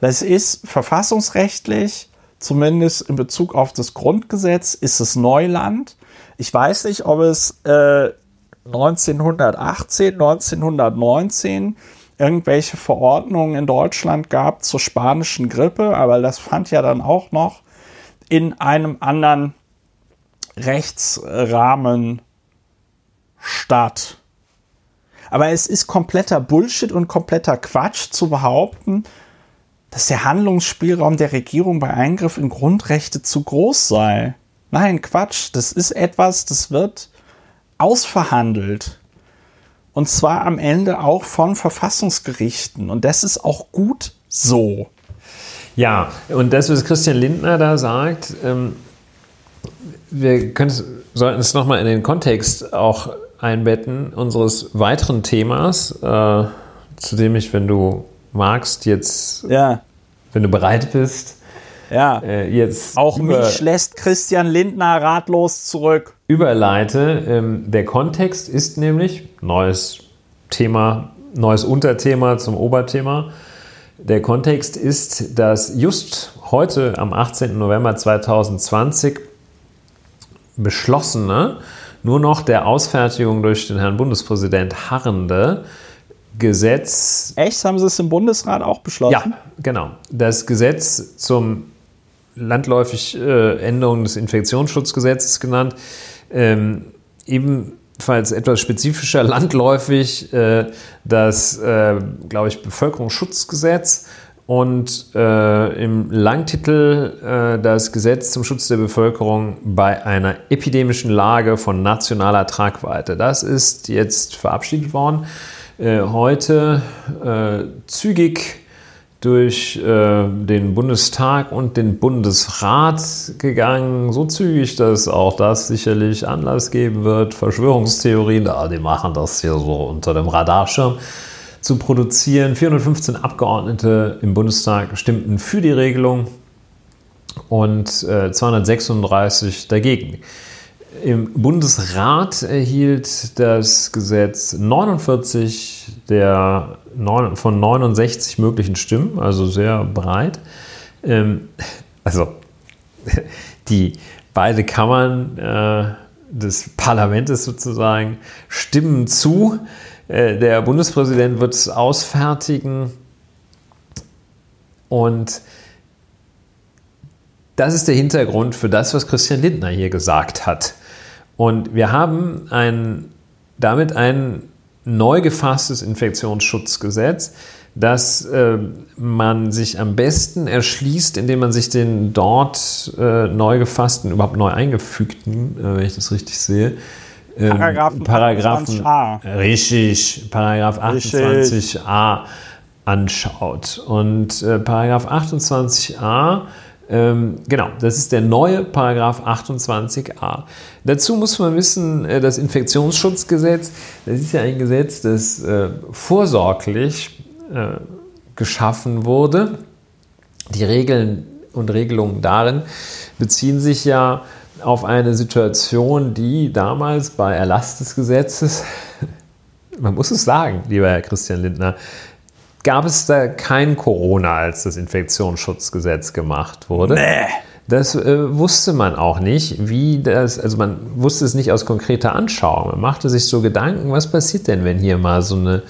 Das ist verfassungsrechtlich, zumindest in Bezug auf das Grundgesetz, ist es Neuland. Ich weiß nicht, ob es äh, 1918, 1919 irgendwelche Verordnungen in Deutschland gab zur spanischen Grippe, aber das fand ja dann auch noch in einem anderen Rechtsrahmen statt. Aber es ist kompletter Bullshit und kompletter Quatsch zu behaupten, dass der Handlungsspielraum der Regierung bei Eingriff in Grundrechte zu groß sei. Nein, Quatsch, das ist etwas, das wird ausverhandelt. Und zwar am Ende auch von Verfassungsgerichten. Und das ist auch gut so. Ja, und das, was Christian Lindner da sagt, ähm, wir können, sollten es nochmal in den Kontext auch einbetten unseres weiteren Themas, äh, zu dem ich, wenn du magst, jetzt, ja. wenn du bereit bist, ja. Äh, jetzt auch mich lässt Christian Lindner ratlos zurück. Überleite. Ähm, der Kontext ist nämlich neues Thema, neues Unterthema zum Oberthema. Der Kontext ist, dass just heute am 18. November 2020 beschlossene, nur noch der Ausfertigung durch den Herrn Bundespräsident harrende Gesetz. Echt? Haben Sie es im Bundesrat auch beschlossen? Ja, genau. Das Gesetz zum landläufig äh, Änderung des Infektionsschutzgesetzes genannt. Ähm, ebenfalls etwas spezifischer landläufig äh, das, äh, glaube ich, Bevölkerungsschutzgesetz und im Langtitel das Gesetz zum Schutz der Bevölkerung bei einer epidemischen Lage von nationaler Tragweite. Das ist jetzt verabschiedet worden. Heute zügig durch äh, den Bundestag und den Bundesrat gegangen. So zügig, dass auch das sicherlich Anlass geben wird, Verschwörungstheorien, ah, die machen das hier so unter dem Radarschirm, zu produzieren. 415 Abgeordnete im Bundestag stimmten für die Regelung und äh, 236 dagegen. Im Bundesrat erhielt das Gesetz 49 der von 69 möglichen Stimmen, also sehr breit. Ähm, also *laughs* die beide Kammern äh, des Parlaments sozusagen stimmen zu. Äh, der Bundespräsident wird es ausfertigen und das ist der Hintergrund für das, was Christian Lindner hier gesagt hat. Und wir haben ein, damit ein neu gefasstes Infektionsschutzgesetz, das äh, man sich am besten erschließt, indem man sich den dort äh, neu gefassten, überhaupt neu eingefügten, äh, wenn ich das richtig sehe, ähm, Paragraphen, Paragraphen 28a. Richtig, Paragraph 28a anschaut. Und äh, Paragraph 28a ähm, genau, das ist der neue Paragraph 28a. Dazu muss man wissen, äh, das Infektionsschutzgesetz, das ist ja ein Gesetz, das äh, vorsorglich äh, geschaffen wurde. Die Regeln und Regelungen darin beziehen sich ja auf eine Situation, die damals bei Erlass des Gesetzes, *laughs* man muss es sagen, lieber Herr Christian Lindner, gab es da kein Corona, als das Infektionsschutzgesetz gemacht wurde. Nee. Das äh, wusste man auch nicht, wie das, also man wusste es nicht aus konkreter Anschauung. Man machte sich so Gedanken, was passiert denn, wenn hier mal so eine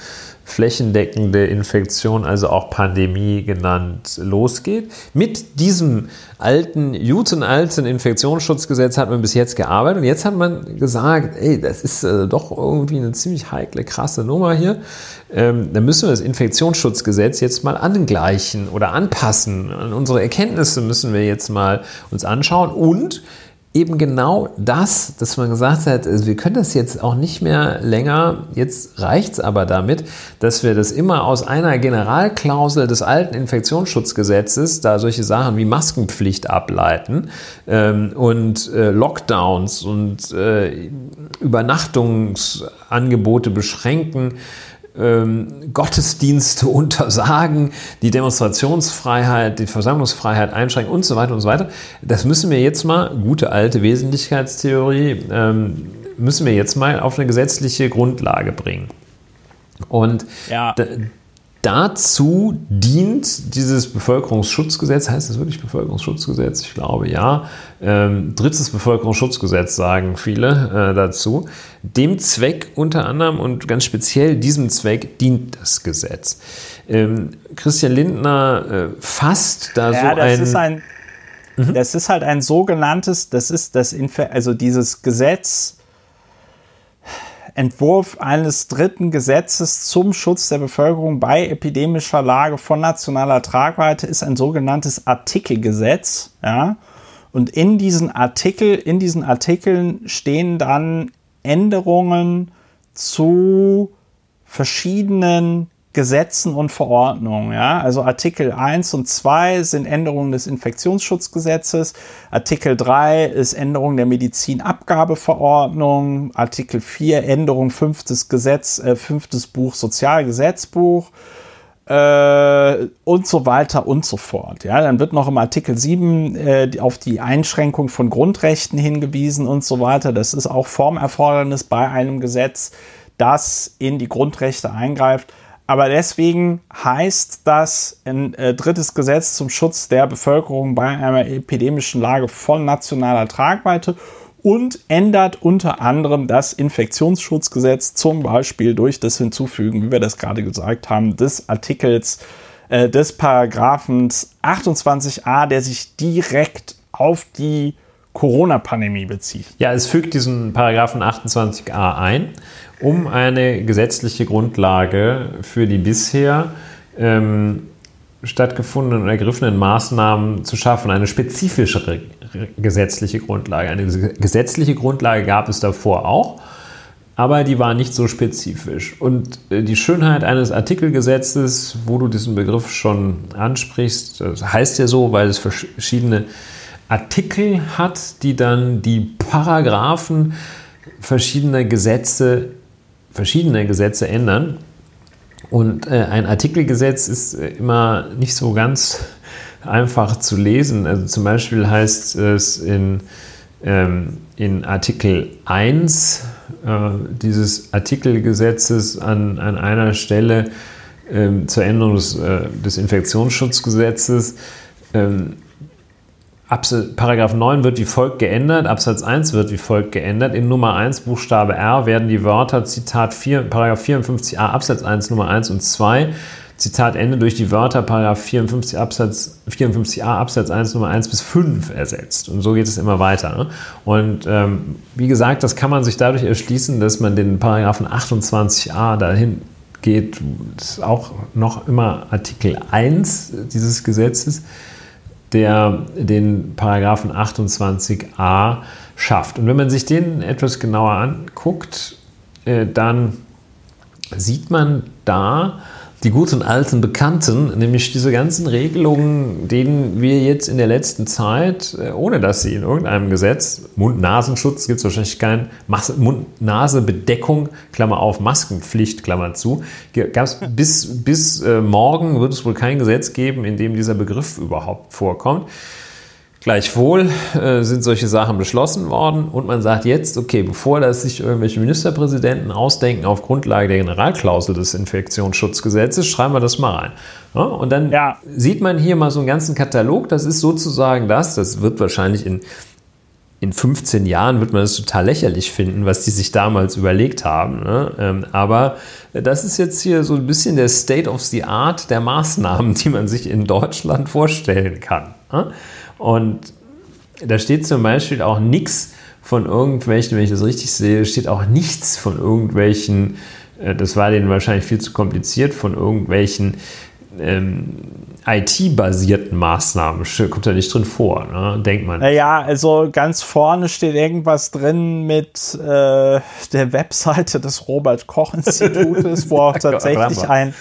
flächendeckende Infektion, also auch Pandemie genannt, losgeht. Mit diesem alten, jutenalten Infektionsschutzgesetz hat man bis jetzt gearbeitet und jetzt hat man gesagt, ey, das ist äh, doch irgendwie eine ziemlich heikle, krasse Nummer hier. Ähm, dann müssen wir das Infektionsschutzgesetz jetzt mal angleichen oder anpassen. An unsere Erkenntnisse müssen wir jetzt mal uns anschauen und eben genau das, dass man gesagt hat, also wir können das jetzt auch nicht mehr länger, jetzt reicht es aber damit, dass wir das immer aus einer Generalklausel des alten Infektionsschutzgesetzes, da solche Sachen wie Maskenpflicht ableiten ähm, und äh, Lockdowns und äh, Übernachtungsangebote beschränken, ähm, Gottesdienste *laughs* untersagen, die Demonstrationsfreiheit, die Versammlungsfreiheit einschränken und so weiter und so weiter. Das müssen wir jetzt mal, gute alte Wesentlichkeitstheorie, ähm, müssen wir jetzt mal auf eine gesetzliche Grundlage bringen. Und ja dazu dient dieses Bevölkerungsschutzgesetz, heißt das wirklich Bevölkerungsschutzgesetz? Ich glaube ja. Ähm, drittes Bevölkerungsschutzgesetz sagen viele äh, dazu. Dem Zweck unter anderem und ganz speziell diesem Zweck dient das Gesetz. Ähm, Christian Lindner äh, fasst da ja, so das ein, ist ein mhm. das ist halt ein sogenanntes, das ist das, also dieses Gesetz Entwurf eines dritten Gesetzes zum Schutz der Bevölkerung bei epidemischer Lage von nationaler Tragweite ist ein sogenanntes Artikelgesetz. Ja? Und in diesen Artikel, in diesen Artikeln stehen dann Änderungen zu verschiedenen Gesetzen und Verordnungen. Ja? Also Artikel 1 und 2 sind Änderungen des Infektionsschutzgesetzes. Artikel 3 ist Änderung der Medizinabgabeverordnung. Artikel 4 Änderung fünftes Gesetz, äh, fünftes Buch Sozialgesetzbuch. Äh, und so weiter und so fort. Ja, dann wird noch im Artikel 7 äh, auf die Einschränkung von Grundrechten hingewiesen und so weiter. Das ist auch Formerfordernis bei einem Gesetz, das in die Grundrechte eingreift. Aber deswegen heißt das ein äh, drittes Gesetz zum Schutz der Bevölkerung bei einer epidemischen Lage von nationaler Tragweite und ändert unter anderem das Infektionsschutzgesetz zum Beispiel durch das Hinzufügen, wie wir das gerade gesagt haben, des Artikels äh, des Paragraphens 28a, der sich direkt auf die Corona-Pandemie bezieht. Ja, es fügt diesen Paragraphen 28a ein um eine gesetzliche Grundlage für die bisher ähm, stattgefundenen und ergriffenen Maßnahmen zu schaffen, eine spezifischere gesetzliche Grundlage. Eine gesetzliche Grundlage gab es davor auch, aber die war nicht so spezifisch. Und äh, die Schönheit eines Artikelgesetzes, wo du diesen Begriff schon ansprichst, das heißt ja so, weil es verschiedene Artikel hat, die dann die Paragraphen verschiedener Gesetze verschiedene Gesetze ändern. Und äh, ein Artikelgesetz ist äh, immer nicht so ganz einfach zu lesen. Also zum Beispiel heißt es in ähm, in Artikel 1 äh, dieses Artikelgesetzes an, an einer Stelle ähm, zur Änderung des, äh, des Infektionsschutzgesetzes ähm, Paragraph 9 wird wie folgt geändert, Absatz 1 wird wie folgt geändert. In Nummer 1 Buchstabe R werden die Wörter Zitat 4, Paragraph 54a Absatz 1 Nummer 1 und 2 Zitat Ende durch die Wörter Paragraph 54 Absatz 54a Absatz 1 Nummer 1 bis 5 ersetzt. Und so geht es immer weiter. Ne? Und ähm, wie gesagt, das kann man sich dadurch erschließen, dass man den Paragraphen 28a dahin geht, das ist auch noch immer Artikel 1 dieses Gesetzes der den Paragraphen 28a schafft. Und wenn man sich den etwas genauer anguckt, äh, dann sieht man da, die guten alten Bekannten, nämlich diese ganzen Regelungen, denen wir jetzt in der letzten Zeit, äh, ohne dass sie in irgendeinem Gesetz, Mund-Nasenschutz gibt es wahrscheinlich keinen, Mund-Nase-Bedeckung, Klammer auf, Maskenpflicht, Klammer zu, gab's bis, *laughs* bis äh, morgen wird es wohl kein Gesetz geben, in dem dieser Begriff überhaupt vorkommt. Gleichwohl äh, sind solche Sachen beschlossen worden und man sagt jetzt, okay, bevor das sich irgendwelche Ministerpräsidenten ausdenken auf Grundlage der Generalklausel des Infektionsschutzgesetzes, schreiben wir das mal rein. Ja, und dann ja. sieht man hier mal so einen ganzen Katalog, das ist sozusagen das, das wird wahrscheinlich in, in 15 Jahren wird man das total lächerlich finden, was die sich damals überlegt haben. Ne? Ähm, aber das ist jetzt hier so ein bisschen der State of the Art der Maßnahmen, die man sich in Deutschland vorstellen kann. Ne? Und da steht zum Beispiel auch nichts von irgendwelchen, wenn ich das richtig sehe, steht auch nichts von irgendwelchen, äh, das war denen wahrscheinlich viel zu kompliziert, von irgendwelchen ähm, IT-basierten Maßnahmen. Kommt da nicht drin vor, ne? denkt man. Ja, also ganz vorne steht irgendwas drin mit äh, der Webseite des Robert-Koch-Institutes, wo *laughs* auch tatsächlich ein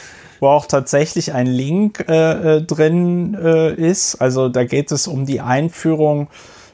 wo auch tatsächlich ein Link äh, äh, drin äh, ist. Also da geht es um die Einführung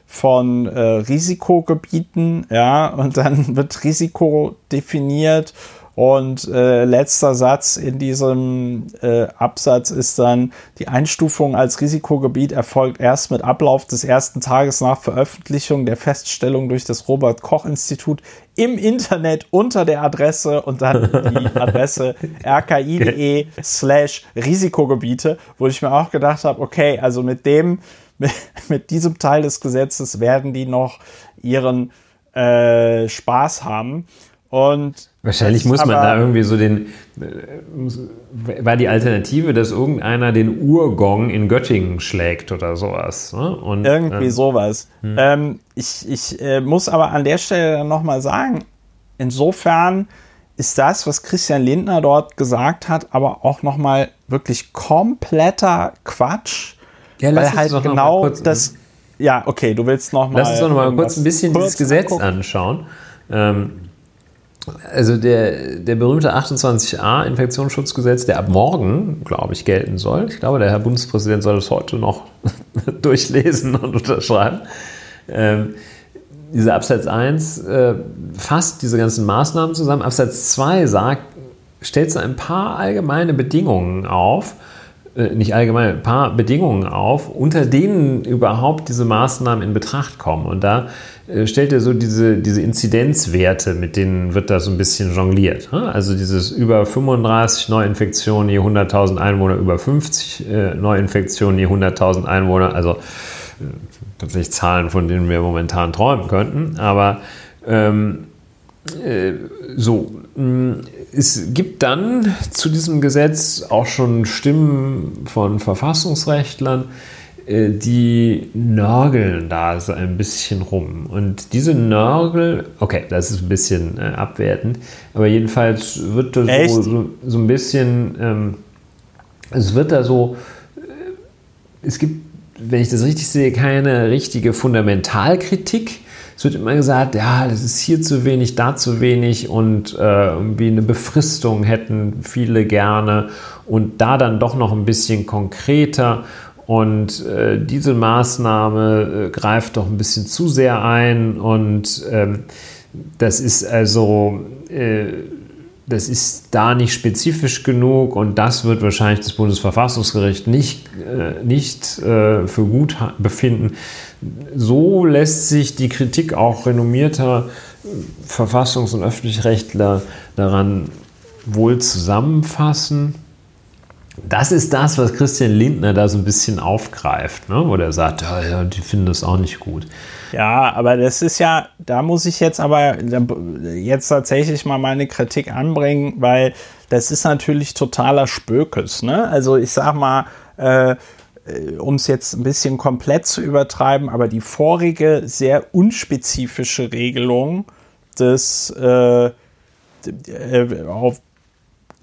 von äh, Risikogebieten, ja, und dann *laughs* wird Risiko definiert und äh, letzter Satz in diesem äh, Absatz ist dann, die Einstufung als Risikogebiet erfolgt erst mit Ablauf des ersten Tages nach Veröffentlichung der Feststellung durch das Robert Koch Institut im Internet unter der Adresse und dann die *laughs* Adresse rki.de slash Risikogebiete, wo ich mir auch gedacht habe, okay, also mit dem, mit, mit diesem Teil des Gesetzes werden die noch ihren äh, Spaß haben. Und Wahrscheinlich muss man da irgendwie so den. Äh, war die Alternative, dass irgendeiner den Urgong in Göttingen schlägt oder sowas? Ne? Und, irgendwie ähm, sowas. Hm. Ähm, ich ich äh, muss aber an der Stelle dann nochmal sagen, insofern ist das, was Christian Lindner dort gesagt hat, aber auch nochmal wirklich kompletter Quatsch. Ja, weil halt genau kurz, das. Ja, okay, du willst nochmal. Lass uns doch nochmal kurz ein bisschen dieses Gesetz angucken. anschauen. Ähm, also der, der berühmte 28a Infektionsschutzgesetz, der ab morgen, glaube ich, gelten soll. Ich glaube, der Herr Bundespräsident soll es heute noch *laughs* durchlesen und unterschreiben. Ähm, dieser Absatz 1 äh, fasst diese ganzen Maßnahmen zusammen. Absatz 2 sagt, stellt so ein paar allgemeine Bedingungen auf, äh, nicht allgemein, ein paar Bedingungen auf, unter denen überhaupt diese Maßnahmen in Betracht kommen. Und da stellt er so diese, diese Inzidenzwerte, mit denen wird da so ein bisschen jongliert. Also dieses über 35 Neuinfektionen je 100.000 Einwohner, über 50 äh, Neuinfektionen je 100.000 Einwohner, also tatsächlich Zahlen, von denen wir momentan träumen könnten. Aber ähm, äh, so, mm, es gibt dann zu diesem Gesetz auch schon Stimmen von Verfassungsrechtlern, äh, die nörgeln da so ein bisschen rum. Und diese Nörgel, okay, das ist ein bisschen äh, abwertend, aber jedenfalls wird da so, so, so, ein bisschen, ähm, es wird da so, äh, es gibt, wenn ich das richtig sehe, keine richtige Fundamentalkritik es wird immer gesagt, ja, das ist hier zu wenig, da zu wenig und äh, irgendwie eine Befristung hätten viele gerne und da dann doch noch ein bisschen konkreter. Und äh, diese Maßnahme äh, greift doch ein bisschen zu sehr ein und ähm, das ist also äh, das ist da nicht spezifisch genug und das wird wahrscheinlich das Bundesverfassungsgericht nicht, äh, nicht äh, für gut befinden. so lässt sich die Kritik auch renommierter Verfassungs- und Öffentlichrechtler daran wohl zusammenfassen. Das ist das, was Christian Lindner da so ein bisschen aufgreift, ne? wo der sagt, ja, ja, die finden das auch nicht gut. Ja, aber das ist ja, da muss ich jetzt aber jetzt tatsächlich mal meine Kritik anbringen, weil das ist natürlich totaler Spökes. Ne? Also ich sag mal, äh, um es jetzt ein bisschen komplett zu übertreiben, aber die vorige sehr unspezifische Regelung des äh, äh auf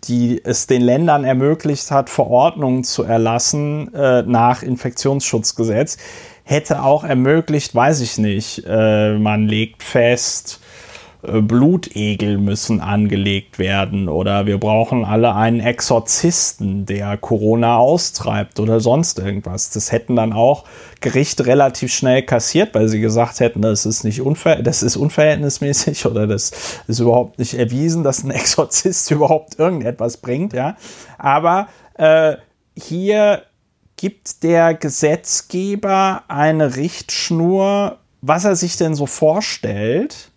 die es den Ländern ermöglicht hat, Verordnungen zu erlassen äh, nach Infektionsschutzgesetz, hätte auch ermöglicht, weiß ich nicht, äh, man legt fest, Blutegel müssen angelegt werden oder wir brauchen alle einen Exorzisten, der Corona austreibt oder sonst irgendwas. Das hätten dann auch Gerichte relativ schnell kassiert, weil sie gesagt hätten, das ist nicht unver das ist unverhältnismäßig oder das ist überhaupt nicht erwiesen, dass ein *laughs* Exorzist überhaupt irgendetwas bringt. Ja, aber äh, hier gibt der Gesetzgeber eine Richtschnur, was er sich denn so vorstellt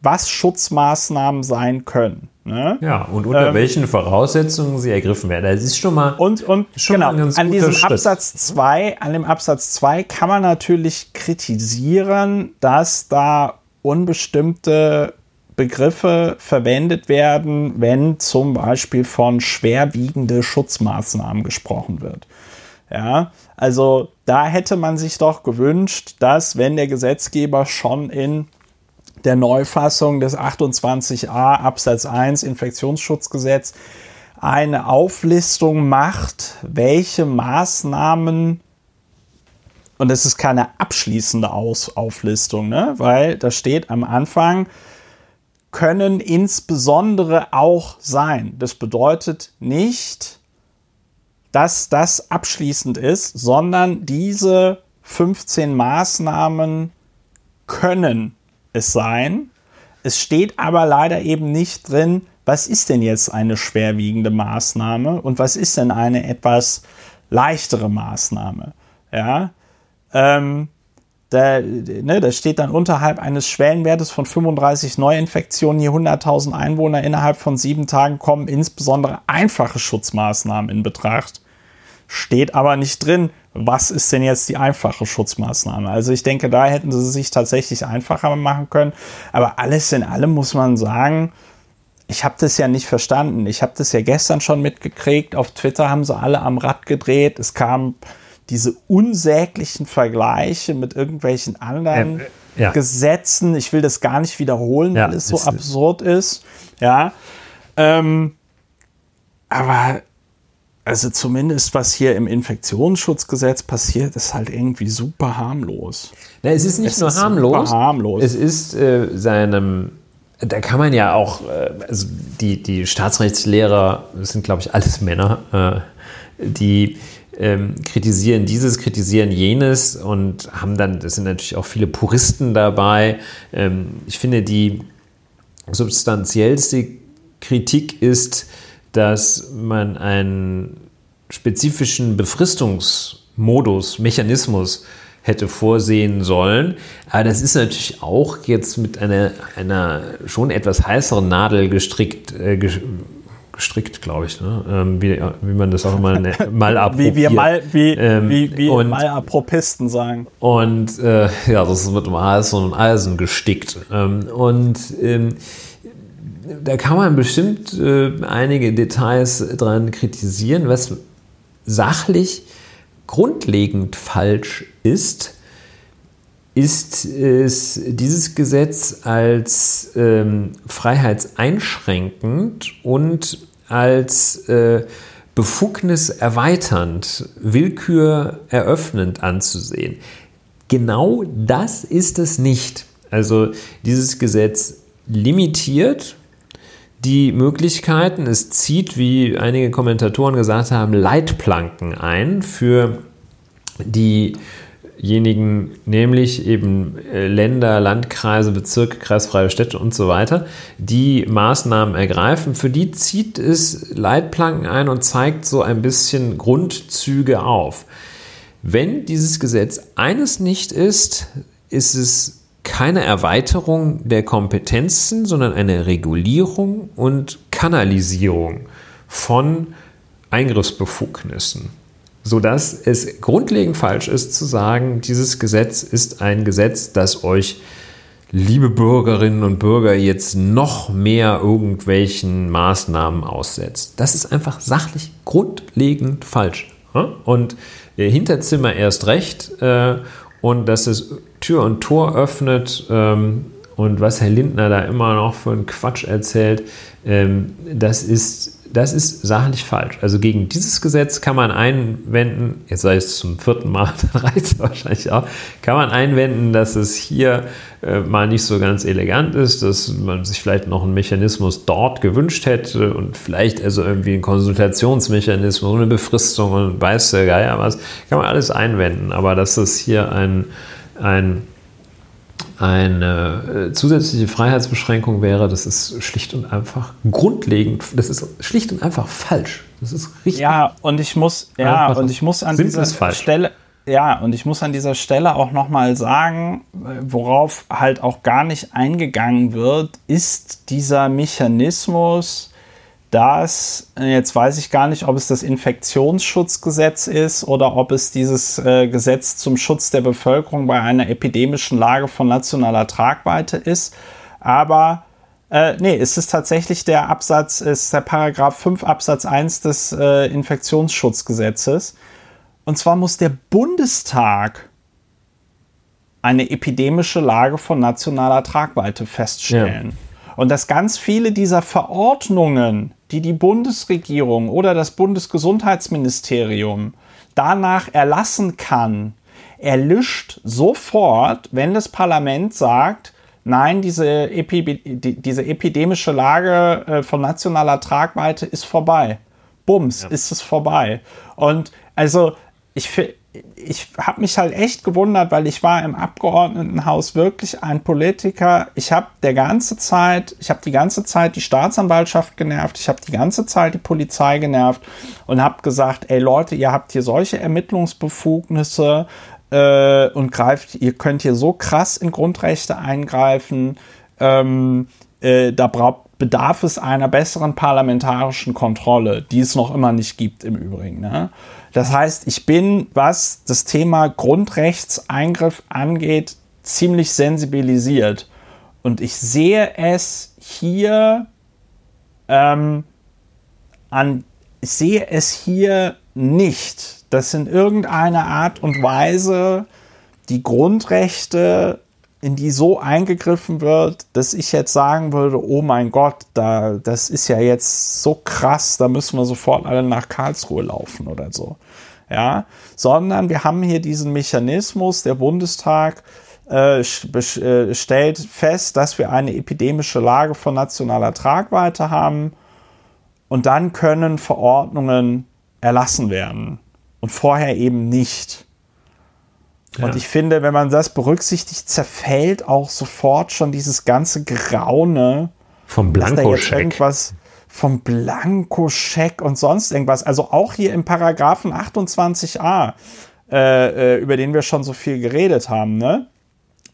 was Schutzmaßnahmen sein können. Ne? Ja, und unter ähm, welchen Voraussetzungen sie ergriffen werden. Das ist schon mal. Und, und schon genau, mal an diesem Schritt. Absatz 2, an dem Absatz 2 kann man natürlich kritisieren, dass da unbestimmte Begriffe verwendet werden, wenn zum Beispiel von schwerwiegende Schutzmaßnahmen gesprochen wird. Ja, also da hätte man sich doch gewünscht, dass wenn der Gesetzgeber schon in der Neufassung des 28a Absatz 1 Infektionsschutzgesetz eine Auflistung macht, welche Maßnahmen und es ist keine abschließende Aus Auflistung, ne? weil da steht am Anfang, können insbesondere auch sein. Das bedeutet nicht, dass das abschließend ist, sondern diese 15 Maßnahmen können es sein. Es steht aber leider eben nicht drin, was ist denn jetzt eine schwerwiegende Maßnahme und was ist denn eine etwas leichtere Maßnahme. Ja, ähm, da, ne, das steht dann unterhalb eines Schwellenwertes von 35 Neuinfektionen je 100.000 Einwohner innerhalb von sieben Tagen kommen insbesondere einfache Schutzmaßnahmen in Betracht. Steht aber nicht drin, was ist denn jetzt die einfache Schutzmaßnahme? Also ich denke, da hätten sie sich tatsächlich einfacher machen können. Aber alles in allem muss man sagen, ich habe das ja nicht verstanden. Ich habe das ja gestern schon mitgekriegt. Auf Twitter haben sie alle am Rad gedreht. Es kamen diese unsäglichen Vergleiche mit irgendwelchen anderen äh, ja. Gesetzen. Ich will das gar nicht wiederholen, ja, weil es so absurd ist. Ja. Ähm, aber also zumindest was hier im Infektionsschutzgesetz passiert, ist halt irgendwie super harmlos. Na, es ist nicht es nur ist harmlos, harmlos, Es ist äh, seinem, da kann man ja auch, äh, also die, die Staatsrechtslehrer, das sind glaube ich alles Männer, äh, die ähm, kritisieren dieses, kritisieren jenes und haben dann, das sind natürlich auch viele Puristen dabei. Ähm, ich finde, die substanziellste Kritik ist, dass man einen spezifischen Befristungsmodus, Mechanismus hätte vorsehen sollen. Aber das ist natürlich auch jetzt mit einer, einer schon etwas heißeren Nadel gestrickt, äh, gestrickt, glaube ich, ne? ähm, wie, wie man das auch immer nennt, *laughs* mal Wie wir mal, wie, ähm, wie, wie und, Malapropisten sagen. Und äh, ja, das mit dem Eisen und Eisen gestickt. Ähm, und ähm, da kann man bestimmt äh, einige Details dran kritisieren, was sachlich grundlegend falsch ist, ist es dieses Gesetz als ähm, freiheitseinschränkend und als äh, Befugnis erweiternd, Willkür eröffnend anzusehen. Genau das ist es nicht. Also dieses Gesetz limitiert die Möglichkeiten. Es zieht, wie einige Kommentatoren gesagt haben, Leitplanken ein für diejenigen, nämlich eben äh, Länder, Landkreise, Bezirke, kreisfreie Städte und so weiter, die Maßnahmen ergreifen. Für die zieht es Leitplanken ein und zeigt so ein bisschen Grundzüge auf. Wenn dieses Gesetz eines nicht ist, ist es keine Erweiterung der Kompetenzen, sondern eine Regulierung und Kanalisierung von Eingriffsbefugnissen, sodass es grundlegend falsch ist zu sagen, dieses Gesetz ist ein Gesetz, das euch liebe Bürgerinnen und Bürger jetzt noch mehr irgendwelchen Maßnahmen aussetzt. Das ist einfach sachlich grundlegend falsch. Und Hinterzimmer erst recht äh, und dass es Tür und Tor öffnet ähm, und was Herr Lindner da immer noch für einen Quatsch erzählt, ähm, das ist das ist sachlich falsch. Also gegen dieses Gesetz kann man einwenden, jetzt sei es zum vierten Mal, *laughs* dann reicht es wahrscheinlich auch, kann man einwenden, dass es hier äh, mal nicht so ganz elegant ist, dass man sich vielleicht noch einen Mechanismus dort gewünscht hätte und vielleicht also irgendwie einen Konsultationsmechanismus, eine Befristung und weiß der Geier was, kann man alles einwenden. Aber dass es hier ein, ein eine äh, zusätzliche Freiheitsbeschränkung wäre, das ist schlicht und einfach grundlegend, das ist schlicht und einfach falsch. Das ist richtig. Ja, und ich muss, ja, und ich muss an dieser Stelle, ja, und ich muss an dieser Stelle auch nochmal sagen, worauf halt auch gar nicht eingegangen wird, ist dieser Mechanismus, dass, jetzt weiß ich gar nicht, ob es das Infektionsschutzgesetz ist oder ob es dieses äh, Gesetz zum Schutz der Bevölkerung bei einer epidemischen Lage von nationaler Tragweite ist. Aber äh, nee, es ist tatsächlich der Absatz, ist der Paragraph 5 Absatz 1 des äh, Infektionsschutzgesetzes. Und zwar muss der Bundestag eine epidemische Lage von nationaler Tragweite feststellen. Ja. Und dass ganz viele dieser Verordnungen, die die Bundesregierung oder das Bundesgesundheitsministerium danach erlassen kann, erlischt sofort, wenn das Parlament sagt, nein, diese, Epi diese epidemische Lage äh, von nationaler Tragweite ist vorbei. Bums, ja. ist es vorbei. Und also ich, ich habe mich halt echt gewundert, weil ich war im Abgeordnetenhaus wirklich ein Politiker. Ich habe der ganze Zeit, ich habe die ganze Zeit die Staatsanwaltschaft genervt, ich habe die ganze Zeit die Polizei genervt und habe gesagt, ey Leute, ihr habt hier solche Ermittlungsbefugnisse äh, und greift, ihr könnt hier so krass in Grundrechte eingreifen. Ähm, äh, da braucht bedarf es einer besseren parlamentarischen Kontrolle, die es noch immer nicht gibt im Übrigen. Ne? Das heißt, ich bin, was das Thema Grundrechtseingriff angeht, ziemlich sensibilisiert. Und ich sehe es hier ähm, an, ich sehe es hier nicht, dass in irgendeiner Art und Weise die Grundrechte in die so eingegriffen wird, dass ich jetzt sagen würde, oh mein Gott, da, das ist ja jetzt so krass, da müssen wir sofort alle nach Karlsruhe laufen oder so. Ja, sondern wir haben hier diesen Mechanismus, der Bundestag äh, äh, stellt fest, dass wir eine epidemische Lage von nationaler Tragweite haben und dann können Verordnungen erlassen werden und vorher eben nicht. Ja. Und ich finde, wenn man das berücksichtigt, zerfällt auch sofort schon dieses ganze Graune. Vom Blankoscheck. irgendwas vom Blankoscheck und sonst irgendwas. Also auch hier im Paragraphen 28a, äh, äh, über den wir schon so viel geredet haben, ne?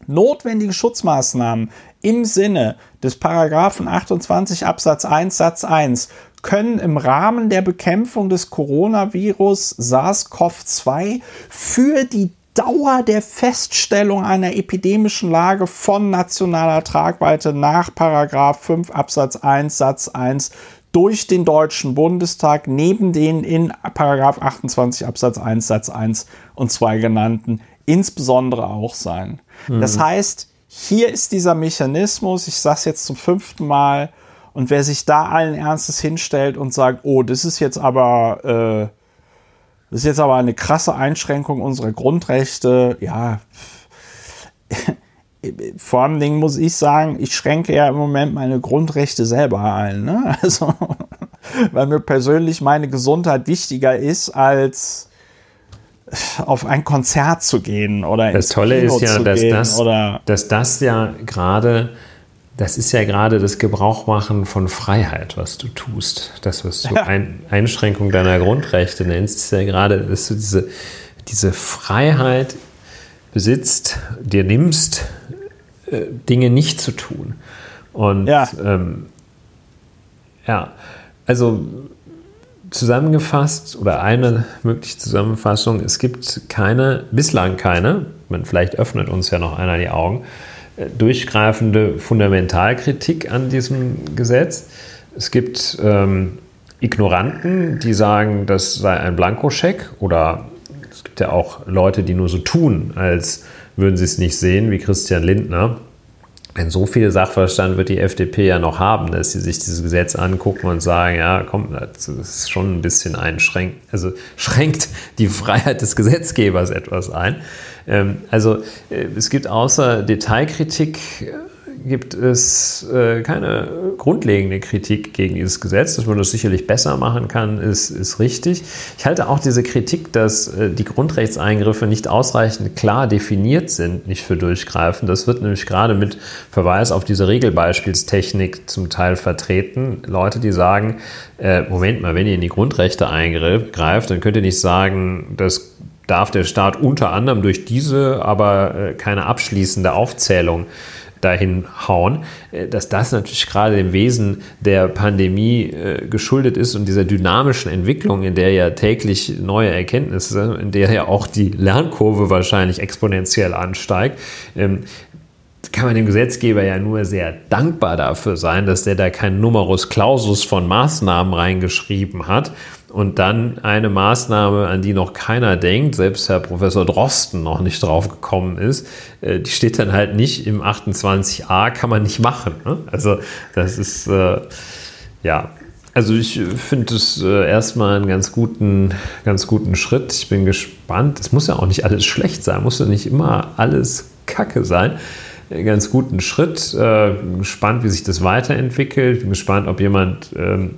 Notwendige Schutzmaßnahmen im Sinne des Paragraphen 28 Absatz 1 Satz 1 können im Rahmen der Bekämpfung des Coronavirus SARS-CoV-2 für die Dauer der Feststellung einer epidemischen Lage von nationaler Tragweite nach Paragraph 5 Absatz 1 Satz 1 durch den Deutschen Bundestag neben den in Paragraph 28 Absatz 1 Satz 1 und 2 genannten insbesondere auch sein. Mhm. Das heißt, hier ist dieser Mechanismus, ich sage es jetzt zum fünften Mal, und wer sich da allen Ernstes hinstellt und sagt, oh, das ist jetzt aber äh, das ist jetzt aber eine krasse Einschränkung unserer Grundrechte. Ja, *laughs* vor allem Dingen muss ich sagen, ich schränke ja im Moment meine Grundrechte selber ein. Ne? *laughs* Also, weil mir persönlich meine Gesundheit wichtiger ist, als auf ein Konzert zu gehen oder das Tolle Kino ist ja, dass das, dass das ja gerade das ist ja gerade das Gebrauchmachen von Freiheit, was du tust. Das, was du ein, Einschränkung deiner Grundrechte nennst, ist ja gerade, dass du diese, diese Freiheit besitzt, dir nimmst, äh, Dinge nicht zu tun. Und ja, ähm, ja also zusammengefasst oder eine mögliche Zusammenfassung, es gibt keine, bislang keine, man vielleicht öffnet uns ja noch einer die Augen, durchgreifende Fundamentalkritik an diesem Gesetz. Es gibt ähm, Ignoranten, die sagen, das sei ein Blankoscheck oder es gibt ja auch Leute, die nur so tun, als würden sie es nicht sehen, wie Christian Lindner. Denn so viel Sachverstand wird die FDP ja noch haben, dass sie sich dieses Gesetz angucken und sagen, ja, komm, das ist schon ein bisschen einschränkt, also schränkt die Freiheit des Gesetzgebers etwas ein. Ähm, also äh, es gibt außer Detailkritik gibt es äh, keine grundlegende Kritik gegen dieses Gesetz. Dass man das sicherlich besser machen kann, ist, ist richtig. Ich halte auch diese Kritik, dass äh, die Grundrechtseingriffe nicht ausreichend klar definiert sind, nicht für durchgreifend. Das wird nämlich gerade mit Verweis auf diese Regelbeispielstechnik zum Teil vertreten. Leute, die sagen, äh, Moment mal, wenn ihr in die Grundrechte eingreift, dann könnt ihr nicht sagen, dass darf der Staat unter anderem durch diese, aber äh, keine abschließende Aufzählung dahin hauen, äh, dass das natürlich gerade dem Wesen der Pandemie äh, geschuldet ist und dieser dynamischen Entwicklung, in der ja täglich neue Erkenntnisse, in der ja auch die Lernkurve wahrscheinlich exponentiell ansteigt, ähm, kann man dem Gesetzgeber ja nur sehr dankbar dafür sein, dass der da kein Numerus Clausus von Maßnahmen reingeschrieben hat und dann eine Maßnahme, an die noch keiner denkt, selbst Herr Professor Drosten noch nicht drauf gekommen ist, äh, die steht dann halt nicht im 28a, kann man nicht machen. Ne? Also das ist, äh, ja, also ich finde es äh, erstmal einen ganz guten, ganz guten Schritt. Ich bin gespannt. Es muss ja auch nicht alles schlecht sein, muss ja nicht immer alles Kacke sein. Ganz guten Schritt. Äh, gespannt, wie sich das weiterentwickelt. Bin gespannt, ob jemand ähm,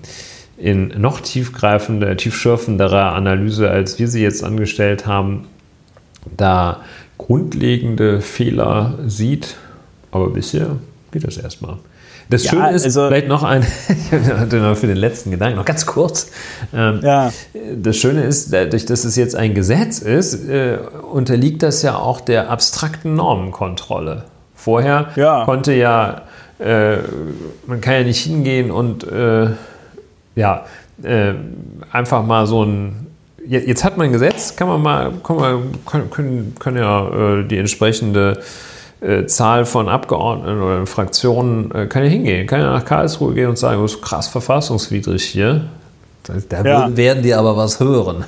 in noch tiefgreifender, tiefschürfenderer Analyse, als wir sie jetzt angestellt haben, da grundlegende Fehler sieht. Aber bisher geht das erstmal. Das ja, Schöne ist, also, vielleicht noch ein, *laughs* für den letzten Gedanken, noch ganz kurz. Ähm, ja. Das Schöne ist, dadurch, dass es jetzt ein Gesetz ist, äh, unterliegt das ja auch der abstrakten Normenkontrolle. Vorher ja. konnte ja, äh, man kann ja nicht hingehen und äh, ja, äh, einfach mal so ein. Jetzt hat man ein Gesetz, kann man mal, kann man, können, können ja äh, die entsprechende äh, Zahl von Abgeordneten oder Fraktionen äh, kann ja hingehen, kann ja nach Karlsruhe gehen und sagen, das ist krass verfassungswidrig hier. Da ja. werden die aber was hören.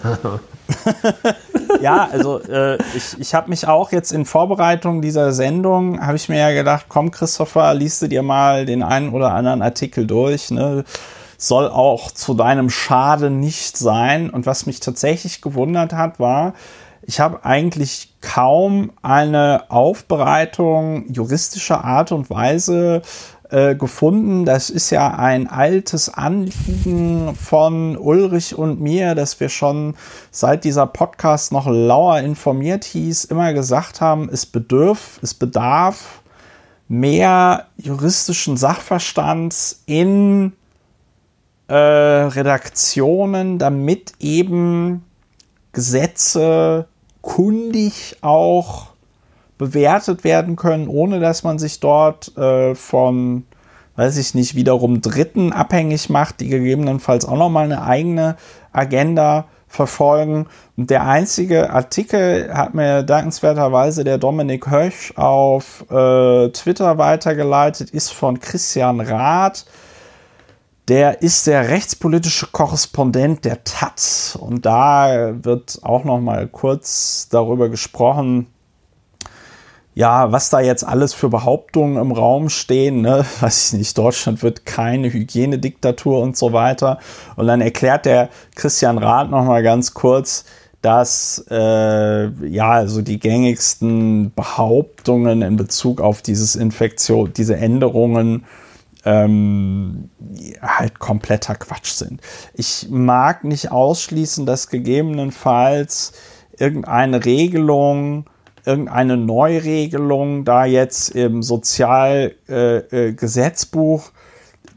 *laughs* ja, also äh, ich, ich habe mich auch jetzt in Vorbereitung dieser Sendung, habe ich mir ja gedacht, komm Christopher, liest du dir mal den einen oder anderen Artikel durch. Ne? Soll auch zu deinem Schaden nicht sein. Und was mich tatsächlich gewundert hat, war, ich habe eigentlich kaum eine Aufbereitung juristischer Art und Weise äh, gefunden. Das ist ja ein altes Anliegen von Ulrich und mir, dass wir schon seit dieser Podcast noch lauer informiert hieß, immer gesagt haben, es bedürf, es bedarf mehr juristischen Sachverstands in äh, Redaktionen, damit eben Gesetze kundig auch bewertet werden können, ohne dass man sich dort äh, von, weiß ich nicht, wiederum Dritten abhängig macht, die gegebenenfalls auch nochmal eine eigene Agenda verfolgen. Und der einzige Artikel hat mir dankenswerterweise der Dominik Höch auf äh, Twitter weitergeleitet, ist von Christian Rath der ist der rechtspolitische Korrespondent der Taz und da wird auch noch mal kurz darüber gesprochen, ja, was da jetzt alles für Behauptungen im Raum stehen, ne? *laughs* weiß ich nicht, Deutschland wird keine Hygienediktatur und so weiter. Und dann erklärt der Christian Rath noch mal ganz kurz, dass äh, ja also die gängigsten Behauptungen in Bezug auf dieses Infektion, diese Änderungen ähm, halt kompletter Quatsch sind. Ich mag nicht ausschließen, dass gegebenenfalls irgendeine Regelung, irgendeine Neuregelung da jetzt im Sozialgesetzbuch, äh, äh,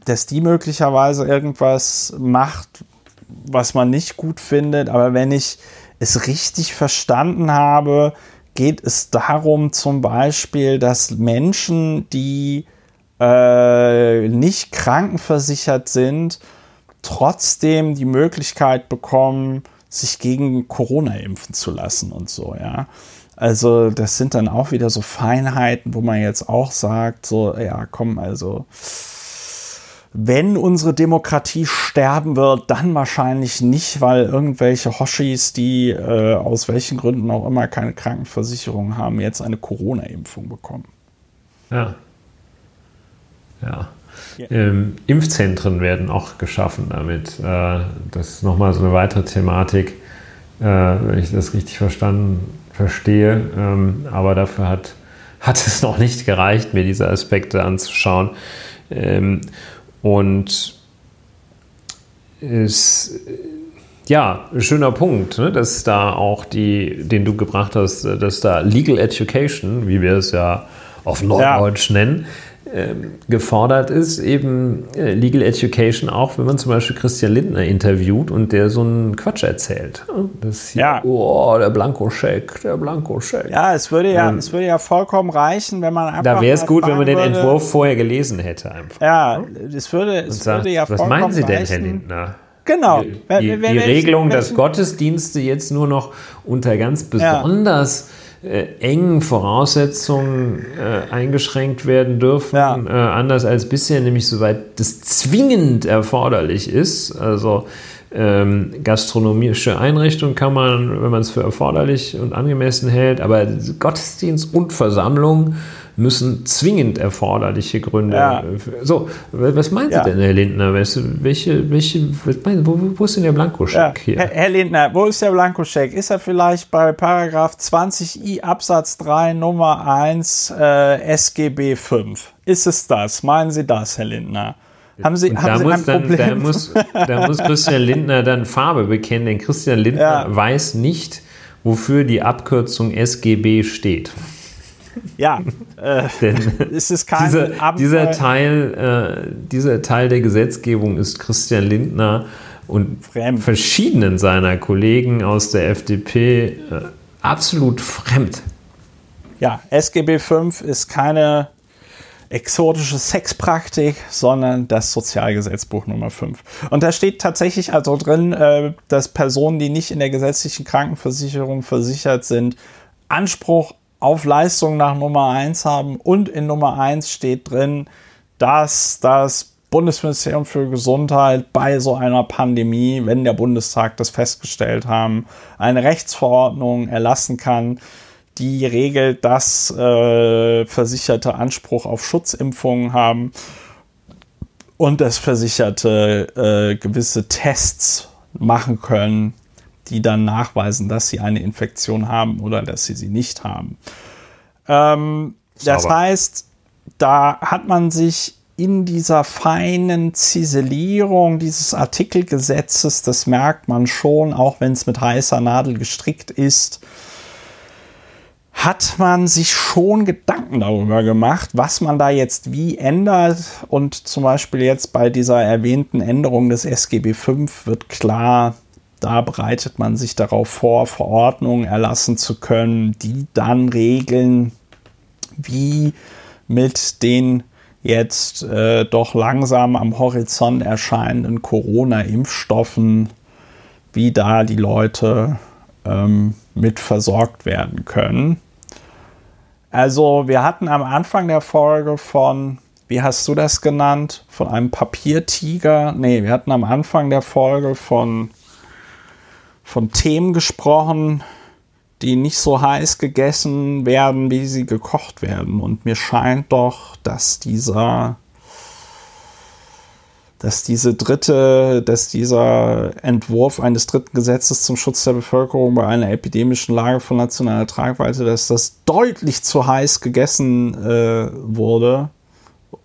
dass die möglicherweise irgendwas macht, was man nicht gut findet. Aber wenn ich es richtig verstanden habe, geht es darum zum Beispiel, dass Menschen, die äh, nicht krankenversichert sind, trotzdem die Möglichkeit bekommen, sich gegen Corona impfen zu lassen und so, ja. Also das sind dann auch wieder so Feinheiten, wo man jetzt auch sagt, so, ja, komm, also wenn unsere Demokratie sterben wird, dann wahrscheinlich nicht, weil irgendwelche Hoshis, die äh, aus welchen Gründen auch immer keine Krankenversicherung haben, jetzt eine Corona-Impfung bekommen. Ja. Ja. ja. Ähm, Impfzentren werden auch geschaffen damit. Äh, das ist nochmal so eine weitere Thematik, äh, wenn ich das richtig verstanden verstehe. Ähm, aber dafür hat, hat es noch nicht gereicht, mir diese Aspekte anzuschauen. Ähm, und ist ja ein schöner Punkt, ne, dass da auch die, den du gebracht hast, dass da Legal Education, wie wir es ja auf Norddeutsch ja. nennen, gefordert ist, eben äh, Legal Education, auch wenn man zum Beispiel Christian Lindner interviewt und der so einen Quatsch erzählt. Das hier, ja. oh, der Blankoscheck, der Blankoscheck. Ja, es würde ja, ähm, es würde ja vollkommen reichen, wenn man einfach. Da wäre es gut, wenn man den würde, Entwurf vorher gelesen hätte. Einfach. Ja, es würde, es sagt, würde ja Was meinen Sie denn, Herr Lindner? Genau. Die, die, die Regelung, dass Gottesdienste jetzt nur noch unter ganz besonders ja äh, engen Voraussetzungen äh, eingeschränkt werden dürfen, ja. äh, anders als bisher, nämlich soweit das zwingend erforderlich ist. Also ähm, gastronomische Einrichtungen kann man, wenn man es für erforderlich und angemessen hält, aber Gottesdienst und Versammlung müssen zwingend erforderliche Gründe. Ja. So, was meinen Sie ja. denn, Herr Lindner? Welche, welche, wo, wo ist denn der Blankoscheck ja. hier? Herr, Herr, Lindner, wo ist der Blankoscheck? Ist er vielleicht bei Paragraph 20i Absatz 3 Nummer 1 äh, SGB 5? Ist es das? Meinen Sie das, Herr Lindner? Haben Sie, haben Sie ein dann, Da muss, da muss Christian Lindner dann Farbe bekennen, denn Christian Lindner weiß nicht, wofür die Abkürzung SGB steht. Ja, äh, Denn ist es kein dieser, dieser, Teil, äh, dieser Teil der Gesetzgebung ist Christian Lindner und fremd. verschiedenen seiner Kollegen aus der FDP äh, absolut fremd. Ja, SGB V ist keine exotische Sexpraktik, sondern das Sozialgesetzbuch Nummer 5. Und da steht tatsächlich also drin, äh, dass Personen, die nicht in der gesetzlichen Krankenversicherung versichert sind, Anspruch auf Leistung nach Nummer 1 haben und in Nummer 1 steht drin, dass das Bundesministerium für Gesundheit bei so einer Pandemie, wenn der Bundestag das festgestellt haben, eine Rechtsverordnung erlassen kann, die regelt, dass äh, Versicherte Anspruch auf Schutzimpfungen haben und dass Versicherte äh, gewisse Tests machen können, die dann nachweisen, dass sie eine Infektion haben oder dass sie sie nicht haben. Ähm, das heißt, da hat man sich in dieser feinen Ziselierung dieses Artikelgesetzes, das merkt man schon, auch wenn es mit heißer Nadel gestrickt ist, hat man sich schon Gedanken darüber gemacht, was man da jetzt wie ändert. Und zum Beispiel jetzt bei dieser erwähnten Änderung des SGB V wird klar, da bereitet man sich darauf vor, Verordnungen erlassen zu können, die dann regeln, wie mit den jetzt äh, doch langsam am Horizont erscheinenden Corona-Impfstoffen, wie da die Leute ähm, mit versorgt werden können. Also wir hatten am Anfang der Folge von, wie hast du das genannt, von einem Papiertiger. Nee, wir hatten am Anfang der Folge von von Themen gesprochen, die nicht so heiß gegessen werden, wie sie gekocht werden. Und mir scheint doch, dass dieser, dass diese dritte, dass dieser Entwurf eines dritten Gesetzes zum Schutz der Bevölkerung bei einer epidemischen Lage von nationaler Tragweite, dass das deutlich zu heiß gegessen äh, wurde.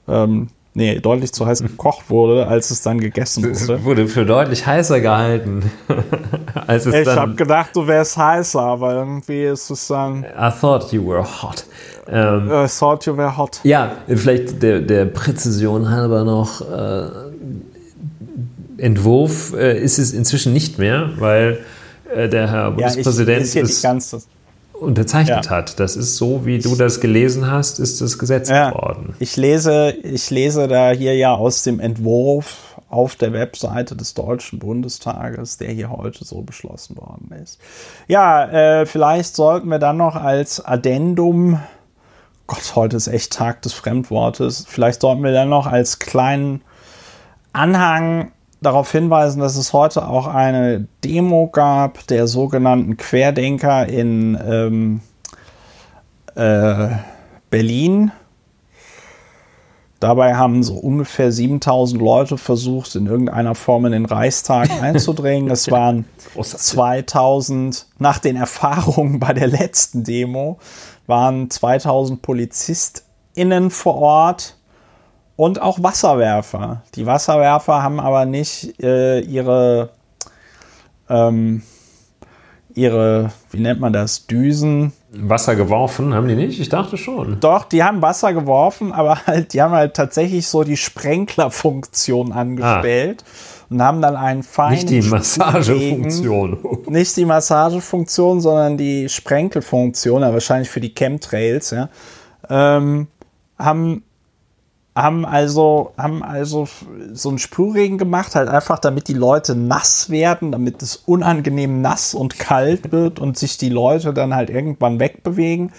Ähm, nee, deutlich zu heiß gekocht wurde, als es dann gegessen wurde. Es wurde für deutlich heißer gehalten. *laughs* als es ich habe gedacht, du wärst heißer, aber irgendwie ist es dann. I thought you were hot. Ähm, I thought you were hot. Ja, vielleicht der, der Präzision halber noch. Äh, Entwurf äh, ist es inzwischen nicht mehr, weil äh, der Herr Bundespräsident ja, ich, ist unterzeichnet ja. hat. Das ist so, wie du das gelesen hast, ist das Gesetz ja, geworden. Ich lese, ich lese da hier ja aus dem Entwurf auf der Webseite des Deutschen Bundestages, der hier heute so beschlossen worden ist. Ja, äh, vielleicht sollten wir dann noch als Addendum, Gott, heute ist echt Tag des Fremdwortes, vielleicht sollten wir dann noch als kleinen Anhang darauf hinweisen, dass es heute auch eine Demo gab der sogenannten Querdenker in ähm, äh, Berlin. Dabei haben so ungefähr 7000 Leute versucht, in irgendeiner Form in den Reichstag *laughs* einzudringen. Es waren 2000, nach den Erfahrungen bei der letzten Demo, waren 2000 PolizistInnen vor Ort und auch Wasserwerfer. Die Wasserwerfer haben aber nicht äh, ihre, ähm, ihre, wie nennt man das, Düsen Wasser geworfen, haben die nicht? Ich dachte schon. Doch, die haben Wasser geworfen, aber halt, die haben halt tatsächlich so die Sprenklerfunktion angestellt ah. und haben dann einen feinen. Nicht die Massagefunktion. Nicht die Massagefunktion, sondern die Sprenkelfunktion, ja, wahrscheinlich für die Chemtrails, ja. Ähm, haben haben also, haben also so einen Sprühregen gemacht, halt einfach, damit die Leute nass werden, damit es unangenehm nass und kalt wird und sich die Leute dann halt irgendwann wegbewegen.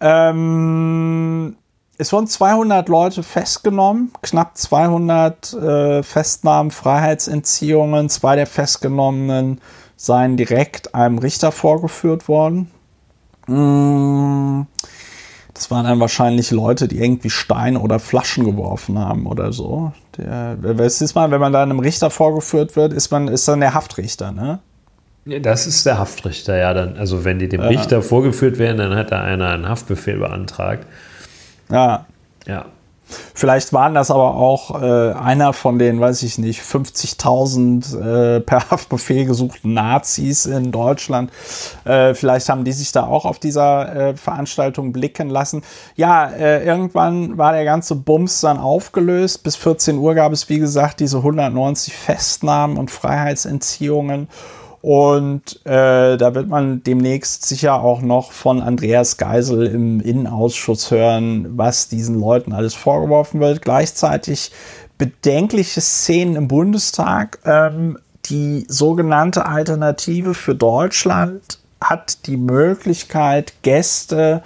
Ähm, es wurden 200 Leute festgenommen, knapp 200 äh, Festnahmen, Freiheitsentziehungen. Zwei der Festgenommenen seien direkt einem Richter vorgeführt worden. Mmh. Das waren dann wahrscheinlich Leute, die irgendwie Steine oder Flaschen geworfen haben oder so. Der, was ist man, wenn man da einem Richter vorgeführt wird, ist man ist dann der Haftrichter, ne? Das ist der Haftrichter, ja. Dann, also wenn die dem ja. Richter vorgeführt werden, dann hat da einer einen Haftbefehl beantragt. Ja. Ja. Vielleicht waren das aber auch äh, einer von den, weiß ich nicht, 50.000 äh, per *laughs* Haftbefehl gesuchten Nazis in Deutschland. Äh, vielleicht haben die sich da auch auf dieser äh, Veranstaltung blicken lassen. Ja, äh, irgendwann war der ganze Bums dann aufgelöst. Bis 14 Uhr gab es, wie gesagt, diese 190 Festnahmen und Freiheitsentziehungen. Und äh, da wird man demnächst sicher auch noch von Andreas Geisel im Innenausschuss hören, was diesen Leuten alles vorgeworfen wird. Gleichzeitig bedenkliche Szenen im Bundestag. Ähm, die sogenannte Alternative für Deutschland hat die Möglichkeit, Gäste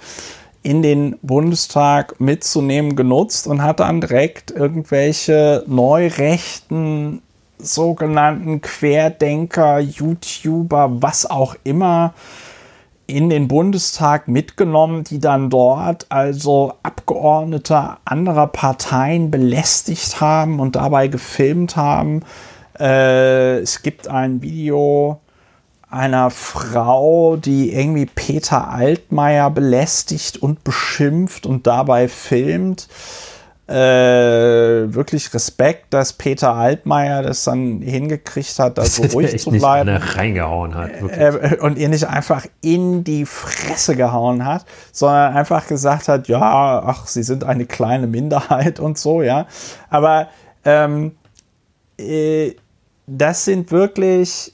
in den Bundestag mitzunehmen, genutzt und hat dann direkt irgendwelche neurechten sogenannten Querdenker, YouTuber, was auch immer, in den Bundestag mitgenommen, die dann dort also Abgeordnete anderer Parteien belästigt haben und dabei gefilmt haben. Äh, es gibt ein Video einer Frau, die irgendwie Peter Altmaier belästigt und beschimpft und dabei filmt äh, wirklich Respekt, dass Peter Altmaier das dann hingekriegt hat, da *laughs* so ruhig zu bleiben. Nicht reingehauen hat. Äh, und ihr nicht einfach in die Fresse gehauen hat, sondern einfach gesagt hat, ja, ach, sie sind eine kleine Minderheit und so, ja. Aber ähm, äh, das sind wirklich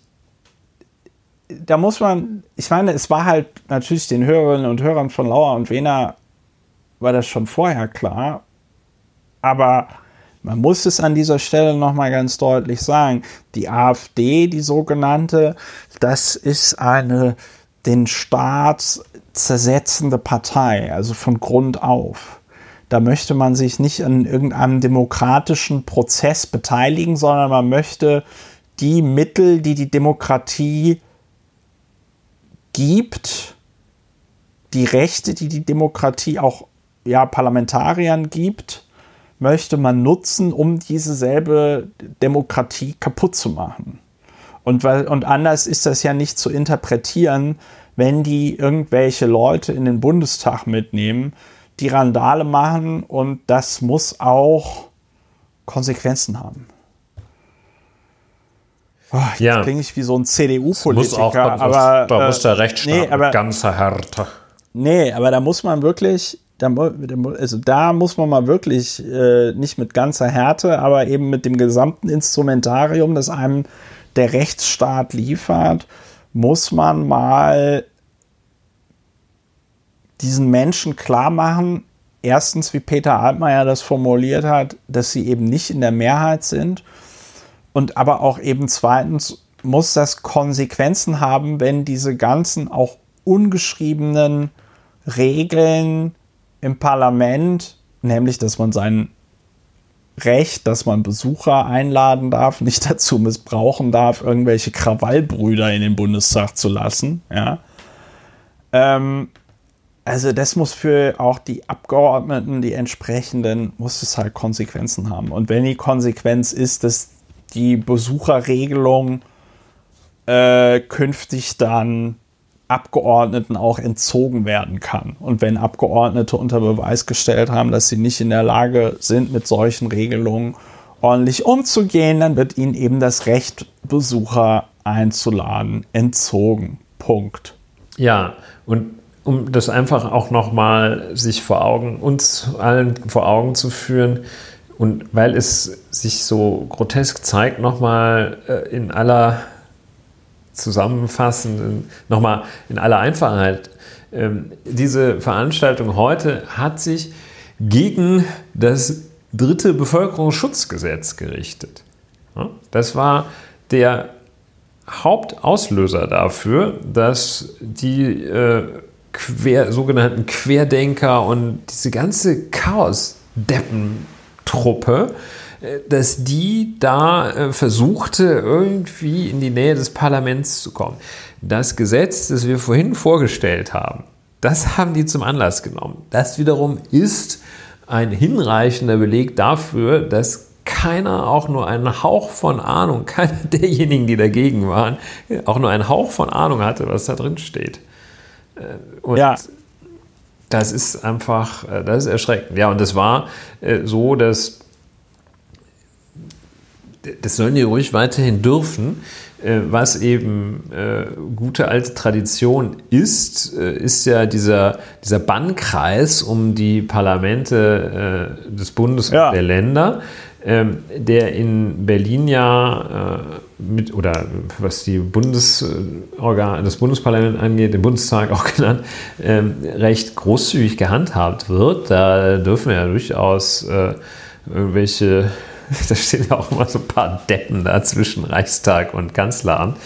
da muss man, ich meine, es war halt natürlich den Hörerinnen und Hörern von Lauer und Wena war das schon vorher klar. Aber man muss es an dieser Stelle nochmal ganz deutlich sagen. Die AfD, die sogenannte, das ist eine den Staat zersetzende Partei, also von Grund auf. Da möchte man sich nicht an irgendeinem demokratischen Prozess beteiligen, sondern man möchte die Mittel, die die Demokratie gibt, die Rechte, die die Demokratie auch ja, Parlamentariern gibt, möchte man nutzen, um diese selbe Demokratie kaputt zu machen. Und, weil, und anders ist das ja nicht zu interpretieren, wenn die irgendwelche Leute in den Bundestag mitnehmen, die Randale machen und das muss auch Konsequenzen haben. Oh, jetzt ja. klinge ich wie so ein CDU-Politiker, aber da muss der Rechtsstaat nee, aber, ganzer Härte. Nee, aber da muss man wirklich, da, also da muss man mal wirklich äh, nicht mit ganzer Härte, aber eben mit dem gesamten Instrumentarium, das einem der Rechtsstaat liefert, muss man mal diesen Menschen klar machen, erstens, wie Peter Altmaier das formuliert hat, dass sie eben nicht in der Mehrheit sind. Und aber auch eben zweitens muss das Konsequenzen haben, wenn diese ganzen auch ungeschriebenen Regeln im Parlament, nämlich dass man sein Recht, dass man Besucher einladen darf, nicht *laughs* dazu missbrauchen darf, irgendwelche Krawallbrüder in den Bundestag zu lassen. Ja. Ähm, also das muss für auch die Abgeordneten, die entsprechenden, muss es halt Konsequenzen haben. Und wenn die Konsequenz ist, dass die Besucherregelung äh, künftig dann Abgeordneten auch entzogen werden kann. Und wenn Abgeordnete unter Beweis gestellt haben, dass sie nicht in der Lage sind, mit solchen Regelungen ordentlich umzugehen, dann wird ihnen eben das Recht, Besucher einzuladen, entzogen. Punkt. Ja, und um das einfach auch nochmal sich vor Augen, uns allen vor Augen zu führen, und weil es sich so grotesk zeigt, nochmal äh, in aller zusammenfassend, nochmal in aller Einfachheit. Ähm, diese Veranstaltung heute hat sich gegen das dritte Bevölkerungsschutzgesetz gerichtet. Das war der Hauptauslöser dafür, dass die äh, quer, sogenannten Querdenker und diese ganze Chaos-Deppentruppe dass die da äh, versuchte, irgendwie in die Nähe des Parlaments zu kommen. Das Gesetz, das wir vorhin vorgestellt haben, das haben die zum Anlass genommen. Das wiederum ist ein hinreichender Beleg dafür, dass keiner auch nur einen Hauch von Ahnung, *laughs* keiner derjenigen, die dagegen waren, auch nur einen Hauch von Ahnung hatte, was da drin steht. Äh, und ja. das ist einfach, äh, das ist erschreckend. Ja, und es war so, dass das sollen die ruhig weiterhin dürfen. Äh, was eben äh, gute alte Tradition ist, äh, ist ja dieser, dieser Bannkreis um die Parlamente des Bundes ja. und der Länder, ähm, der in Berlin ja mit, oder was die Bundesorgan, das Bundesparlament angeht, den Bundestag auch *laughs* genannt, ähm, recht großzügig gehandhabt wird. Da dürfen ja durchaus irgendwelche *laughs* da stehen ja auch immer so ein paar Deppen da zwischen Reichstag und Kanzleramt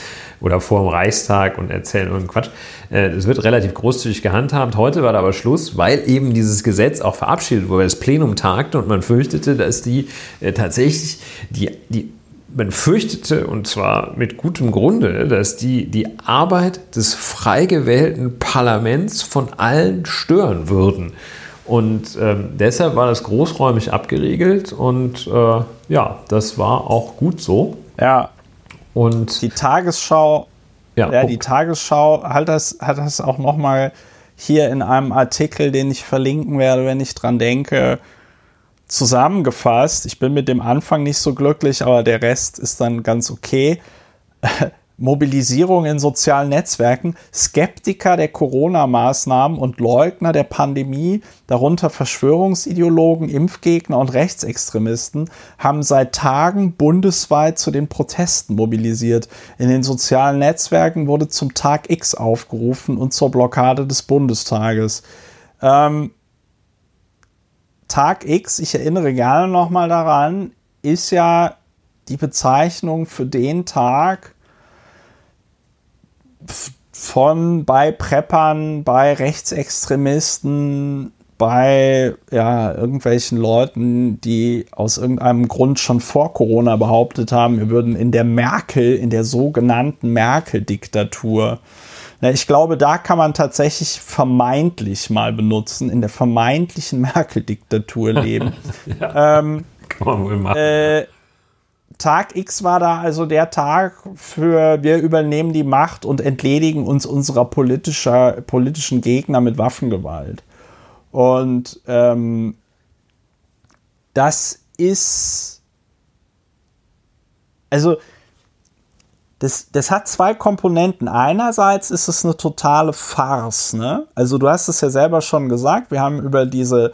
oder vor dem Reichstag und erzählen irgendeinen Quatsch. Äh, es wird relativ großzügig gehandhabt. Heute war da aber Schluss, weil eben dieses Gesetz auch verabschiedet wurde, weil das Plenum tagte und man fürchtete, dass die äh, tatsächlich die, die man fürchtete, und zwar mit gutem Grunde, dass die die Arbeit des frei gewählten Parlaments von allen stören würden. Und ähm, deshalb war das großräumig abgeriegelt und äh, ja, das war auch gut so. Ja. Und die Tagesschau, ja, ja die Tagesschau hat das, hat das auch nochmal hier in einem Artikel, den ich verlinken werde, wenn ich dran denke, zusammengefasst. Ich bin mit dem Anfang nicht so glücklich, aber der Rest ist dann ganz okay. Mobilisierung in sozialen Netzwerken, Skeptiker der Corona-Maßnahmen und Leugner der Pandemie, darunter Verschwörungsideologen, Impfgegner und Rechtsextremisten, haben seit Tagen bundesweit zu den Protesten mobilisiert. In den sozialen Netzwerken wurde zum Tag X aufgerufen und zur Blockade des Bundestages. Ähm, Tag X, ich erinnere gerne nochmal daran, ist ja die Bezeichnung für den Tag, von bei Preppern, bei Rechtsextremisten, bei ja, irgendwelchen Leuten, die aus irgendeinem Grund schon vor Corona behauptet haben, wir würden in der Merkel, in der sogenannten Merkel-Diktatur, ich glaube, da kann man tatsächlich vermeintlich mal benutzen, in der vermeintlichen Merkel-Diktatur leben. *laughs* ja, ähm, kann man wohl machen. Äh, Tag X war da also der Tag für wir übernehmen die Macht und entledigen uns unserer politischer, politischen Gegner mit Waffengewalt. Und ähm, das ist also das, das hat zwei Komponenten. Einerseits ist es eine totale Farce. Ne? Also du hast es ja selber schon gesagt, wir haben über diese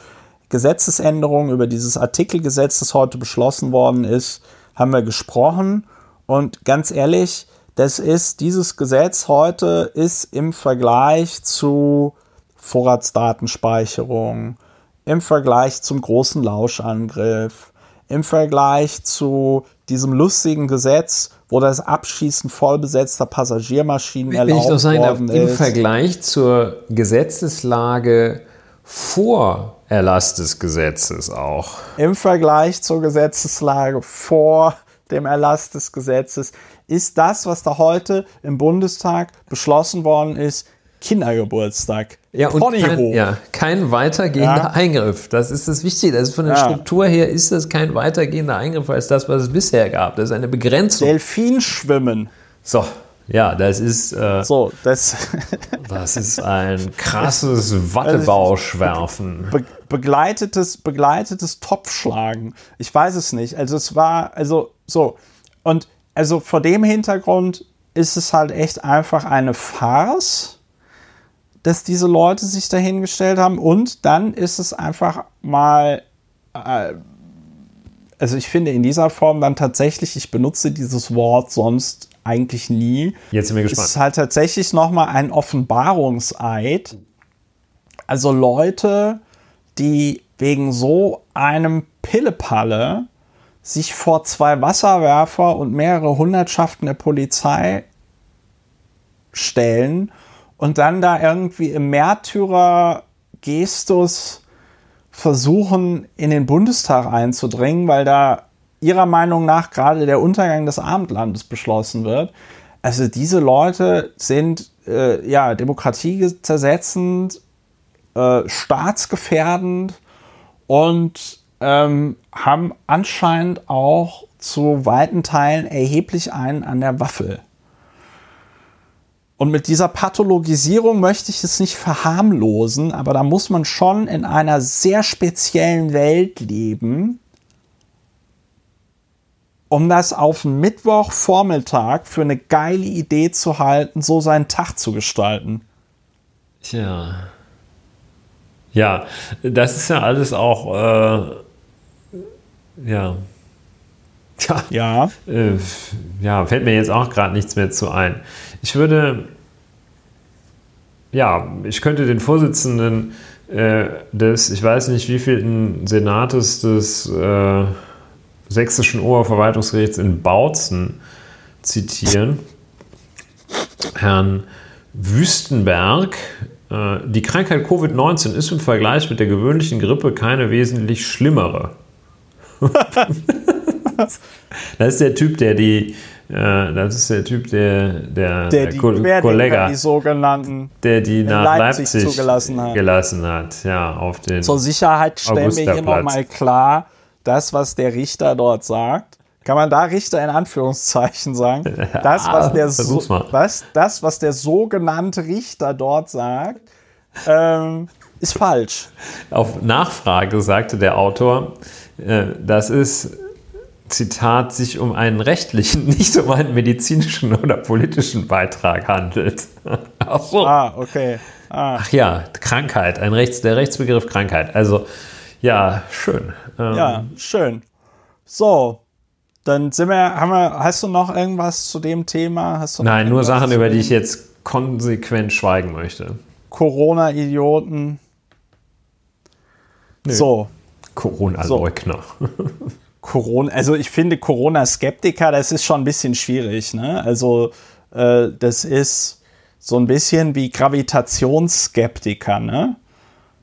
Gesetzesänderung, über dieses Artikelgesetz, das heute beschlossen worden ist, haben wir gesprochen und ganz ehrlich, Das ist, dieses Gesetz heute ist im Vergleich zu Vorratsdatenspeicherung, im Vergleich zum großen Lauschangriff, im Vergleich zu diesem lustigen Gesetz, wo das Abschießen vollbesetzter Passagiermaschinen ich erlaubt doch sagen, worden im ist. Vergleich zur Gesetzeslage vor Erlass des Gesetzes auch. Im Vergleich zur Gesetzeslage vor dem Erlass des Gesetzes ist das, was da heute im Bundestag beschlossen worden ist, Kindergeburtstag. Ja, und kein, ja, kein weitergehender Ja. Eingriff. Das ist das Wichtige. Ist von der Ja. Struktur her ist das kein weitergehender Eingriff als das, was es bisher gab. Das ist eine Begrenzung. Delfinschwimmen. So, ja, das ist, äh, So, das *laughs* das ist ein krasses Wattebauschwerfen. be begleitetes, begleitetes Topfschlagen. Ich weiß es nicht. Also es war, also so. Und also vor dem Hintergrund ist es halt echt einfach eine Farce, dass diese Leute sich dahingestellt haben. Und dann ist es einfach mal, äh, also ich finde in dieser Form dann tatsächlich, ich benutze dieses Wort sonst eigentlich nie. Jetzt sind wir Es ist gespannt. halt tatsächlich nochmal ein Offenbarungseid. Also Leute, die wegen so einem Pillepalle sich vor zwei Wasserwerfer und mehrere Hundertschaften der Polizei stellen und dann da irgendwie im Märtyrer-Gestus versuchen, in den Bundestag einzudringen, weil da ihrer Meinung nach gerade der Untergang des Abendlandes beschlossen wird. Also diese Leute sind äh, ja demokratiezersetzend, äh, staatsgefährdend und ähm, haben anscheinend auch zu weiten Teilen erheblich einen an der Waffel. Und mit dieser Pathologisierung möchte ich es nicht verharmlosen, aber da muss man schon in einer sehr speziellen Welt leben, um das auf Mittwochvormittag für eine geile Idee zu halten, so seinen Tag zu gestalten. Tja. Ja, das ist ja alles auch, äh, ja. Tja, Ja, äh, ja, fällt mir jetzt auch gerade nichts mehr zu ein. Ich würde, ja, ich könnte den Vorsitzenden äh, des, ich weiß nicht wievielten Senates des äh, Sächsischen Oberverwaltungsgerichts in Bautzen zitieren. Herrn Wüstenberg. Äh, die Krankheit Covid-19 ist im Vergleich mit der gewöhnlichen Grippe keine wesentlich schlimmere. *laughs* das ist der Typ, der die, äh, das ist der Typ, der, der, der die Kollege, die sogenannten, der die nach Leipzig Leipzig, zugelassen hat. gelassen hat. Ja, auf den. zur Sicherheit stellen wir hier nochmal klar, das, was der Richter dort sagt. Kann man da Richter in Anführungszeichen sagen? *laughs* Das, was der, so, was, das, was der sogenannte Richter dort sagt, ähm, ist falsch. Auf Nachfrage sagte der Autor, äh, dass es, Zitat, sich um einen rechtlichen, *laughs* nicht um einen medizinischen oder politischen Beitrag handelt. *laughs* Ach so. Ah, okay. Ah, Ach ja, Krankheit, ein Rechts, der Rechtsbegriff Krankheit. Also, ja, schön. Ähm, ja, schön. So, dann sind wir, haben wir, hast du noch irgendwas zu dem Thema? Nein, nur Sachen, über die ich jetzt konsequent schweigen möchte. Corona-Idioten. So, Corona-Leugner. Corona, also ich finde Corona-Skeptiker, das ist schon ein bisschen schwierig, ne? Also äh, das ist so ein bisschen wie Gravitationsskeptiker, ne?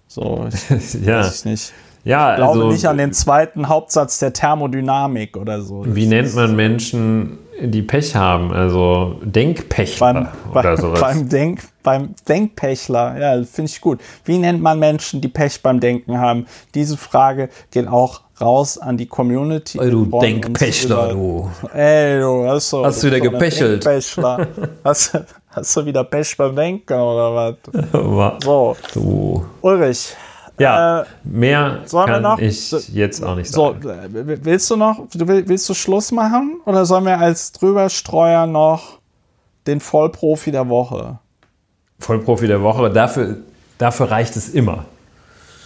So, ich *laughs* ja. weiß ich nicht. Ja, Ich glaube also, nicht an den zweiten Hauptsatz der Thermodynamik oder so. wie nennt man Menschen, die Pech haben? Also Denkpechler beim, oder beim, sowas. beim, Denk, beim Denkpechler, ja, finde ich gut. Wie nennt man Menschen, die Pech beim Denken haben? Diese Frage geht auch raus an die Community. Ey, du Denkpechler, du. Ey, du hast, du, Hast du wieder ein gepechelt? Denkpechler. *laughs* hast, hast du wieder Pech beim Denken oder was? *laughs* So, du. Ulrich. Ja, Äh, mehr sollen wir kann noch- ich so- jetzt auch nicht So, sagen. äh, willst du noch, du willst du Schluss machen? Oder sollen wir als Drüberstreuer noch den Vollprofi der Woche? Vollprofi der Woche, dafür, dafür reicht es immer.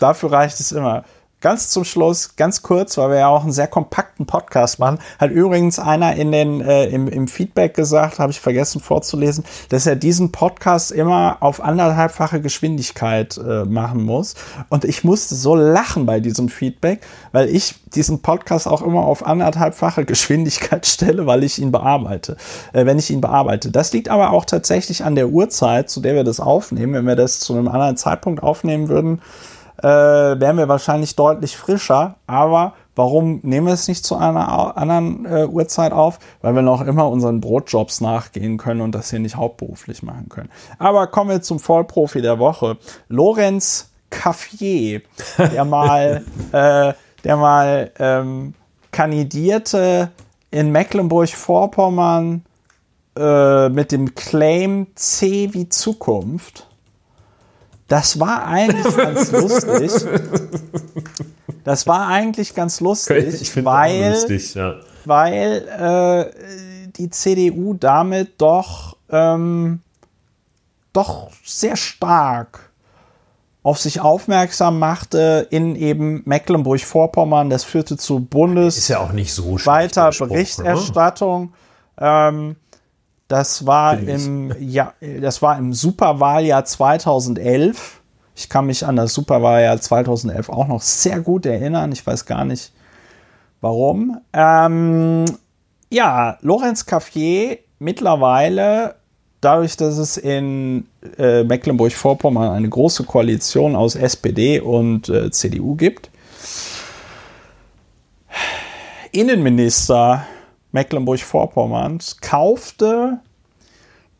Dafür reicht es immer. Ganz zum Schluss, ganz kurz, weil wir ja auch einen sehr kompakten Podcast machen, hat übrigens einer in den, äh, im, im Feedback gesagt, habe ich vergessen vorzulesen, dass er diesen Podcast immer auf anderthalbfache Geschwindigkeit äh, machen muss. Und ich musste so lachen bei diesem Feedback, weil ich diesen Podcast auch immer auf anderthalbfache Geschwindigkeit *laughs* stelle, weil ich ihn bearbeite, äh, wenn ich ihn bearbeite. Das liegt aber auch tatsächlich an der Uhrzeit, zu der wir das aufnehmen. Wenn wir das zu einem anderen Zeitpunkt aufnehmen würden, äh, wären wir wahrscheinlich deutlich frischer. Aber warum nehmen wir es nicht zu einer anderen äh, Uhrzeit auf? Weil wir noch immer unseren Brotjobs nachgehen können und das hier nicht hauptberuflich machen können. Aber kommen wir zum Vollprofi der Woche. Lorenz Caffier, der *laughs* mal, äh, der mal ähm, kandidierte in Mecklenburg-Vorpommern äh, mit dem Claim C wie Zukunft. Das war eigentlich ganz *laughs* lustig. Das war eigentlich ganz lustig, Ich weil, lustig, ja. weil äh, die CDU damit doch, ähm, doch sehr stark auf sich aufmerksam machte in eben Mecklenburg-Vorpommern. Das führte zu Bundes Ist ja auch nicht so weiter? Berichterstattung. Ähm, das war im *laughs* ja, das war im Superwahljahr 2011. Ich kann mich an das Superwahljahr 2011 auch noch sehr gut erinnern. Ich weiß gar nicht warum. Ähm, ja, Lorenz Caffier mittlerweile dadurch, dass es in äh, Mecklenburg-Vorpommern eine große Koalition aus SPD und äh, CDU gibt, Innenminister Mecklenburg-Vorpommerns kaufte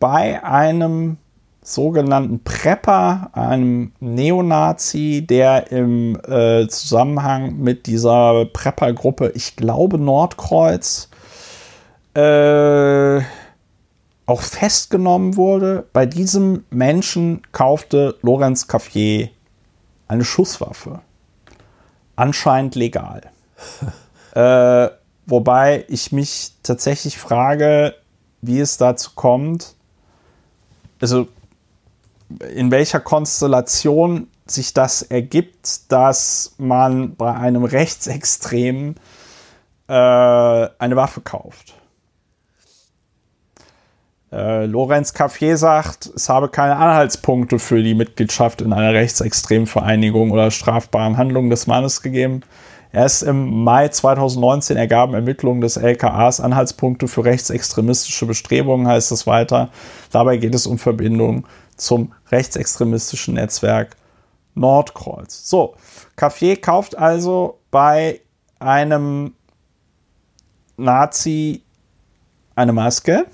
bei einem sogenannten Prepper, einem Neonazi, der im äh, Zusammenhang mit dieser Prepper-Gruppe, ich glaube Nordkreuz, äh, auch festgenommen wurde. Bei diesem Menschen kaufte Lorenz Caffier eine Schusswaffe. Anscheinend legal. *laughs* äh, wobei ich mich tatsächlich frage, wie es dazu kommt. Also in welcher Konstellation sich das ergibt, dass man bei einem Rechtsextremen äh, eine Waffe kauft. Äh, Lorenz Caffier sagt, es habe keine Anhaltspunkte für die Mitgliedschaft in einer rechtsextremen Vereinigung oder strafbaren Handlungen des Mannes gegeben. Erst im Mai 2019 ergaben Ermittlungen des LKAs Anhaltspunkte für rechtsextremistische Bestrebungen, heißt es weiter. Dabei geht es um Verbindungen zum rechtsextremistischen Netzwerk Nordkreuz. So, Caffier kauft also bei einem Nazi eine Maske.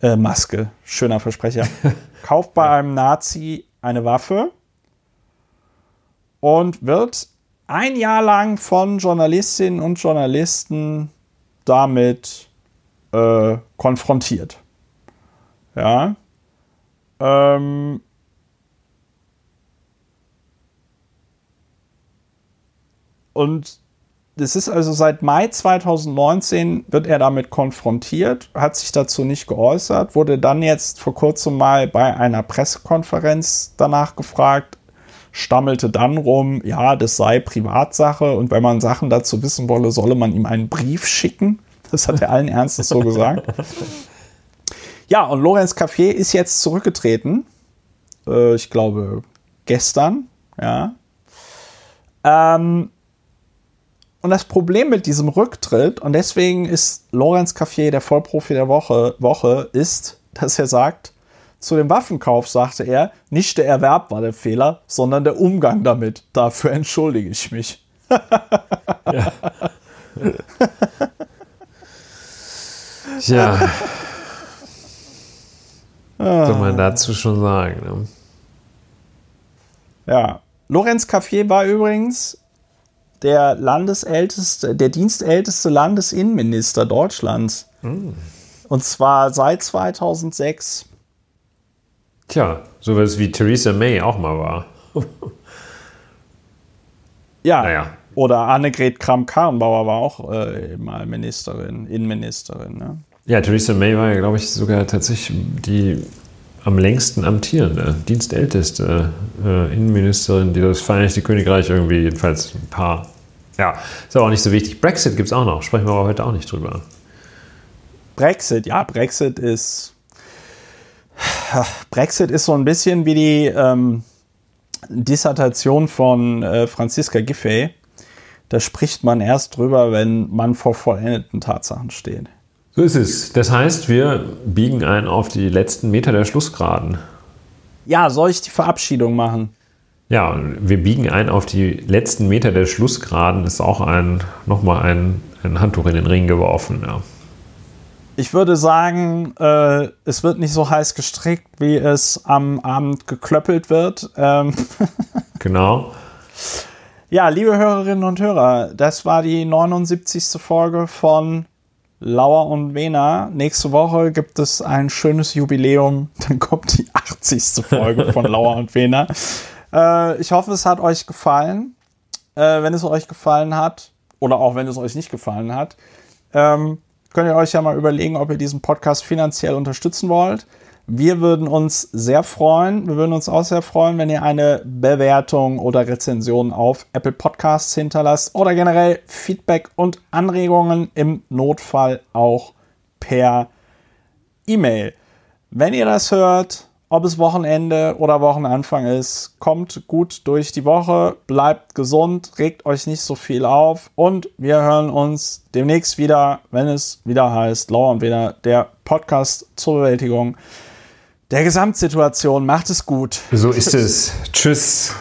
Äh, Maske, schöner Versprecher. *laughs* kauft bei einem Nazi eine Waffe und wird ein Jahr lang von Journalistinnen und Journalisten damit äh, konfrontiert. Ja. Ähm, und es ist also seit Mai 2019 wird er damit konfrontiert, hat sich dazu nicht geäußert, wurde dann jetzt vor kurzem mal bei einer Pressekonferenz danach gefragt, stammelte dann rum, ja, das sei Privatsache und wenn man Sachen dazu wissen wolle, solle man ihm einen Brief schicken. Das hat er allen Ernstes so gesagt. *laughs* Ja, und Lorenz Caffier ist jetzt zurückgetreten. Äh, ich glaube, gestern, ja. Ähm, und das Problem mit diesem Rücktritt, und deswegen ist Lorenz Caffier der Vollprofi der Woche, Woche, ist, dass er sagt, zu dem Waffenkauf sagte er, nicht der Erwerb war der Fehler, sondern der Umgang damit. Dafür entschuldige ich mich. Tja. Soll man dazu schon sagen. Ne? Ja. Lorenz Caffier war übrigens der Landesälteste, der dienstälteste Landesinnenminister Deutschlands. Und zwar seit 2006. Tja, sowas wie Theresa May auch mal war. *laughs* Ja. Naja. Oder Annegret Kramp-Karrenbauer war auch äh, mal Ministerin, Innenministerin. Ne? Ja, Theresa May war ja, glaube ich, sogar tatsächlich die am längsten amtierende, dienstälteste äh, Innenministerin, die das Vereinigte Königreich irgendwie, jedenfalls ein paar. Ja, ist aber auch nicht so wichtig. Brexit gibt es auch noch, sprechen wir aber heute auch nicht drüber. Brexit, ja, Brexit ist. Brexit ist so ein bisschen wie die ähm, Dissertation von äh, Franziska Giffey. Da spricht man erst drüber, wenn man vor vollendeten Tatsachen steht. So ist es. Das heißt, wir biegen ein auf die letzten Meter der Schlussgeraden. Ja, soll ich die Verabschiedung machen? Ja, wir biegen ein auf die letzten Meter der Schlussgeraden. Ist auch ein, nochmal ein, ein Handtuch in den Ring geworfen. Ja. Ich würde sagen, äh, es wird nicht so heiß gestrickt, wie es am Abend geklöppelt wird. Ähm *laughs* genau. Ja, liebe Hörerinnen und Hörer, das war die 79. Folge von Lauer und Wena. Nächste Woche gibt es ein schönes Jubiläum. Dann kommt die 80. Folge von *laughs* Lauer und Wena. Äh, ich hoffe, es hat euch gefallen. Äh, wenn es euch gefallen hat, oder auch wenn es euch nicht gefallen hat, ähm, könnt ihr euch ja mal überlegen, ob ihr diesen Podcast finanziell unterstützen wollt. Wir würden uns sehr freuen. Wir würden uns auch sehr freuen, wenn ihr eine Bewertung oder Rezension auf Apple Podcasts hinterlasst oder generell Feedback und Anregungen im Notfall auch per E-Mail. Wenn ihr das hört, ob es Wochenende oder Wochenanfang ist. Kommt gut durch die Woche, bleibt gesund, regt euch nicht so viel auf und wir hören uns demnächst wieder, wenn es wieder heißt Lauer und Weder, der Podcast zur Bewältigung der Gesamtsituation. Macht es gut. So ist es. Tschüss.